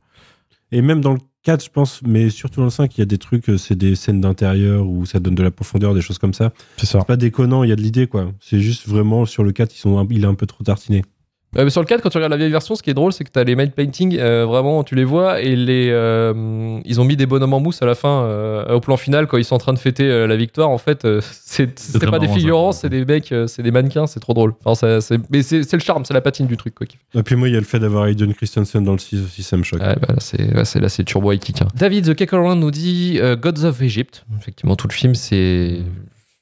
Et même dans le 4, je pense, mais surtout dans le 5, il y a des trucs, euh, c'est des scènes d'intérieur où ça donne de la profondeur, des choses comme ça. C'est ça. Pas déconnant, il y a de l'idée, quoi. C'est juste vraiment sur le 4, ils sont il est un peu trop tartiné. Euh, mais sur le 4, quand tu regardes la vieille version, ce qui est drôle, c'est que tu as les matte paintings, euh, vraiment, tu les vois, et les, euh, ils ont mis des bonhommes en mousse à la fin, euh, au plan final, quand ils sont en train de fêter euh, la victoire. En fait, euh, c'est c'est pas des figurants, c'est des mecs, euh, c'est des mannequins, c'est trop drôle. Enfin, ça- c'est- mais c'est c'est le charme, c'est la patine du truc. Quoi. Et puis moi, il y a le fait d'avoir Hayden Christensen dans le 6 aussi, ça me choque. Ouais, bah, là, c'est là, c'est turbo high kick. hein. David The Keckle nous dit euh, Gods of Egypt. Effectivement, tout le film, c'est.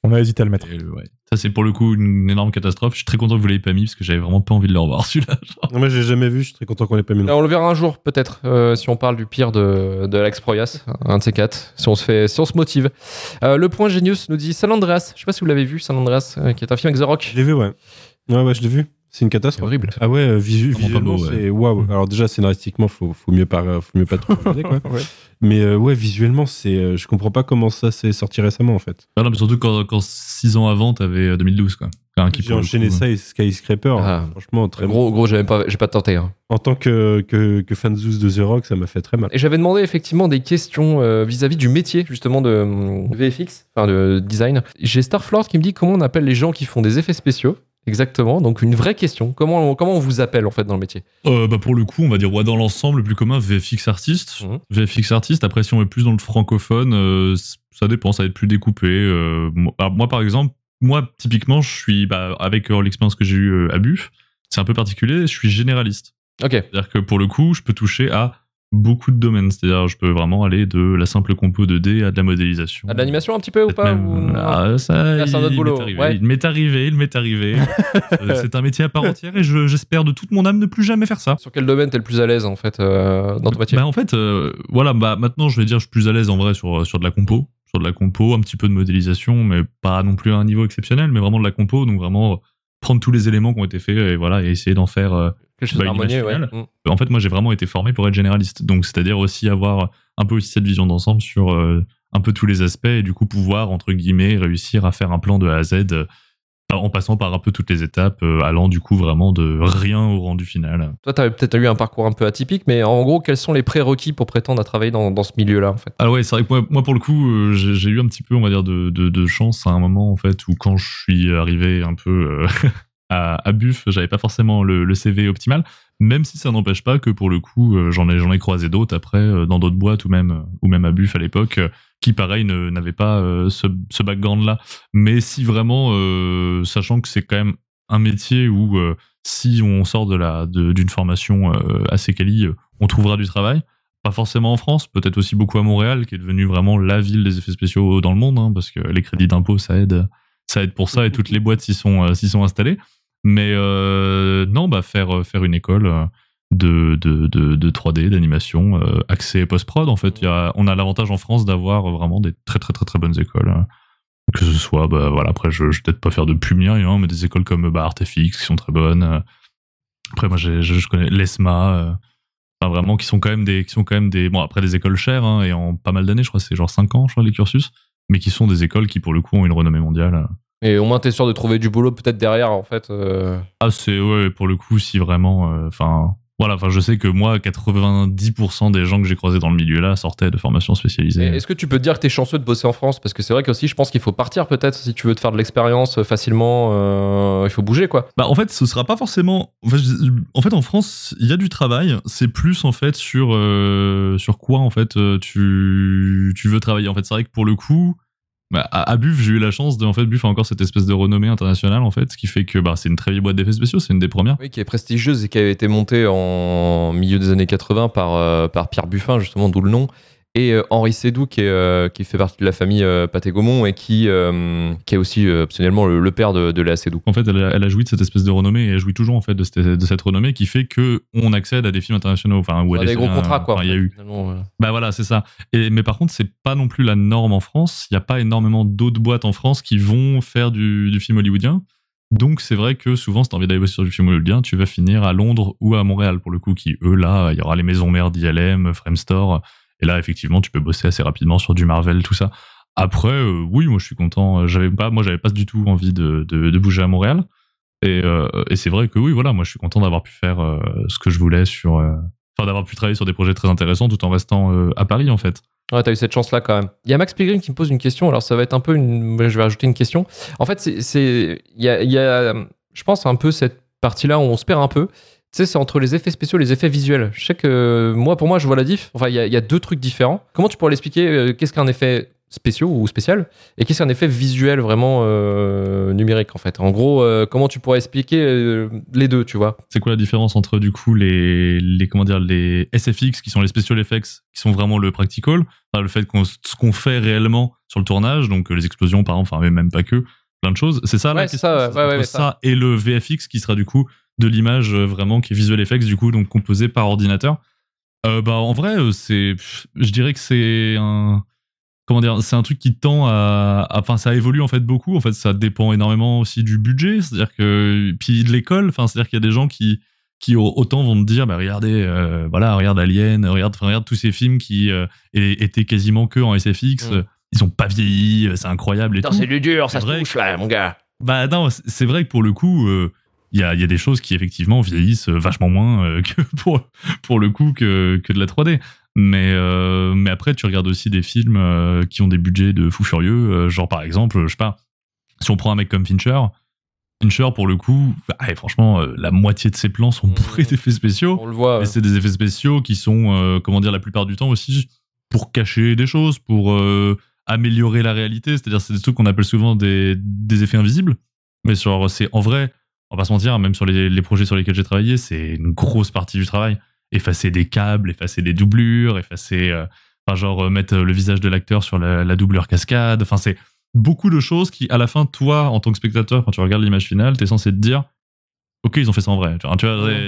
On a hésité à le mettre. Et, ouais. Ça, c'est pour le coup une énorme catastrophe. Je suis très content que vous l'ayez pas mis parce que j'avais vraiment pas envie de le revoir celui-là. Non, Moi, j'ai jamais vu, je suis très content qu'on l'ait pas mis. non. Euh, On le verra un jour, peut-être, euh, si on parle du pire de, de Alex Proyas, un de ces quatre, si on se, fait, si on se motive. Euh, le point Genius nous dit San Andreas. Je sais pas si vous l'avez vu, San Andreas, euh, qui est un film avec The Rock. Je l'ai vu, ouais. Ouais, ouais, je l'ai vu. C'est une catastrophe. horrible. Ah ouais, euh, visu- visuellement, c'est waouh. Alors déjà, scénaristiquement, faut, faut mieux pas, faut mieux pas trop regarder, quoi. Ouais. Mais euh, ouais, visuellement, c'est, euh, je comprends pas comment ça s'est sorti récemment, en fait. Ah non, mais surtout quand, quand six ans avant, t'avais euh, 2012, quoi. Enfin, qui, J'ai enchaîné ça et Skyscraper. Ah. Franchement, très bon. Gros, gros, j'ai même pas, j'ai pas tenté. hein. En tant que, que, que fan Zeus de The Rock, ça m'a fait très mal. Et j'avais demandé effectivement des questions euh, vis-à-vis du métier, justement, de euh, VFX, enfin de design. J'ai Starflord qui me dit comment on appelle les gens qui font des effets spéciaux. Exactement, donc une vraie question. Comment on, comment on vous appelle en fait dans le métier? Euh, bah pour le coup, on va dire ouais, dans l'ensemble, le plus commun, VFX artiste. Mhm. VFX artiste, après, si on est plus dans le francophone, euh, ça dépend, ça va être plus découpé. euh, moi, par exemple, moi, typiquement, je suis, bah, avec l'expérience que j'ai eue à Buff, c'est un peu particulier, je suis généraliste. Ok. C'est-à-dire que pour le coup, je peux toucher à beaucoup de domaines. C'est-à-dire, je peux vraiment aller de la simple compo 2D à de la modélisation. À de l'animation un petit peu ou pas même- ou- Ah, ça, Là, c'est un il- autre boulot, m'est arrivé, ouais. Il m'est arrivé, il m'est arrivé. Euh, c'est un métier à part entière et je- j'espère de toute mon âme ne plus jamais faire ça. Sur quel domaine t'es le plus à l'aise en fait euh, dans ton métier? Bah, en fait, euh, voilà, bah, maintenant je vais dire je suis plus à l'aise en vrai sur, sur de la compo. Sur de la compo, un petit peu de modélisation, mais pas non plus à un niveau exceptionnel, mais vraiment de la compo, donc vraiment prendre tous les éléments qui ont été faits et voilà, et essayer d'en faire euh, Quelque chose bah, d'harmonieux, ouais. Mm. En fait, moi j'ai vraiment été formé pour être généraliste, donc c'est-à-dire aussi avoir un peu aussi cette vision d'ensemble sur euh, un peu tous les aspects et du coup pouvoir, entre guillemets, réussir à faire un plan de A à Z euh, en passant par un peu toutes les étapes, euh, allant du coup vraiment de rien au rendu final. Toi, t'as peut-être eu un parcours un peu atypique, mais en gros, quels sont les prérequis pour prétendre à travailler dans, dans ce milieu-là en fait? Ah ouais, c'est vrai que moi, moi, pour le coup, euh, j'ai eu un petit peu, on va dire, de, de, de chance à un moment en fait où quand je suis arrivé un peu euh, à, à Buff, j'avais pas forcément le, le CV optimal, même si ça n'empêche pas que pour le coup, j'en ai ai croisé d'autres après dans d'autres boîtes ou même ou même à Buff à l'époque qui pareil n'avaient pas euh, ce, ce background là. Mais si vraiment, euh, sachant que c'est quand même un métier où euh, si on sort de la d'une formation assez quali, on trouvera du travail pas forcément en France, peut-être aussi beaucoup à Montréal, qui est devenue vraiment la ville des effets spéciaux dans le monde, hein, parce que les crédits d'impôt, ça aide, ça aide pour ça, et toutes les boîtes s'y sont, sont installées. Mais non, bah faire, faire une école de, de, de, de 3D, d'animation, euh, accès post-prod, en fait, il y a, on a l'avantage en France d'avoir vraiment des très très très très bonnes écoles. Que ce soit, bah voilà, après, je, vais peut-être pas faire de pub ni rien, mais des écoles comme bah, Artefix qui sont très bonnes. Après, moi, je, je connais l'ESMA. euh, Enfin, vraiment, qui sont quand même des, qui sont quand même des, bon, après des écoles chères, hein, et en pas mal d'années, je crois, c'est genre 5 ans, je crois, les cursus, mais qui sont des écoles qui, pour le coup, ont une renommée mondiale. Et au moins, t'es sûr de trouver du boulot peut-être derrière, en fait. euh. Ah, c'est, ouais, pour le coup, si vraiment, enfin, voilà, enfin, je sais que moi, 90% des gens que j'ai croisés dans le milieu là sortaient de formations spécialisées. Est-ce que tu peux te dire que t'es chanceux de bosser en France? Parce que c'est vrai qu'aussi, je pense qu'il faut partir peut-être si tu veux te faire de l'expérience euh, facilement. euh, il faut bouger, quoi. Bah en fait, ce sera pas forcément. En fait, je- en fait, en France, il y a du travail. C'est plus en fait sur euh, sur quoi en fait tu tu veux travailler. En fait, c'est vrai que pour le coup, bah, à, Buff, j'ai eu la chance de en fait Buff a encore cette espèce de renommée internationale en fait, ce qui fait que bah c'est une très vieille boîte d'effets spéciaux, c'est une des premières. Oui, qui est prestigieuse et qui avait été montée en milieu des années 80 par, euh, par Pierre Buffin, justement, d'où le nom. Et euh, Henri Sédou, qui, est, euh, qui fait partie de la famille euh, Pathé Gaumont et qui, qui est aussi optionnellement le, le père de, de la Sédou. En fait, elle a, elle a joui de cette espèce de renommée et elle jouit toujours en fait de cette, de cette renommée qui fait que on accède à des films internationaux. Enfin, où elle des gros contrats, quoi. Il y a eu ouais. Bah voilà, c'est ça. Et, mais par contre, c'est pas non plus la norme en France. Il n'y a pas énormément d'autres boîtes en France qui vont faire du, du film hollywoodien. Donc c'est vrai que souvent, si t'as envie d'aller bosser sur du film hollywoodien, tu vas finir à Londres ou à Montréal pour le coup, qui eux là, il y aura les maisons mères d'ILM, Framestore. Et là, effectivement, tu peux bosser assez rapidement sur du Marvel, tout ça. Après, euh, oui, moi je suis content. J'avais pas, moi j'avais pas du tout envie de, de, bouger à Montréal. Et, euh, et c'est vrai que oui, voilà, moi je suis content d'avoir pu faire euh, ce que je voulais sur, euh, enfin d'avoir pu travailler sur des projets très intéressants tout en restant euh, à Paris en fait. Ouais, t'as eu cette chance-là quand même. Il y a Max Pilgrim qui me pose une question. Alors, ça va être un peu une. Je vais rajouter une question. En fait, c'est-. Il y a, y a, je pense, un peu cette partie-là où on se perd un peu. Tu sais, c'est entre les effets spéciaux et les effets visuels. Je sais que moi, pour moi, je vois la diff. Enfin, il y y a deux trucs différents. Comment tu pourrais l'expliquer euh, Qu'est-ce qu'un effet spéciaux ou spécial et qu'est-ce qu'un effet visuel vraiment euh, numérique en fait? En gros, euh, comment tu pourrais expliquer euh, les deux, tu vois? C'est quoi la différence entre du coup les, les comment dire les SFX qui sont les special effects qui sont vraiment le practical, enfin, le fait qu'on ce qu'on fait réellement sur le tournage, donc les explosions par exemple, enfin mais même pas que, plein de choses. C'est ça la Ouais, c'est question, ça, ouais, ouais, ça, ça. et le VFX qui sera du coup de l'image euh, vraiment qui est visual effects du coup donc composé par ordinateur. Euh, bah en vrai euh, c'est je dirais que c'est un comment dire c'est un truc qui tend à enfin ça évolue en fait beaucoup en fait ça dépend énormément aussi du budget c'est-à-dire que puis de l'école enfin c'est-à-dire qu'il y a des gens qui qui au- autant vont te dire bah regardez euh, voilà regarde Alien regarde regarde tous ces films qui euh, étaient quasiment que en SFX Mm. euh, ils ont pas vieilli c'est incroyable et Putain, tout c'est du dur, ça se touche là, mon gars. bah non, c'est vrai que pour le coup, il y, a, y a des choses qui effectivement vieillissent euh, vachement moins euh, que pour, pour le coup que, que de la 3D. Mais, euh, mais après, tu regardes aussi des films euh, qui ont des budgets de fou furieux. euh, genre par exemple, je sais pas, si on prend un mec comme Fincher, Fincher pour le coup, ah, et franchement, la moitié de ses plans sont bourrés d'effets spéciaux. On le voit. Mais c'est des effets spéciaux qui sont, comment dire, la plupart du temps aussi pour cacher des choses, pour améliorer la réalité. C'est-à-dire, c'est des trucs qu'on appelle souvent des, des effets invisibles. Mais genre, c'est en vrai, on va pas se mentir, même sur les, les projets sur lesquels j'ai travaillé, c'est une grosse partie du travail. Effacer des câbles, effacer des doublures, effacer, euh, enfin, genre, euh, mettre le visage de l'acteur sur la, la doublure cascade. Enfin, c'est beaucoup de choses qui, à la fin, toi, en tant que spectateur, quand tu regardes l'image finale, t'es censé te dire, ok, ils ont fait ça en vrai. Tu vois,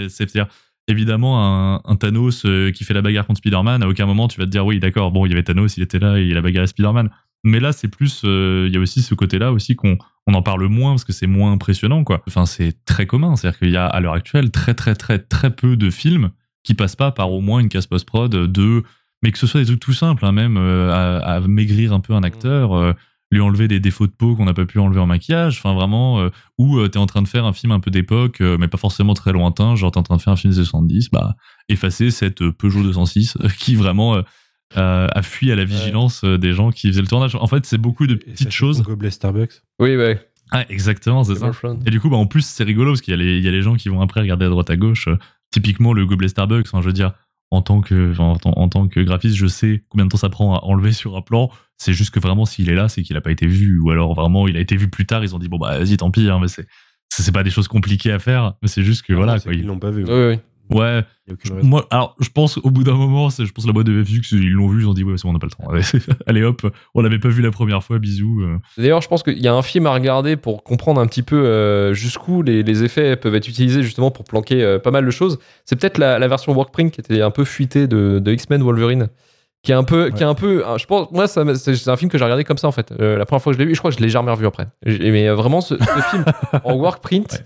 c'est-à-dire, évidemment, un, un Thanos euh, qui fait la bagarre contre Spider-Man, à aucun moment tu vas te dire, oui, d'accord, bon, il y avait Thanos, il était là, et il a bagarré Spider-Man. Mais là, c'est plus, euh, il y a aussi ce côté-là aussi qu'on on en parle moins parce que c'est moins impressionnant, quoi. Enfin, c'est très commun. C'est-à-dire qu'il y a, à l'heure actuelle, très, très, très, très peu de films qui passent pas par au moins une case post-prod de, mais que ce soit des trucs tout simples, hein, même euh, à, à maigrir un peu un acteur, euh, lui enlever des défauts de peau qu'on n'a pas pu enlever en maquillage, enfin vraiment, euh, ou euh, t'es en train de faire un film un peu d'époque, euh, mais pas forcément très lointain, genre t'es en train de faire un film des 70, bah, effacer cette euh, Peugeot 206 euh, qui vraiment euh, a fui à la vigilance euh, des gens qui faisaient le tournage. En fait, c'est beaucoup de petites choses. Gobelet Starbucks. Oui, ouais. Ah, exactement, c'est ça. Et du coup, bah, en plus, c'est rigolo parce qu'il y, a les- il y a les gens qui vont après regarder à droite à gauche. euh, typiquement, le gobelet Starbucks, enfin, je veux dire, en tant, que, enfin, en, tant- en tant que graphiste, je sais combien de temps ça prend à enlever sur un plan. C'est juste que vraiment, s'il est là, c'est qu'il n'a pas été vu. Ou alors, vraiment, il a été vu plus tard. Ils ont dit, bon, bah, vas-y, tant pis, hein, mais c'est. Pas des choses compliquées à faire, mais c'est juste que voilà. Quoi, Ils l'ont pas vu. Oui, oui. Ouais. Moi, alors, je pense au bout d'un moment, c'est, je pense la boîte de VFX, ils l'ont vu, ils ont dit ouais, c'est bon, on n'a pas le temps. Allez, allez, hop, on l'avait pas vu la première fois, bisous. euh. D'ailleurs, je pense qu'il y a un film à regarder pour comprendre un petit peu euh, jusqu'où les, les effets peuvent être utilisés justement pour planquer euh, pas mal de choses. C'est peut-être la, la version Workprint qui était un peu fuitée de, de X-Men Wolverine, qui est un peu, qui est un peu, je pense, moi, c'est un film que j'ai regardé comme ça en fait. Euh, la première fois que je l'ai vu, je crois que je l'ai jamais revu après. Mais vraiment, ce, ce film en work print,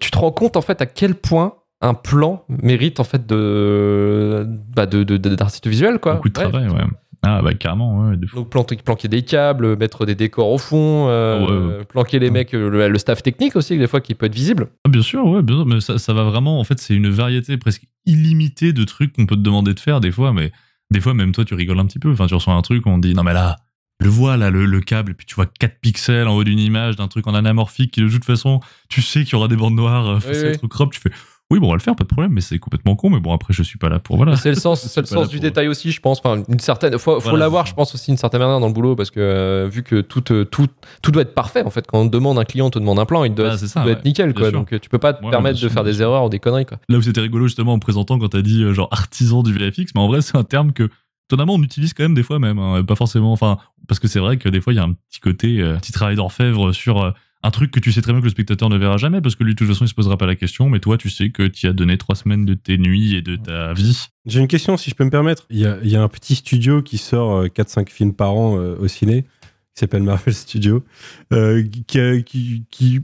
tu te rends compte en fait à quel point un plan mérite en fait de, bah, de, de- de- d'artiste visuel quoi. Beaucoup de Ouais. travail, ouais. Ah, bah carrément, ouais. de. Donc planquer des câbles, mettre des décors au fond, euh, Ah ouais, planquer les mecs, euh, le, le staff technique aussi, des fois qui peut être visible. Ah, bien sûr, ouais, bien sûr, mais ça, ça va vraiment. En fait, c'est une variété presque illimitée de trucs qu'on peut te demander de faire des fois, mais des fois, même toi, tu rigoles un petit peu. Enfin, tu reçois un truc, on te dit, non, mais là, le vois, là, le, le câble, et puis tu vois 4 pixels en haut d'une image d'un truc en anamorphique qui, de toute façon, tu sais qu'il y aura des bandes noires euh, Oui, oui. être crop. Tu fais, oui, bon, on va le faire, pas de problème, mais c'est complètement con, mais bon, après, je suis pas là pour. Voilà. C'est le sens, c'est le sens du détail aussi, je pense. Enfin, une certaine, faut, l'avoir, je pense aussi une certaine manière dans le boulot parce que euh, vu que tout, euh, tout, tout doit être parfait en fait. Quand on demande un client, on te demande un plan, il doit, Ah, ça, ouais. être nickel quoi. Donc euh, tu peux pas te Ouais, permettre de faire des erreurs ou des conneries quoi. Là où c'était rigolo justement en présentant quand t'as dit euh, genre artisan du VFX, mais en vrai c'est un terme que étonnamment on utilise quand même des fois même, hein, pas forcément, enfin parce que c'est vrai que des fois il y a un petit côté, euh, petit travail d'orfèvre sur un truc que tu sais très bien que le spectateur ne verra jamais parce que lui de toute façon il se posera pas la question, mais toi tu sais que tu as donné trois semaines de tes nuits et de ta vie. J'ai une question, si je peux me permettre. Il y a, un petit studio qui sort euh, 4-5 films par an euh, au ciné, qui s'appelle Marvel Studio, euh, qui, qui,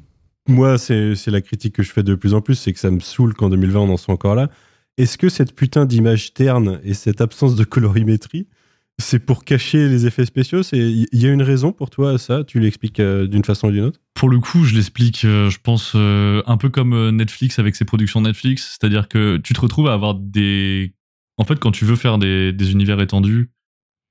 moi, c'est la critique que je fais de plus en plus, c'est que ça me saoule qu'en 2020 on en soit encore là. Est-ce que cette putain d'image terne et cette absence de colorimétrie, c'est pour cacher les effets spéciaux C'est- Il y a une raison pour toi à ça Tu l'expliques euh, d'une façon ou d'une autre? Pour le coup, je l'explique, euh, je pense, euh, un peu comme Netflix avec ses productions Netflix, c'est-à-dire que tu te retrouves à avoir des... En fait, quand tu veux faire des, des univers étendus,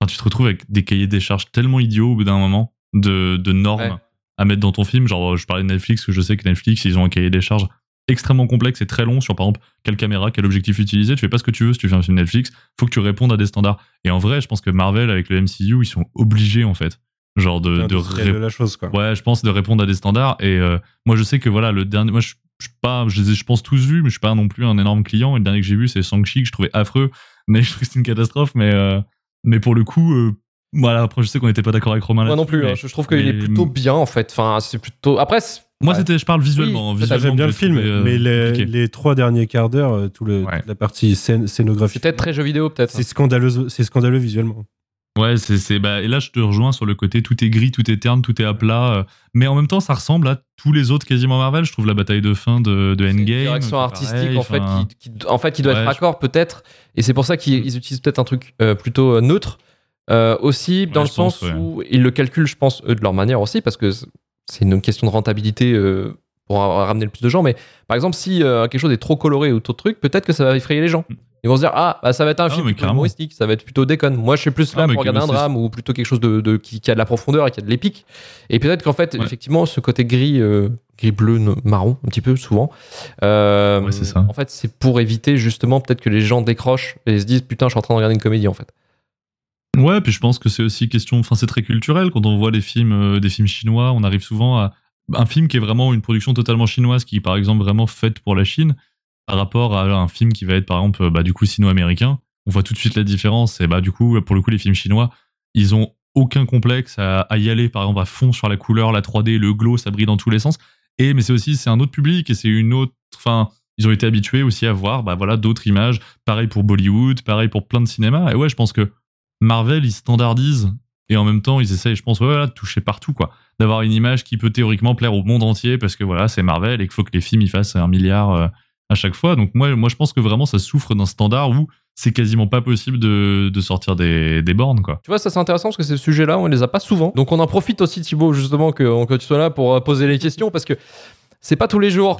enfin, tu te retrouves avec des cahiers des charges tellement idiots au bout d'un moment, de, de normes Ouais. à mettre dans ton film. Genre, je parlais de Netflix, que je sais que Netflix, ils ont un cahier des charges extrêmement complexe et très long sur, par exemple, quelle caméra, quel objectif utiliser. Tu fais pas ce que tu veux si tu fais un film Netflix, faut que tu répondes à des standards. Et en vrai, je pense que Marvel, avec le MCU, ils sont obligés, en fait. Genre de, de, Industriel ré- de la chose, quoi. Ouais, je pense de répondre à des standards. Et euh, moi, je sais que voilà, le dernier, moi, je, je suis pas, je les ai, je pense tous vus, mais je suis pas non plus un énorme client. Et le dernier que j'ai vu, c'est Shang-Chi, que je trouvais affreux, mais je trouve que c'est une catastrophe. Mais, euh, mais pour le coup, euh, voilà, après, je sais qu'on n'était pas d'accord avec Romain Moi non plus. mais- hein, je trouve qu'il est plutôt bien en fait. Enfin, c'est plutôt. Après, c'est- Moi, ouais. c'était, je parle visuellement. Oui, Ça, visuellement J'aime bien le film, euh, mais les, trois derniers quarts d'heure, euh, tout le, toute la partie scène, scénographie, c'est peut-être très jeu vidéo peut-être. c'est scandaleux, c'est scandaleux visuellement. Ouais, c'est, c'est, bah, et là, je te rejoins sur le côté tout est gris, tout est terne, tout est à plat. euh, mais en même temps, ça ressemble à tous les autres quasiment Marvel. Je trouve la bataille de fin de, de Endgame. direction c'est artistique pareil, en fait qui, qui- en fait qui doit Ouais, être je- raccord peut-être et c'est pour ça qu'ils ils utilisent peut-être un truc euh, plutôt neutre Euh, aussi dans Ouais, le pense, sens ouais. où ils le calculent je pense eux de leur manière aussi parce que c'est une question de rentabilité euh, pour ra- ramener le plus de gens mais par exemple si euh, quelque chose est trop coloré ou trop de trucs peut-être que ça va effrayer les gens. Ils vont se dire ah bah, ça va être un Ah, film plutôt humoristique ça va être plutôt déconne. Moi je suis plus là Ah, pour regarder un drame ou plutôt quelque chose de, de- qui, qui a de la profondeur et qui a de l'épique. Et peut-être qu'en fait Ouais. effectivement ce côté gris euh, gris bleu no- marron un petit peu souvent Ouais, ça. en fait c'est pour éviter justement peut-être que les gens décrochent et se disent putain je suis en train de regarder une comédie en fait Ouais, puis je pense que c'est aussi question, enfin c'est très culturel quand on voit des films, euh, des films chinois, on arrive souvent à un film qui est vraiment une production totalement chinoise, qui est par exemple vraiment faite pour la Chine, par rapport à un film qui va être par exemple bah, du coup sino-américain. On voit tout de suite la différence. Et bah du coup pour le coup les films chinois, ils ont aucun complexe à, à y aller par exemple à fond sur la couleur, la 3D, le glow, ça brille dans tous les sens. Et mais c'est aussi c'est un autre public et c'est une autre, enfin ils ont été habitués aussi à voir bah voilà d'autres images. Pareil pour Bollywood, pareil pour plein de cinémas. Et ouais, je pense que Marvel, ils standardisent et en même temps, ils essayent, je pense, ouais, voilà, de toucher partout, quoi. D'avoir une image qui peut théoriquement plaire au monde entier parce que voilà, c'est Marvel et qu'il faut que les films y fassent un milliard euh, à chaque fois. Donc, moi, moi, je pense que vraiment, ça souffre d'un standard où c'est quasiment pas possible de, de sortir des, des bornes, quoi. tu vois ça c'est intéressant parce que ces sujets là on les a pas souvent donc on en profite aussi Thibaut justement que, que tu sois là pour euh, poser les questions parce que c'est pas tous les jours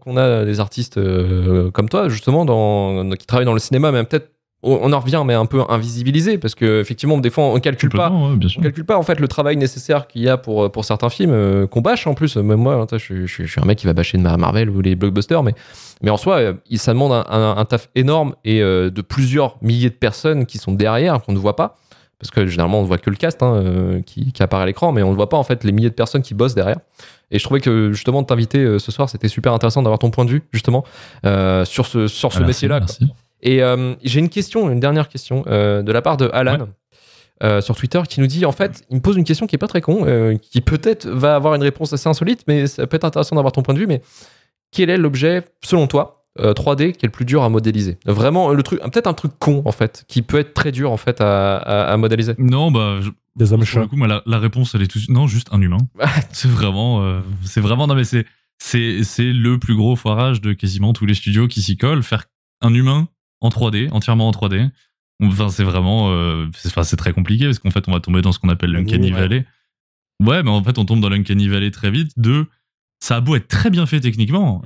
qu'on a des artistes euh, comme toi justement dans, qui travaillent dans le cinéma mais peut-être on en revient mais un peu invisibilisé parce que effectivement des fois on calcule pas. Ouais, on calcule pas en fait le travail nécessaire qu'il y a pour, pour certains films euh, qu'on bâche en plus. Même moi hein, je, suis- je suis- je suis un mec qui va bâcher de Marvel ou les blockbusters mais, mais en soi euh, ça demande un, un- un taf énorme et euh, de plusieurs milliers de personnes qui sont derrière qu'on ne voit pas. Parce que généralement on ne voit que le cast hein, euh, qui, qui apparaît à l'écran mais on ne voit pas en fait les milliers de personnes qui bossent derrière. Et je trouvais que justement de t'inviter euh, ce soir c'était super intéressant d'avoir ton point de vue justement euh, sur ce, sur ce Ah, merci, métier là merci. Et euh, j'ai une question, une dernière question euh, de la part de Alan euh, sur Twitter qui nous dit en fait, il me pose une question qui est pas très con, euh, qui peut-être va avoir une réponse assez insolite, mais ça peut être intéressant d'avoir ton point de vue. Mais quel est l'objet, selon toi, euh, 3D qui est le plus dur à modéliser? Vraiment, le truc, peut-être un truc con en fait, qui peut être très dur en fait à, à- à modéliser. Non, bah, je- Des hommes pour chats. le coup, moi, la, la réponse, elle est tout. Non, juste un humain. c'est vraiment, euh, c'est vraiment, non, mais c'est, c'est, c'est le plus gros foirage de quasiment tous les studios qui s'y collent. Faire un humain en 3D, entièrement en 3D. Enfin, c'est vraiment, euh, c'est, enfin, c'est très compliqué parce qu'en fait, on va tomber dans ce qu'on appelle l'Uncanny ouais. Valley. Ouais, mais en fait, on tombe dans l'Uncanny Valley très vite. De, ça a beau être très bien fait techniquement,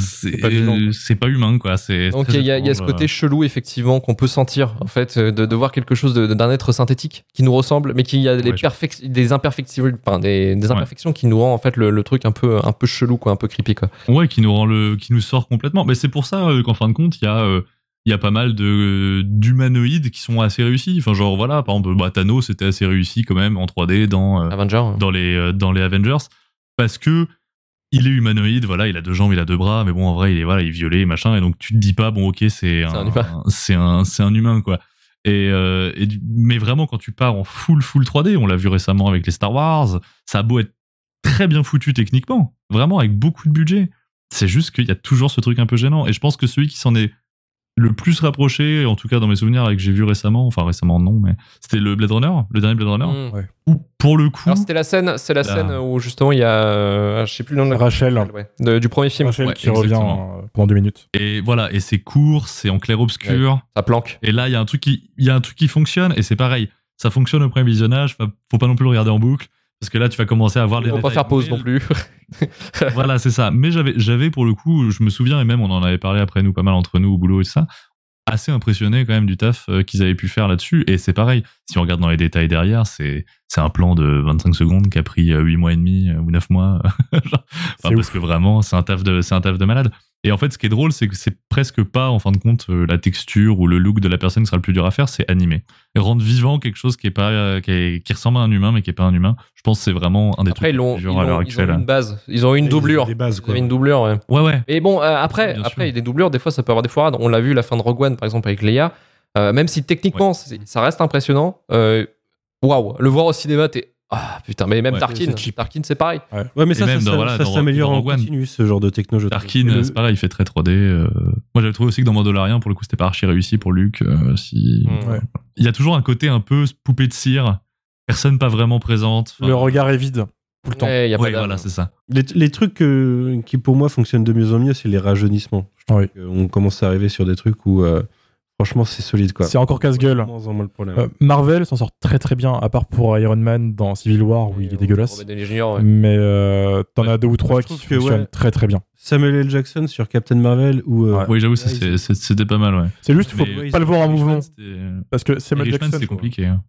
c'est, pas vivant, quoi. c'est pas humain, quoi. C'est Donc il y, a- il y a ce côté chelou effectivement qu'on peut sentir en fait euh, de, de voir quelque chose de- d'un être synthétique qui nous ressemble mais qui a des, Ouais, je- perfec- des imperfections enfin, des, des imperfections qui nous rend en fait le, le truc un peu un peu chelou quoi un peu creepy quoi. Ouais, qui nous rend le, qui nous sort complètement. Mais c'est pour ça euh, qu'en fin de compte, il y a, euh, il y a pas mal de d'humanoïdes qui sont assez réussis. Enfin, genre voilà, par exemple, bah, Thanos c'était assez réussi quand même en 3D dans euh, hein. dans les euh, dans les Avengers parce que il est humanoïde, voilà, il a deux jambes, il a deux bras, mais bon, en vrai, il est voilà, il est violet, machin, et donc tu te dis pas, bon, ok, c'est un, c'est un, c'est un humain, quoi. Et, euh, mais vraiment, quand tu pars en full full 3D, on l'a vu récemment avec les Star Wars, ça a beau être très bien foutu techniquement, vraiment avec beaucoup de budget, c'est juste qu'il y a toujours ce truc un peu gênant. Et je pense que celui qui s'en est le plus rapproché, en tout cas dans mes souvenirs, et que j'ai vu récemment, enfin récemment non, mais c'était le Blade Runner, le dernier Blade Runner, Mm. Ouais. où pour le coup, Alors c'était la scène c'est la Là. scène où justement il y a euh, je sais plus le nom de la Rachel. ouais, de- du premier film Rachel Ouais, qui revient exactement. euh, pendant deux minutes. Et voilà, et c'est court, c'est en clair-obscur. ça planque. Et là, il y a un truc qui, il y a un truc qui fonctionne, et c'est pareil. Ça fonctionne au premier visionnage. Faut faut pas non plus le regarder en boucle, parce que là, tu vas commencer à voir les. On va pas faire pause non plus. voilà, c'est ça. Mais j'avais, j'avais pour le coup, je me souviens, et même on en avait parlé après nous, pas mal entre nous au boulot et tout ça, assez impressionné quand même du taf euh, qu'ils avaient pu faire là-dessus. Et c'est pareil, si on regarde dans les détails derrière, c'est, c'est un plan de 25 secondes qui a pris euh, 8 mois et demi euh, ou 9 mois. Genre, parce ouf. que vraiment, c'est un taf de, c'est un taf de malade. Et en fait, ce qui est drôle, c'est que c'est presque pas, en fin de compte, euh, la texture ou le look de la personne qui sera le plus dur à faire, c'est animer. Et rendre vivant quelque chose qui est pas, euh, qui, est- qui ressemble à un humain, mais qui est pas un humain. Je pense que c'est vraiment un des Après trucs ils l'ont les ils plus durs à l'heure ont, ils ont actuelle. une base ils ont une Ils ont doublure des bases, Ils quoi. avaient une doublure ouais. Ouais, ouais. Mais bon, euh, après, après des doublures, des fois, ça peut avoir des foirades. On l'a vu la fin de Rogue One, par exemple, avec Leia. Euh, même si techniquement, ça reste impressionnant. Waouh, le voir au cinéma, t'es. Ah putain, mais même Ouais, Tarkin, c'est. Tarkin, c'est pareil. Ouais, mais Et ça, même ça, dans- ça- voilà, ça dans- s'améliore en One. continu, ce genre de techno, je trouve. Tarkin, Et le- c'est pareil, il fait très 3D. euh. Moi, j'avais trouvé aussi que dans Mandalorian, pour le coup, c'était pas archi réussi pour Luke. euh, si... Mm. Ouais. Il y a toujours un côté un peu poupée de cire, personne pas vraiment présente. Enfin, Le regard est vide tout le temps. Ouais, y a pas voilà, c'est ça. Les, les trucs euh, qui, pour moi, fonctionnent de mieux en mieux, c'est les rajeunissements. Je Oui. trouve qu'on commence à arriver sur des trucs où, euh, franchement, c'est solide, quoi. C'est encore casse-gueule. Euh, Marvel s'en sort très très bien, à part pour Iron Man dans Civil War où il est dégueulasse. Ouais. Mais euh, t'en as deux ou trois qui que, fonctionnent ouais. très très bien. Samuel L. Jackson sur Captain Marvel ou euh, Oui, j'avoue, c'était pas mal, ouais. C'est juste, faut Mais- pas le voir en mouvement. Parce que Samuel Jackson, c'est compliqué. hein.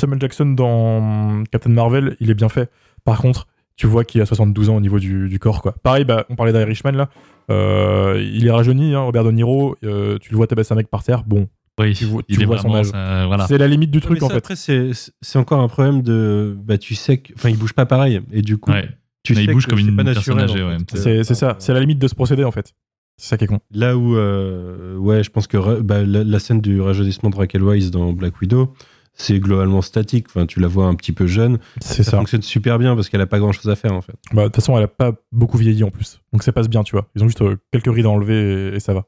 Samuel Jackson dans Captain Marvel, il est bien fait. Par contre, tu vois qu'il a 72 ans au niveau du, du corps, quoi. Pareil, bah, on parlait d'Irishman là. Euh, il est rajeuni, hein, Robert De Niro. euh, tu le vois tabasser un mec par terre. Bon, Oui, Tu vois- il tu vois son âge. voilà. c'est la limite du Ouais, truc en fait. Après, c'est encore un problème de. Bah, tu sais que. Enfin, il bouge pas pareil. Et du coup, Ouais. tu Mais sais il bouge que comme une pas personne naturel. âgée, en fait. C'est c'est ça, c'est la limite de ce procédé en fait. C'est ça qui est con. Là où, euh, ouais, je pense que bah, la, la scène du rajeunissement de Raquel Weisz dans Black Widow, c'est globalement statique. Enfin, tu la vois un petit peu jeune. C'est Ça, ça. fonctionne super bien parce qu'elle a pas grand chose à faire en fait. Bah, De toute façon, elle a pas beaucoup vieilli en plus. Donc ça passe bien, tu vois. Ils ont juste euh, quelques rides à enlever et, et ça va.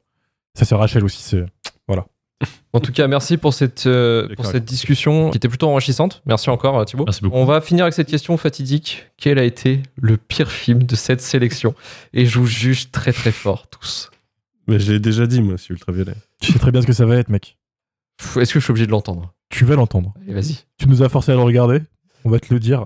Ça c'est Rachel aussi, c'est. Voilà. En tout cas, merci pour cette, euh, pour cette discussion qui était plutôt enrichissante. Merci encore, euh, Thibaut. Merci beaucoup. On va finir avec cette question fatidique. Quel a été le pire film de cette sélection? Et je vous juge très très fort, tous. Mais je l'ai déjà dit, moi, c'est ultraviolet. Tu sais très bien ce que ça va être, mec. Est-ce que je suis obligé de l'entendre? Tu vas l'entendre. Vas-y. Tu nous as forcé à le regarder. On va te le dire.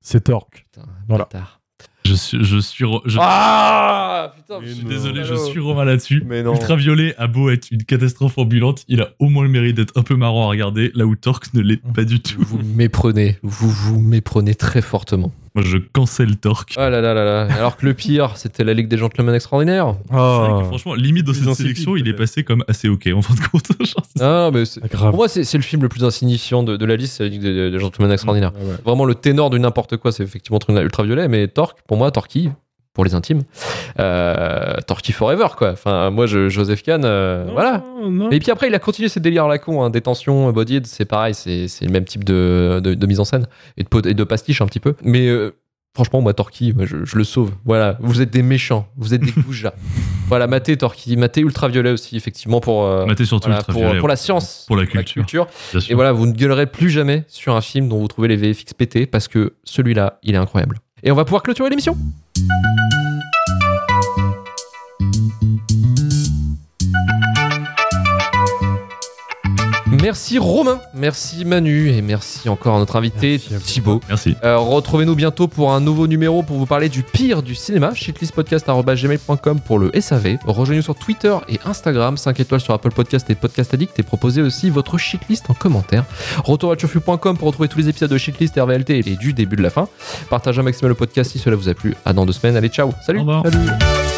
C'est Torque. Putain, Voilà. bâtard. Je suis, je suis, je, Ah Putain, je suis non. désolé, je suis Romain là-dessus. Mais non. Ultraviolet a beau être une catastrophe ambulante, il a au moins le mérite d'être un peu marrant à regarder, là où Torque ne l'est pas du tout. Vous méprenez. Vous vous méprenez très fortement. Moi, je cancelle Torque. Ah là là là là. Alors que le pire, c'était la Ligue des Gentlemen Extraordinaires. C'est vrai Oh, que franchement, limite dans cette sélection, il est passé comme assez ok en fin de compte. Ah, mais grave. pour moi, c'est le film le plus insignifiant de, de la liste, c'est la Ligue des, des Gentlemen Extraordinaires. Ouais, ouais. Vraiment, le ténor du n'importe quoi, c'est effectivement Ultraviolet, mais Torque, pour moi, Torquay, pour les intimes, euh, Torquay Forever, quoi. Enfin, moi, je, Joseph Kahn, euh, Non, voilà. non. Et puis après, il a continué ses délires à la con, hein, détention, bodied, c'est pareil, c'est c'est le même type de, de, de mise en scène et de, pot- et de pastiche un petit peu. Mais euh, Franchement, moi, Torquay, moi, je, je le sauve. Voilà, vous êtes des méchants, vous êtes des goujats. voilà, Maté, Torquay, Maté Ultraviolet aussi, effectivement, pour, euh, Maté surtout voilà, pour, la science, pour la culture. Bien sûr. Et voilà, vous ne gueulerez plus jamais sur un film dont vous trouvez les VFX pétés parce que celui-là, il est incroyable. Et on va pouvoir clôturer l'émission. Merci Romain, merci Manu et merci encore à notre invité Thibaut. Merci. Euh, Retrouvez-nous bientôt pour un nouveau numéro pour vous parler du pire du cinéma. shitlistpodcast.gmail.com pour le SAV. Rejoignez-nous sur Twitter et Instagram, 5 étoiles sur Apple Podcast et Podcast Addict et proposez aussi votre shitlist en commentaire. Retourvoiturefus.com pour retrouver tous les épisodes de shitlist RVLT et du début de la fin. Partagez un maximum le podcast si cela vous a plu. À dans deux semaines. Allez, ciao. Salut. Au revoir. Salut.